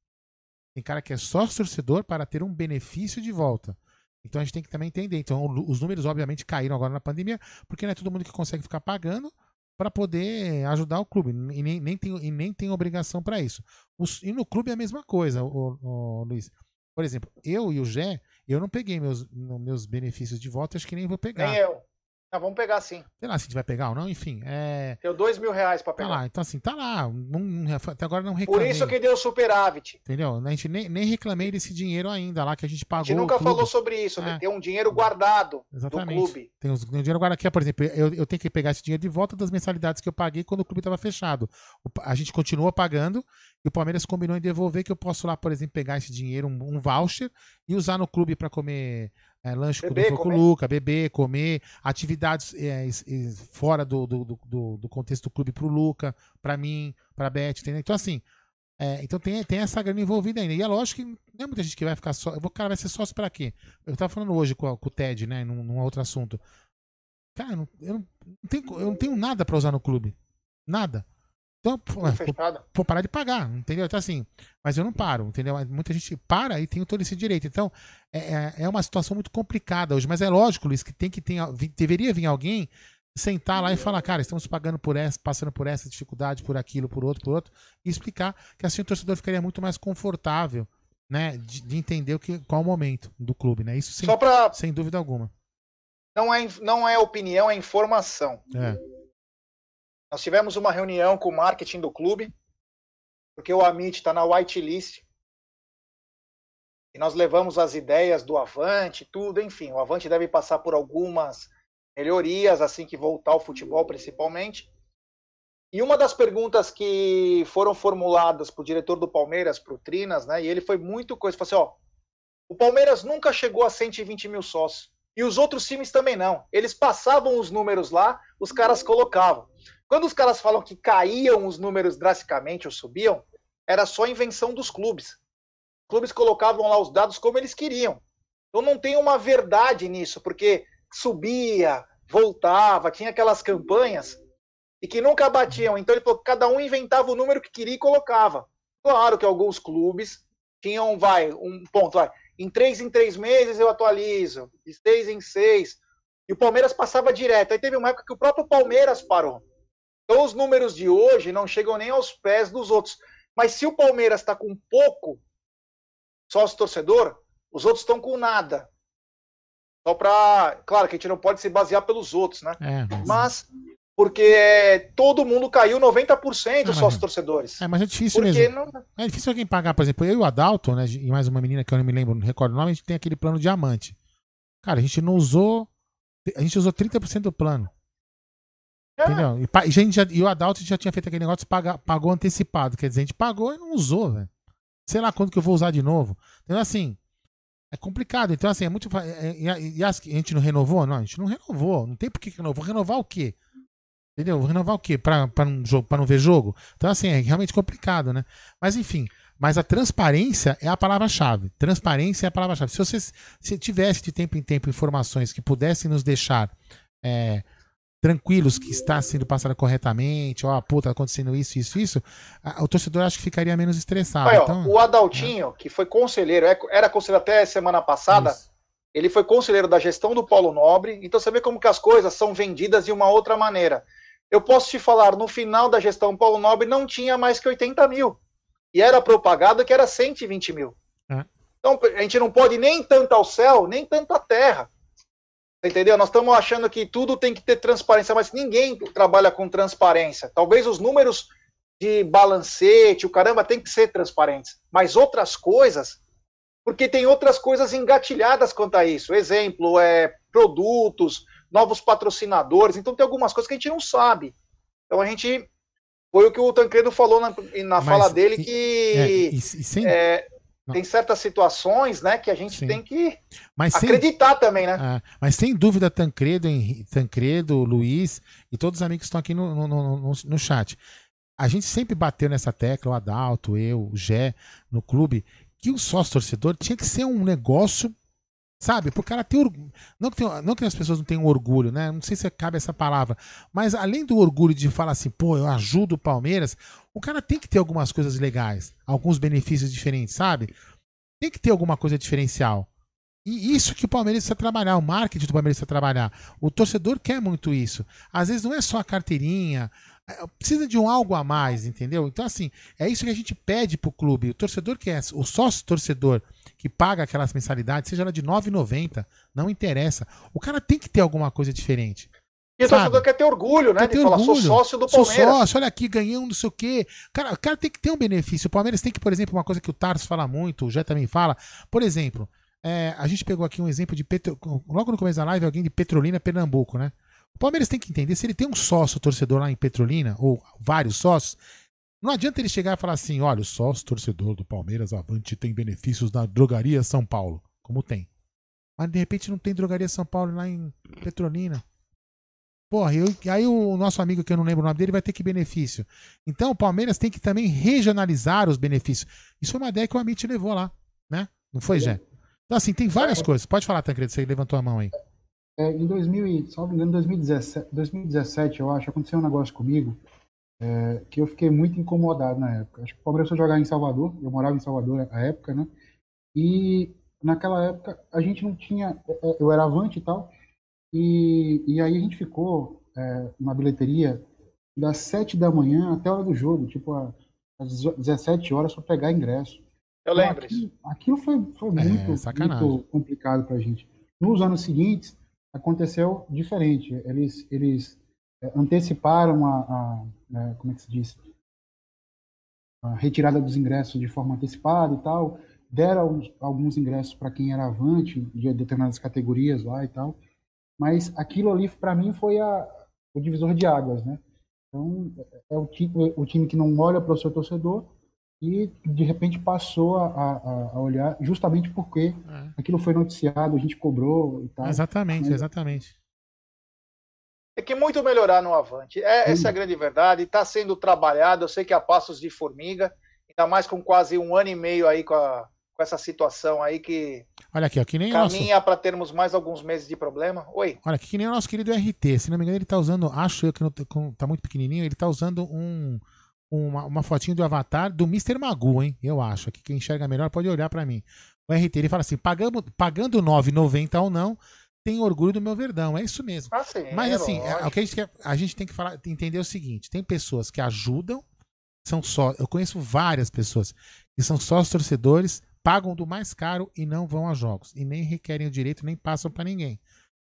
Tem cara que é sócio torcedor para ter um benefício de volta. Então a gente tem que também entender. Então os números obviamente caíram agora na pandemia, porque não é todo mundo que consegue ficar pagando para poder ajudar o clube e nem, nem, tem, e nem tem obrigação para isso. Os, e no clube é a mesma coisa, o, o, Luiz. Por exemplo, eu e o Gé, eu não peguei meus, meus benefícios de volta, acho que nem vou pegar. Nem eu. Ah, vamos pegar sim. Sei lá se a gente vai pegar ou não, enfim. É... Deu dois mil reais pra pegar. Tá lá, então assim, tá lá. Não, até agora não reclamei. Por isso que deu superávit. Entendeu? A gente nem, nem reclamei desse dinheiro ainda lá que a gente pagou. A gente nunca falou sobre isso, né? é. Tem um dinheiro guardado Exatamente. do clube. Tem, os, tem um dinheiro guardado aqui, por exemplo, eu, eu tenho que pegar esse dinheiro de volta das mensalidades que eu paguei quando o clube estava fechado. O, a gente continua pagando e o Palmeiras combinou em devolver que eu posso lá, por exemplo, pegar esse dinheiro, um, um voucher, e usar no clube para comer é, lanche beber, com o Luca, beber, comer, atividades é, fora do, do, do, do, contexto do clube pro Luca, para mim, pra Beth, entendeu? Então, assim, é, então tem, tem essa grana envolvida ainda. E é lógico que não é muita gente que vai ficar só. O cara vai ser sócio para quê? Eu tava falando hoje com, com o Ted, né, num, num outro assunto. Cara, eu não, eu não, tenho, eu não tenho nada para usar no clube. Nada. Então, pô, vou parar de pagar, entendeu? Então, assim, mas eu não paro, entendeu? Muita gente para e tem todo esse direito. Então, é, é, é uma situação muito complicada hoje, mas é lógico, Luiz, que tem que ter, deveria vir alguém sentar lá e falar, cara, estamos pagando por essa, passando por essa dificuldade, por aquilo, por outro, por outro, e explicar que assim o torcedor ficaria muito mais confortável, né, de, de entender o que, qual o momento do clube, né? Isso sem, pra... sem dúvida alguma. Não é, não é opinião, é informação. É. Nós tivemos uma reunião com o marketing do clube, porque o Amit está na whitelist. E nós levamos as ideias do Avante, tudo, enfim. O Avante deve passar por algumas melhorias assim que voltar ao futebol, principalmente. E uma das perguntas que foram formuladas para o diretor do Palmeiras, para o Trinas, né? E ele foi muito coisa, falou assim, ó, o Palmeiras nunca chegou a 120 mil sócios. E os outros times também não. Eles passavam os números lá, os caras colocavam. Quando os caras falam que caíam os números drasticamente ou subiam, era só invenção dos clubes. Clubes colocavam lá os dados como eles queriam. Então não tem uma verdade nisso, porque subia, voltava, tinha aquelas campanhas. e que nunca batiam. Então ele falou que cada um inventava o número que queria e colocava. Claro que alguns clubes tinham, vai, um ponto, vai. Em três em três meses eu atualizo, de seis em seis. E o Palmeiras passava direto. Aí teve uma época que o próprio Palmeiras parou. Então os números de hoje não chegam nem aos pés dos outros. Mas se o Palmeiras está com pouco sócio torcedor, os outros estão com nada. Só para. Claro que a gente não pode se basear pelos outros, né? É, mas... mas porque todo mundo caiu 90% é, sócios torcedores. É, mas é difícil porque mesmo. Não... É difícil alguém pagar, por exemplo, eu e o Adalto, né, e mais uma menina que eu não me lembro, não recordo o nome, a gente tem aquele plano diamante. Cara, a gente não usou, a gente usou 30% do plano. É. Entendeu? E, a gente já, e o Adalto já tinha feito aquele negócio de pagar, pagou antecipado, quer dizer, a gente pagou e não usou, velho. Sei lá quando que eu vou usar de novo. Então, assim, é complicado. Então, assim, é muito. E, e, e a gente não renovou? Não, a gente não renovou. Não tem por que renovar. Renovar o quê? Entendeu? Renovar o quê? Para não, não ver jogo? Então, assim, é realmente complicado, né? Mas, enfim. Mas a transparência é a palavra-chave. Transparência é a palavra-chave. Se você se tivesse de tempo em tempo informações que pudessem nos deixar é, tranquilos que está sendo passada corretamente, ó, pô, tá acontecendo isso, isso, isso, o torcedor acho que ficaria menos estressado. Olha, então, o Adaltinho, que foi conselheiro, é, era conselheiro até semana passada, isso. ele foi conselheiro da gestão do Paulo Nobre, então você vê como que as coisas são vendidas de uma outra maneira. Eu posso te falar, no final da gestão Paulo Nobre não tinha mais que 80 mil. E era propagado que era 120 mil. É. Então a gente não pode nem tanto ao céu, nem tanto à terra. Entendeu? Nós estamos achando que tudo tem que ter transparência, mas ninguém trabalha com transparência. Talvez os números de balancete, o caramba, tem que ser transparentes. Mas outras coisas, porque tem outras coisas engatilhadas quanto a isso. Exemplo, é produtos, novos patrocinadores. Então tem algumas coisas que a gente não sabe. Então a gente. Foi o que o Tancredo falou na, na fala dele que é, e, e sem... é, tem certas situações né, que a gente Sim. tem que mas acreditar sem, também, né? Ah, mas sem dúvida, Tancredo, Tancredo, Luiz e todos os amigos que estão aqui no, no, no, no chat. A gente sempre bateu nessa tecla, o Adalto, eu, o Gé, no clube, que o sócio torcedor tinha que ser um negócio Sabe? Porque cara ter orgulho. Não tem, não que as pessoas não tenham orgulho, né? Não sei se cabe essa palavra. Mas além do orgulho de falar assim, pô, eu ajudo o Palmeiras, o cara tem que ter algumas coisas legais, alguns benefícios diferentes, sabe? Tem que ter alguma coisa diferencial. E isso que o Palmeiras precisa trabalhar, o marketing do Palmeiras precisa trabalhar. O torcedor quer muito isso. Às vezes não é só a carteirinha, precisa de um algo a mais, entendeu? Então, assim, é isso que a gente pede pro clube. O torcedor que é, o sócio torcedor que paga aquelas mensalidades, seja ela de R$ 9,90, não interessa. O cara tem que ter alguma coisa diferente. E o torcedor quer ter orgulho, né? Quer de falar, orgulho. sou sócio do Palmeiras. Sou sócio, olha aqui, ganhei um não sei o quê. Cara, o cara tem que ter um benefício. O Palmeiras tem que, por exemplo, uma coisa que o Tarso fala muito, o Jé também fala. Por exemplo, é, a gente pegou aqui um exemplo de Petro... logo no começo da live, alguém de Petrolina, Pernambuco, né? O Palmeiras tem que entender, se ele tem um sócio torcedor lá em Petrolina, ou vários sócios, não adianta ele chegar e falar assim: olha, o sócio torcedor do Palmeiras Avante tem benefícios na Drogaria São Paulo. Como tem. Mas de repente não tem Drogaria São Paulo lá em Petrolina. Porra, eu, aí o nosso amigo que eu não lembro o nome dele vai ter que benefício. Então o Palmeiras tem que também regionalizar os benefícios. Isso foi uma ideia que o Amit levou lá, né? Não foi, Jé? Então, assim, tem várias coisas. Pode falar, Tancredo, você levantou a mão aí. É, em 2000, só me engano, 2017, 2017, eu acho, aconteceu um negócio comigo é, que eu fiquei muito incomodado na época. Acho que o Palmeiras foi jogar em Salvador, eu morava em Salvador na época, né? E naquela época a gente não tinha, é, é, eu era avante e tal, e, e aí a gente ficou é, na bilheteria das 7 da manhã até a hora do jogo, tipo às 17 horas para pegar ingresso. Eu então, lembro aquilo, aquilo foi, foi muito, é, muito complicado para a gente. Nos anos seguintes aconteceu diferente. Eles, eles é, anteciparam a, a, né, como é que se diz, a retirada dos ingressos de forma antecipada e tal, deram alguns, alguns ingressos para quem era avante de determinadas categorias lá e tal, mas aquilo ali para mim foi a, o divisor de águas, né? Então é o time, o time que não olha para o seu torcedor e de repente passou a, a, a olhar justamente porque é. aquilo foi noticiado, a gente cobrou e tal. Exatamente, mas, exatamente. É que muito melhorar no Avante. É, essa é a grande verdade. Está sendo trabalhado. Eu sei que há passos de formiga, ainda mais com quase um ano e meio aí com a, com essa situação aí que Olha aqui, ó, que nem o caminha nosso. para termos mais alguns meses de problema. Oi. Olha aqui, que nem o nosso querido RT. Se não me engano, ele tá usando. Acho eu que não, com- tá muito pequenininho. Ele tá usando um, uma, uma fotinho do avatar do Mr. Magu, hein? Eu acho. Aqui quem enxerga melhor pode olhar pra mim. O RT, ele fala assim: pagando, pagando 9,90 ou não, tem orgulho do meu verdão. É isso mesmo. Ah, sim, Mas é assim, é, o que a gente, quer, a gente tem que falar, entender o seguinte: tem pessoas que ajudam, são só. Eu conheço várias pessoas que são sócios torcedores, pagam do mais caro e não vão a jogos. E nem requerem o direito, nem passam pra ninguém.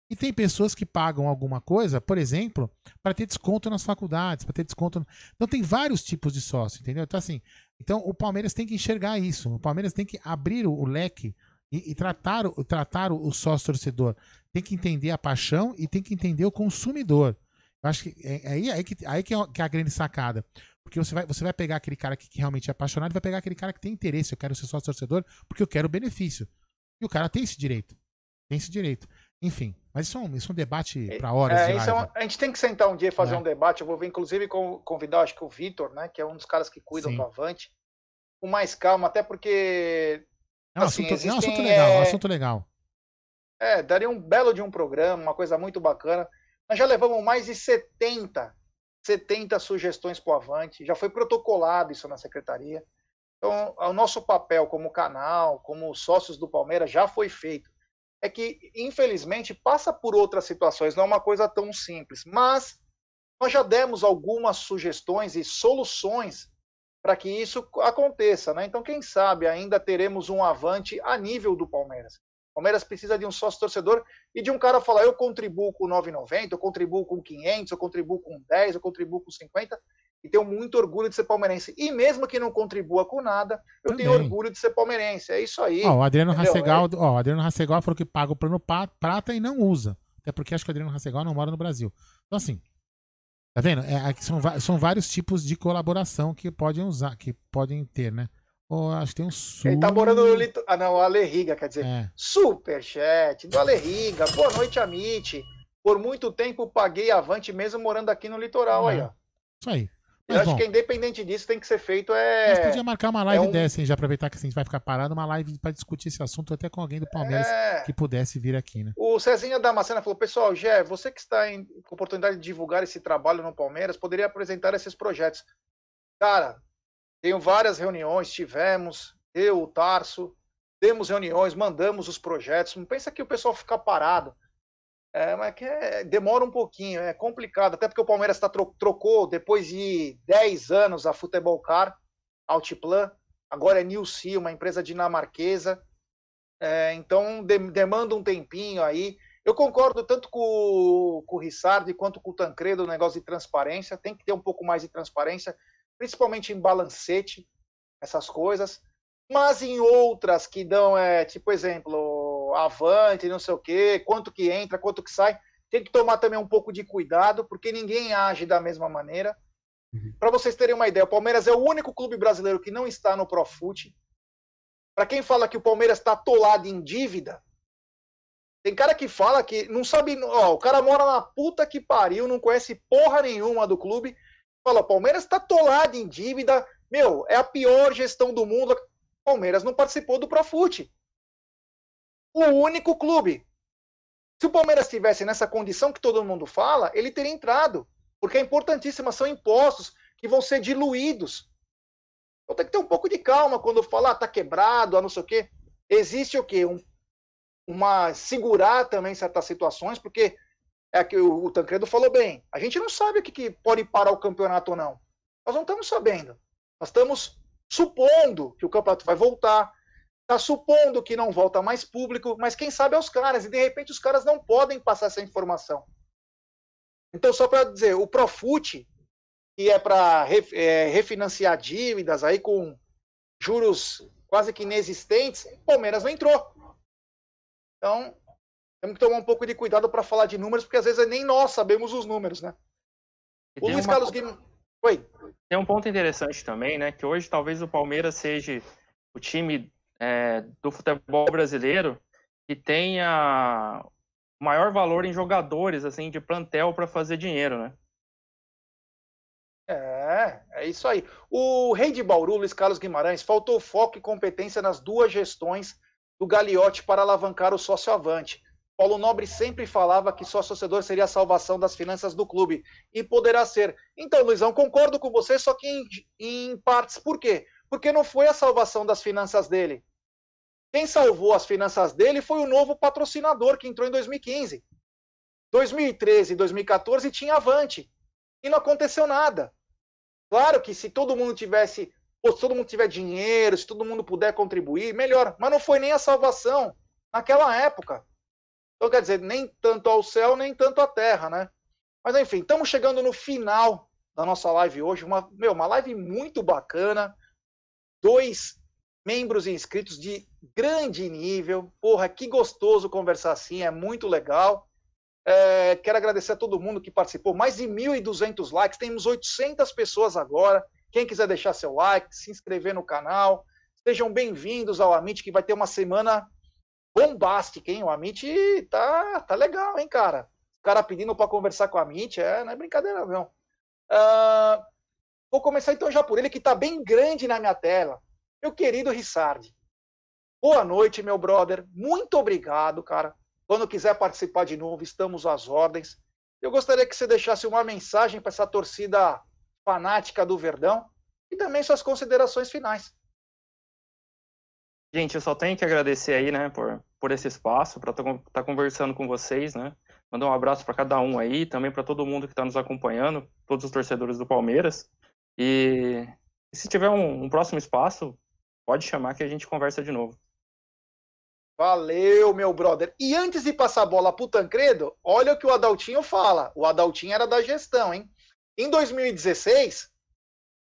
E tem pessoas que pagam alguma coisa, por exemplo, para ter desconto nas faculdades, para ter desconto. Então tem vários tipos de sócio, entendeu? Então assim, então o Palmeiras tem que enxergar isso. O Palmeiras tem que abrir o, leque e, e tratar, o, tratar o, o sócio torcedor. Tem que entender a paixão e tem que entender o consumidor. Eu acho que é, é aí, aí, que, aí que, é, que é a grande sacada. Porque você vai, você vai pegar aquele cara que, que realmente é apaixonado e vai pegar aquele cara que tem interesse. Eu quero ser sócio torcedor porque eu quero o benefício. E o cara tem esse direito. Tem esse direito. Enfim, mas isso é um, isso é um debate para horas É, de é a gente tem que sentar um dia e fazer É. um debate. Eu vou inclusive, convidar, acho que o Vitor, né? Que é um dos caras que cuidam Sim. do Avante. Com mais calma, até porque É um, assim, assunto, é um assunto existem, legal, é um é, assunto legal. É, daria um belo de um programa, uma coisa muito bacana. Nós já levamos mais de 70, 70 sugestões para o Avante, já foi protocolado isso na secretaria. Então, o nosso papel como canal, como sócios do Palmeiras, já foi feito. É que, infelizmente, passa por outras situações, não é uma coisa tão simples. Mas nós já demos algumas sugestões e soluções para que isso aconteça. Né? Então, quem sabe ainda teremos um Avante a nível do Palmeiras. O Palmeiras precisa de um sócio torcedor e de um cara falar: eu contribuo com 9,90, eu contribuo com 500, eu contribuo com 10, eu contribuo com 50. E tenho muito orgulho de ser palmeirense. E mesmo que não contribua com nada, eu tenho Também. orgulho de ser palmeirense. É isso aí. Ó, o Adriano? Rassegal, ó, o Adriano Rassegal falou que paga o plano prata e não usa. Até porque acho que o Adriano Rassegal não mora no Brasil. Então, assim, tá vendo? É, são, são vários tipos de colaboração que podem usar, que podem ter, né? Ó, acho que tem um sul. Ele tá morando no Lito... Ah, não, Alerriga, quer dizer. É, Superchat do Alerriga. Boa noite, Amit. Por muito tempo paguei avante mesmo morando aqui no litoral. Ah, Aí, ó. isso aí. Eu Mas, acho bom, que independente disso tem que ser feito é. podia marcar uma live é um- dessa, hein? Já aproveitar que assim, a gente vai ficar parado, uma live pra discutir esse assunto até com alguém do Palmeiras é... que pudesse vir aqui, né? O Cezinha Damascena falou: Pessoal, Gé, você que está em com oportunidade de divulgar esse trabalho no Palmeiras, poderia apresentar esses projetos. Cara, tenho várias reuniões, tivemos, eu, o Tarso, temos reuniões, mandamos os projetos. Não pensa que o pessoal fica parado. É, mas que é- demora um pouquinho, é complicado, até porque o Palmeiras tá, tro- trocou depois de 10 anos a Futebol Car, Altiplan, agora é Nilce, uma empresa dinamarquesa. É, então de- demanda um tempinho aí. Eu concordo tanto com, com o Rissardi quanto com o Tancredo no negócio de transparência. Tem que ter um pouco mais de transparência, principalmente em balancete, essas coisas. Mas em outras que dão, é, tipo, exemplo, avante, não sei o quê, quanto que entra, quanto que sai, tem que tomar também um pouco de cuidado, porque ninguém age da mesma maneira. Para vocês terem uma ideia, o Palmeiras é o único clube brasileiro que não está no Profute. Para quem fala que o Palmeiras está atolado em dívida, tem cara que fala que não sabe. Ó, o cara mora na puta que pariu, não conhece porra nenhuma do clube. Fala, o Palmeiras está atolado em dívida. Meu, é a pior gestão do mundo. Palmeiras não participou do Profute. O único clube. Se o Palmeiras estivesse nessa condição que todo mundo fala, ele teria entrado. Porque é importantíssima, são impostos que vão ser diluídos. Então tem que ter um pouco de calma quando falar, ah, tá quebrado, ah, não sei o quê. Existe o quê? Um, uma segurar também certas situações, porque é que o, o Tancredo falou bem. A gente não sabe o que, que pode parar o campeonato ou não. Nós não estamos sabendo. Nós estamos supondo que o campeonato vai voltar, está supondo que não volta mais público, mas quem sabe é os caras, e de repente os caras não podem passar essa informação. Então, só para dizer, o Profute, que é para refinanciar dívidas aí com juros quase que inexistentes, o Palmeiras não entrou. Então, temos que tomar um pouco de cuidado para falar de números, porque às vezes nem nós sabemos os números, né? E O Luiz uma- Carlos Guimarães. Oi. Tem um ponto interessante também, né? Que hoje talvez o Palmeiras seja o time é, do futebol brasileiro que tenha maior valor em jogadores, assim, de plantel para fazer dinheiro, né? É, é isso aí. O rei de Bauru, Luiz Carlos Guimarães, faltou foco e competência nas duas gestões do Gagliotti para alavancar o sócio avante. Paulo Nobre sempre falava que só torcedor seria a salvação das finanças do clube. E poderá ser. Então, Luizão, concordo com você, só que em, em partes. Por quê? Porque não foi a salvação das finanças dele. Quem salvou as finanças dele foi o novo patrocinador que entrou em 2015. 2013 e 2014 tinha Avante. E não aconteceu nada. Claro que se todo mundo tivesse, se todo mundo tiver dinheiro, se todo mundo puder contribuir, melhor. Mas não foi nem a salvação naquela época. Então, quer dizer, nem tanto ao céu, nem tanto à terra, né? Mas enfim, estamos chegando no final da nossa live hoje. Uma, meu, uma live muito bacana. Dois membros inscritos de grande nível. Porra, que gostoso conversar assim, é muito legal. É, quero agradecer a todo mundo que participou. Mais de 1.200 likes, temos 800 pessoas agora. Quem quiser deixar seu like, se inscrever no canal, sejam bem-vindos ao Amit, que vai ter uma semana bombástica, hein? O Amit tá, tá legal, hein, cara? O cara pedindo para conversar com o Amit, é, não é brincadeira, não. Uh, vou começar então já por ele, que está bem grande na minha tela. Meu querido Rissardi. Boa noite, meu brother. Muito obrigado, cara. Quando quiser participar de novo, estamos às ordens. Eu gostaria que você deixasse uma mensagem para essa torcida fanática do Verdão e também suas considerações finais. Gente, eu só tenho que agradecer aí, né, por, por esse espaço, para estar tá conversando com vocês, né? Mandar um abraço para cada um aí, também para todo mundo que está nos acompanhando, todos os torcedores do Palmeiras. E, e se tiver um, um próximo espaço, pode chamar que a gente conversa de novo. Valeu, meu brother. E antes de passar a bola pro Tancredo, olha o que o Adaltinho fala. O Adaltinho era da gestão, hein? Em 2016,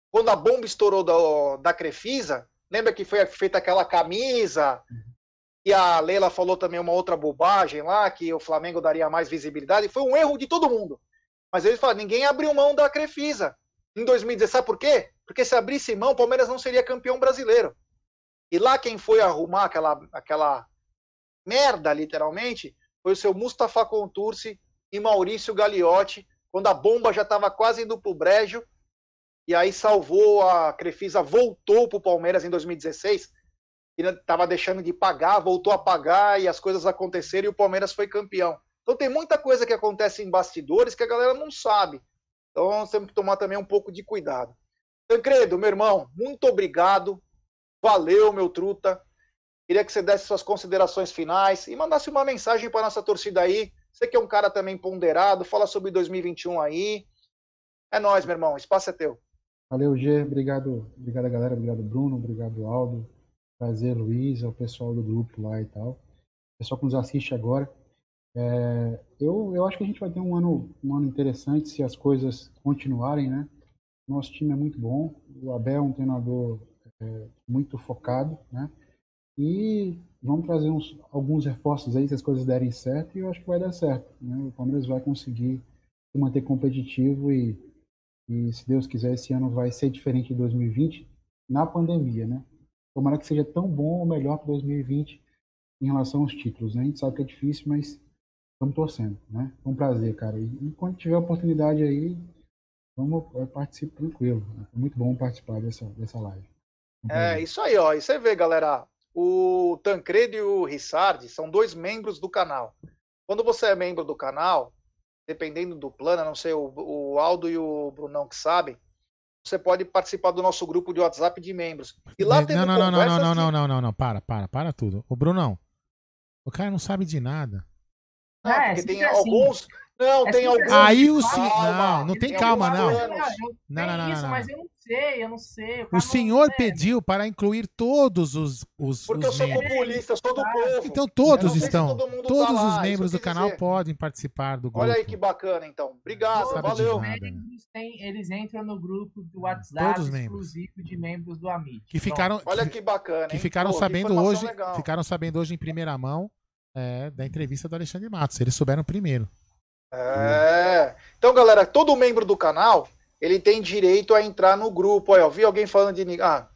quando a bomba estourou da, da Crefisa, lembra que foi feita aquela camisa? E a Leila falou também uma outra bobagem lá, que o Flamengo daria mais visibilidade. Foi um erro de todo mundo. Mas eles falaram, ninguém abriu mão da Crefisa. Em 2016, sabe por quê? Porque se abrisse mão, o Palmeiras não seria campeão brasileiro. E lá quem foi arrumar aquela, aquela merda, literalmente, foi o seu Mustafa Contursi e Maurício Gagliotti, quando a bomba já estava quase indo para o brejo, e aí salvou a Crefisa, voltou para o Palmeiras em 2016, e estava deixando de pagar, voltou a pagar, e as coisas aconteceram e o Palmeiras foi campeão. Então tem muita coisa que acontece em bastidores que a galera não sabe. Então temos que tomar também um pouco de cuidado. Tancredo, meu irmão, muito obrigado. Valeu, meu truta. Queria que você desse suas considerações finais e mandasse uma mensagem para nossa torcida aí. Você que é um cara também ponderado, fala sobre 2021 aí. É nós, meu irmão, o espaço é teu. Valeu, G. Obrigado, obrigado galera, obrigado Bruno, obrigado Aldo, prazer Luiz, ao pessoal do grupo lá e tal. O pessoal que nos assiste agora. É, eu, eu acho que a gente vai ter um ano, um ano interessante se as coisas continuarem, né? Nosso time é muito bom, o Abel é um treinador é, muito focado, né? E vamos trazer uns, alguns reforços aí, se as coisas derem certo, e eu acho que vai dar certo. Né? O Palmeiras vai conseguir se manter competitivo e, e, se Deus quiser, esse ano vai ser diferente de 2020 na pandemia, né? Tomara que seja tão bom ou melhor que 2020 em relação aos títulos, né? A gente sabe que é difícil, mas estamos torcendo, né? É um prazer, cara. E, quando tiver oportunidade aí, vamos participar tranquilo. É muito bom participar dessa, dessa live. É, isso aí, ó. E você vê, galera, o Tancredo e o Rissardi são dois membros do canal. Quando você é membro do canal, dependendo do plano, não sei, o, o Aldo e o Brunão que sabem, você pode participar do nosso grupo de WhatsApp de membros. E lá tem não, não, não, não, não, não, não, não, não, não, para, para, para tudo. O Brunão, o cara não sabe de nada. Não, é, porque tem alguns, não, é tem alguns. Aí o sim. Não, não tem, tem calma, não. Não, não, não, isso, não, Mas eu não sei, eu não sei. O senhor pediu para incluir todos os. os Porque os eu sou membros. populista, eu sou do povo. Então todos estão. Todo todos tá os lá, membros do canal dizer. podem participar do grupo. Olha aí que bacana, então. Obrigado, valeu. Nada, né? eles, têm, eles, entram no grupo do WhatsApp todos exclusivo membros. de membros do Amit. Que ficaram. Olha que bacana. Que ficaram Pô, sabendo hoje. Legal. Ficaram sabendo hoje em primeira mão é, da entrevista do Alexandre Matos. Eles souberam primeiro. É. Então, galera, todo membro do canal ele tem direito a entrar no grupo. Olha, eu vi alguém falando de. Ah,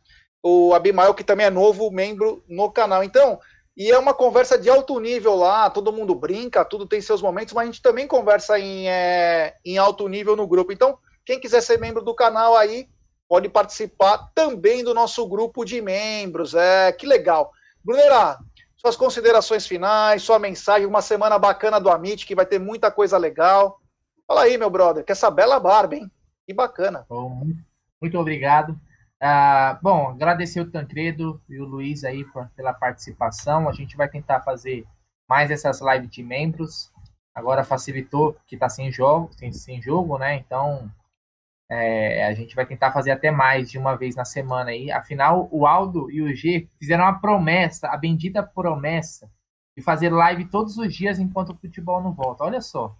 o Abimael, que também é novo membro no canal. Então, e é uma conversa de alto nível lá, todo mundo brinca, tudo tem seus momentos, mas a gente também conversa em, é, em alto nível no grupo. Então, Quem quiser ser membro do canal aí, pode participar também do nosso grupo de membros. É, que legal. Brunera, suas considerações finais, sua mensagem, uma semana bacana do Amit, que vai ter muita coisa legal. Fala aí, meu brother, que essa bela barba, hein? Que bacana. Bom, muito obrigado. Ah, bom, agradecer o Tancredo e o Luiz aí por, pela participação. A gente vai tentar fazer mais essas lives de membros. Agora facilitou que está sem jogo, sem, sem jogo, né? Então é, a gente vai tentar fazer até mais de uma vez na semana aí. Afinal, o Aldo e o G fizeram uma promessa, a bendita promessa, de fazer live todos os dias enquanto o futebol não volta. Olha só.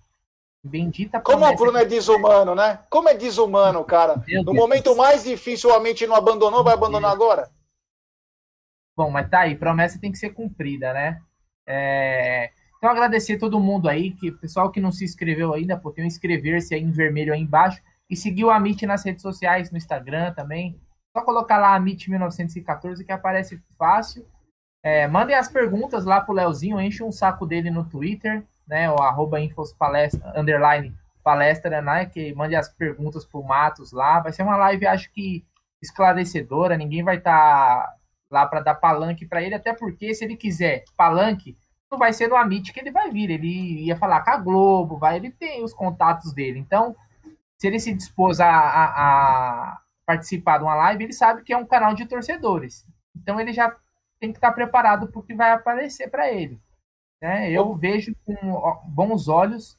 Bendita Como o Bruno é desumano, né? Como é desumano, cara. No momento mais difícil, a mente não abandonou, vai abandonar agora? Bom, mas tá aí, promessa tem que ser cumprida, né? É... Então, agradecer a todo mundo aí, que pessoal que não se inscreveu ainda, pô, tem um inscrever-se aí em vermelho aí embaixo. E seguir o Amit nas redes sociais, no Instagram também. Só colocar lá Amit1914 que aparece fácil. É, mandem as perguntas lá pro Leozinho, enche um saco dele no Twitter, né? O arroba infospalestra, underline palestra, né? Que mande as perguntas pro Matos lá. Vai ser uma live, acho que esclarecedora. Ninguém vai estar tá lá para dar palanque para ele, até porque se ele quiser palanque, não vai ser no Amit que ele vai vir. Ele ia falar com a Globo, vai, ele tem os contatos dele. Então, se ele se dispôs a, a, a participar de uma live, ele sabe que é um canal de torcedores. Então ele já tem que estar preparado para o que vai aparecer para ele. Né? Eu vejo com bons olhos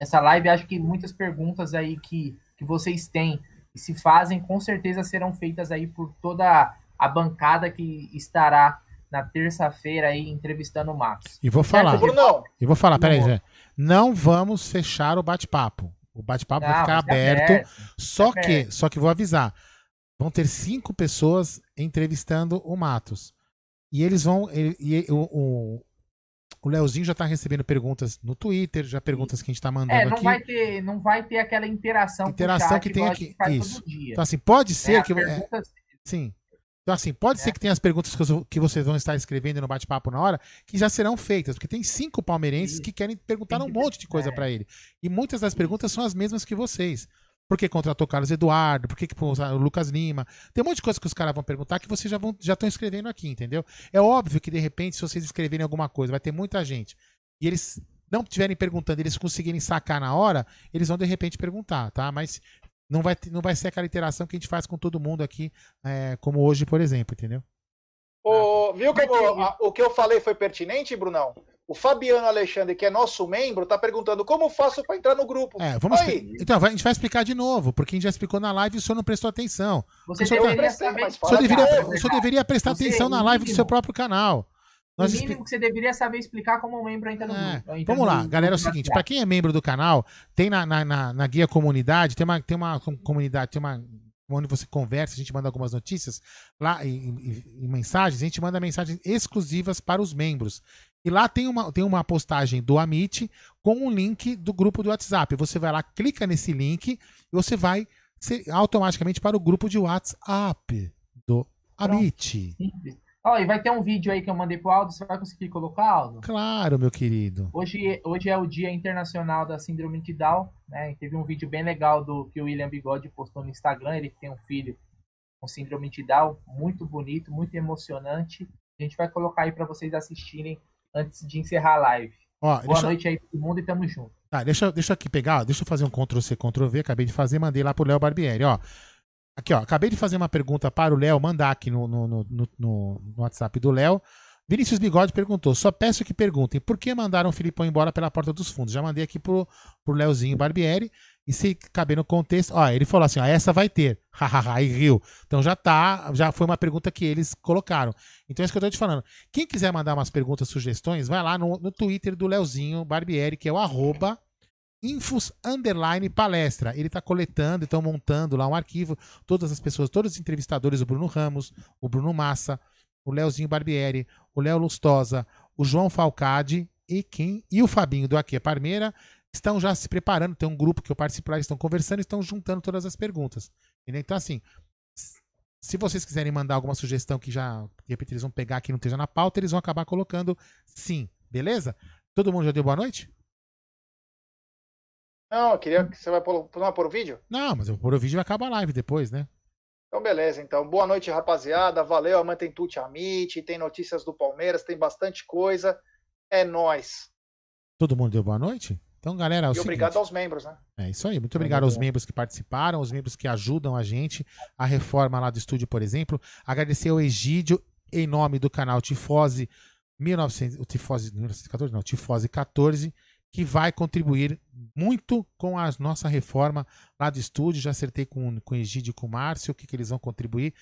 essa live. Acho que muitas perguntas aí que, que vocês têm e se fazem, com certeza serão feitas aí por toda a bancada que estará na terça-feira aí entrevistando o Max. E vou falar. E vou falar, peraí, Zé. Não vamos fechar o bate-papo. O bate-papo vai ficar aberto. aberto. Só que, aberto. só que vou avisar. Vão ter cinco pessoas entrevistando o Matos. E eles vão. E, e, o, o, o Leozinho já está recebendo perguntas no Twitter, já perguntas que a gente está mandando é, não aqui. Vai ter, não vai ter aquela interação. Interação que tem aqui. Isso. Então, assim, pode é, ser é, que. Perguntas... É, sim. Então, assim, pode é. ser que tenha as perguntas que vocês vão estar escrevendo no bate-papo na hora, que já serão feitas, porque tem cinco palmeirenses que querem perguntar um monte de coisa é. para ele. E muitas das perguntas são as mesmas que vocês. Por que contratou Carlos Eduardo? Por que, que o Lucas Lima? Tem um monte de coisa que os caras vão perguntar que vocês já estão já escrevendo aqui, entendeu? É óbvio que, de repente, se vocês escreverem alguma coisa, vai ter muita gente. E eles não estiverem perguntando, eles conseguirem sacar na hora, eles vão de repente perguntar, tá? Mas não vai, não vai ser aquela interação que a gente faz com todo mundo aqui, é, como hoje, por exemplo, entendeu? O, viu como a, o que eu falei foi pertinente, Brunão? O Fabiano Alexandre, que é nosso membro, está perguntando como faço para entrar no grupo. É, vamos então, a gente vai explicar de novo, porque a gente já explicou na live e o senhor não prestou atenção. Você o senhor, deveria, tá, saber, o senhor deveria, o senhor deveria prestar Você, atenção na live do seu próprio canal. Nós o mínimo que você deveria saber explicar como membro entra no é, grupo. Vamos lá, galera, é o seguinte, para quem é membro do canal, tem na, na, na, na, guia comunidade, tem uma, tem uma comunidade, tem uma onde você conversa, a gente manda algumas notícias lá em, mensagens, a gente manda mensagens exclusivas para os membros. E lá tem uma, tem uma postagem do Amit com um link do grupo do WhatsApp. Você vai lá, clica nesse link e você vai ser automaticamente para o grupo de WhatsApp do Amit. Ó, e vai ter um vídeo aí que eu mandei pro Aldo, você vai conseguir colocar, Aldo? Claro, meu querido. Hoje, hoje é o Dia Internacional da Síndrome de Down, né? E teve um vídeo bem legal do que o William Bigode postou no Instagram, ele tem um filho com síndrome de Down, muito bonito, muito emocionante. A gente vai colocar aí para vocês assistirem antes de encerrar a live. Ó, Boa deixa... noite aí todo mundo e tamo junto. Tá, deixa, deixa aqui pegar, deixa eu fazer um Ctrl C, Ctrl V, acabei de fazer, mandei lá pro Léo Barbieri, ó. Aqui, ó. Acabei de fazer uma pergunta para o Léo, mandar aqui no, no, no, no, no WhatsApp do Léo. Vinícius Bigode perguntou: só peço que perguntem por que mandaram o Filipão embora pela porta dos fundos. Já mandei aqui pro, pro Léozinho Barbieri. E se caber no contexto, ó, ele falou assim: ó, essa vai ter. Hahaha, e riu. Então já tá, já foi uma pergunta que eles colocaram. Então é isso que eu tô te falando. Quem quiser mandar umas perguntas, sugestões, vai lá no, no Twitter do Léozinho Barbieri, que é o arroba Infos Underline Palestra. Ele está coletando, estão montando lá um arquivo. Todas as pessoas, todos os entrevistadores, o Bruno Ramos, o Bruno Massa, o Leozinho Barbieri, o Léo Lustosa, o João Falcade e quem? E o Fabinho do Aqui é Parmeira estão já se preparando. Tem um grupo que eu participo lá, estão conversando, estão juntando todas as perguntas. Entendeu? Então, assim, se vocês quiserem mandar alguma sugestão que já, de repente, eles vão pegar que não esteja na pauta, eles vão acabar colocando sim. Beleza? Todo mundo já deu boa noite? Não, eu queria que você vai pôr, não vai pôr o vídeo? Não, mas eu vou pôr o vídeo e acaba a live depois, né? Então, beleza. Então, boa noite, rapaziada. Valeu. Amanhã tem Tuti Amit, tem notícias do Palmeiras, tem bastante coisa. É nós. Todo mundo deu boa noite? Então, galera, é E seguinte, obrigado aos membros, né? É isso aí. Muito obrigado aos membros que participaram, os membros que ajudam a gente, a reforma lá do estúdio, por exemplo. Agradecer ao Egídio, em nome do canal Tifose 1900, o Tifose 1914, não, Tifose 14, que vai contribuir muito com a nossa reforma lá do estúdio. Já acertei com, com o Egídio e com o Márcio o que, que eles vão contribuir.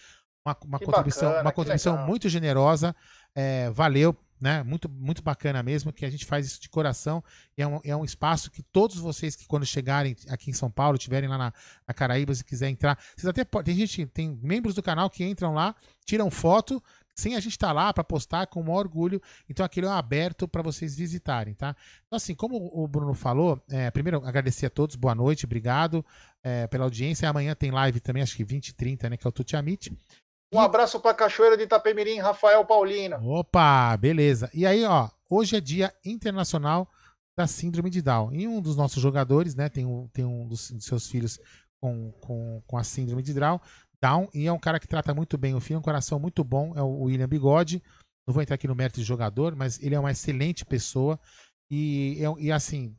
Uma, uma contribuição, bacana, uma contribuição legal. muito generosa. É, valeu, né? Muito, muito bacana mesmo, que a gente faz isso de coração. É um, é um espaço que todos vocês que quando chegarem aqui em São Paulo, estiverem lá na, na Caraíbas e quiser entrar, vocês até tem gente, tem membros do canal que entram lá, tiram foto sem a gente estar lá para postar com o maior orgulho. Então aquilo é aberto para vocês visitarem, tá? Então assim, como o Bruno falou, é, primeiro agradecer a todos, boa noite, obrigado é, pela audiência. Amanhã tem live também, acho que 20 e 30, né, que é o Tuti Amit. Um abraço pra Cachoeira de Itapemirim, Rafael Paulino. Opa, beleza. E aí, ó, hoje é dia internacional da síndrome de Down. E um dos nossos jogadores, né, tem um, tem um dos, dos seus filhos com, com, com a síndrome de Down, Down, e é um cara que trata muito bem o filho, um coração muito bom, é o William Bigode. Não vou entrar aqui no mérito de jogador, mas ele é uma excelente pessoa. E, é- e assim,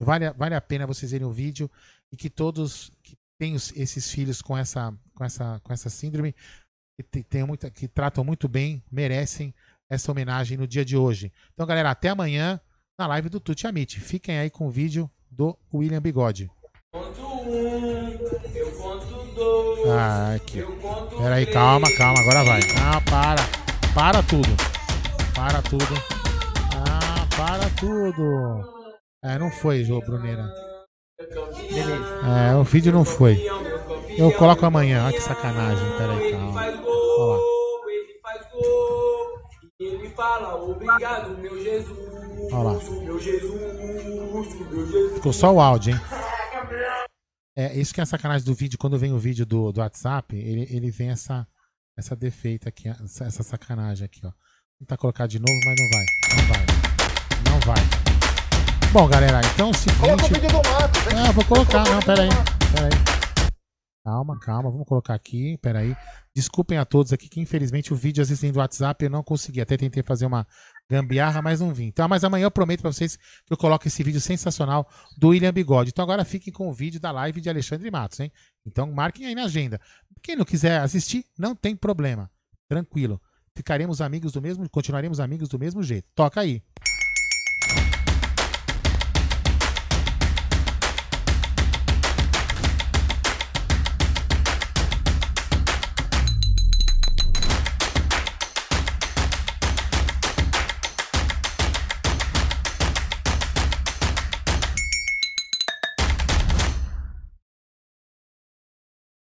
vale, vale a pena vocês verem o vídeo e que todos que têm esses filhos com essa, com essa, com essa síndrome, que, te- tenham muita, que tratam muito bem, merecem essa homenagem no dia de hoje. Então, galera, até amanhã na live do Tuti Amit. Fiquem aí com o vídeo do William Bigode. Ah, aqui. Pera aí, calma, calma, agora vai. Ah, para. Para tudo. Para tudo. Ah, para tudo. É, não foi, Jô Bruneira. Beleza. É, o vídeo não foi. Eu coloco amanhã. Olha que sacanagem. Pera aí, calma. Ó lá. Ele faz gol, e ele fala obrigado, meu Jesus, Olha lá. meu Jesus, meu Jesus. Ficou só o áudio, hein? É, isso que é a sacanagem do vídeo. Quando vem o vídeo do, do WhatsApp, ele, ele vem essa, essa defeita aqui, essa, essa sacanagem aqui, ó. Vou tentar colocar de novo, mas não vai. Não vai. Não vai. Bom, galera, então é o Coloca o seguinte. vídeo do Matos, hein? Ah, vou colocar, não, pera aí. Pera aí. Calma, calma, vamos colocar aqui, pera aí. Desculpem a todos aqui que infelizmente o vídeo às vezes do WhatsApp eu não consegui. Até tentei fazer uma gambiarra, mas não vim. Então, mas amanhã eu prometo pra vocês que eu coloco esse vídeo sensacional do William Bigode. Então agora fiquem com o vídeo da live de Alexandre Matos, hein? Então marquem aí na agenda. Quem não quiser assistir, não tem problema. Tranquilo. Ficaremos amigos do mesmo, continuaremos amigos do mesmo jeito. Toca aí.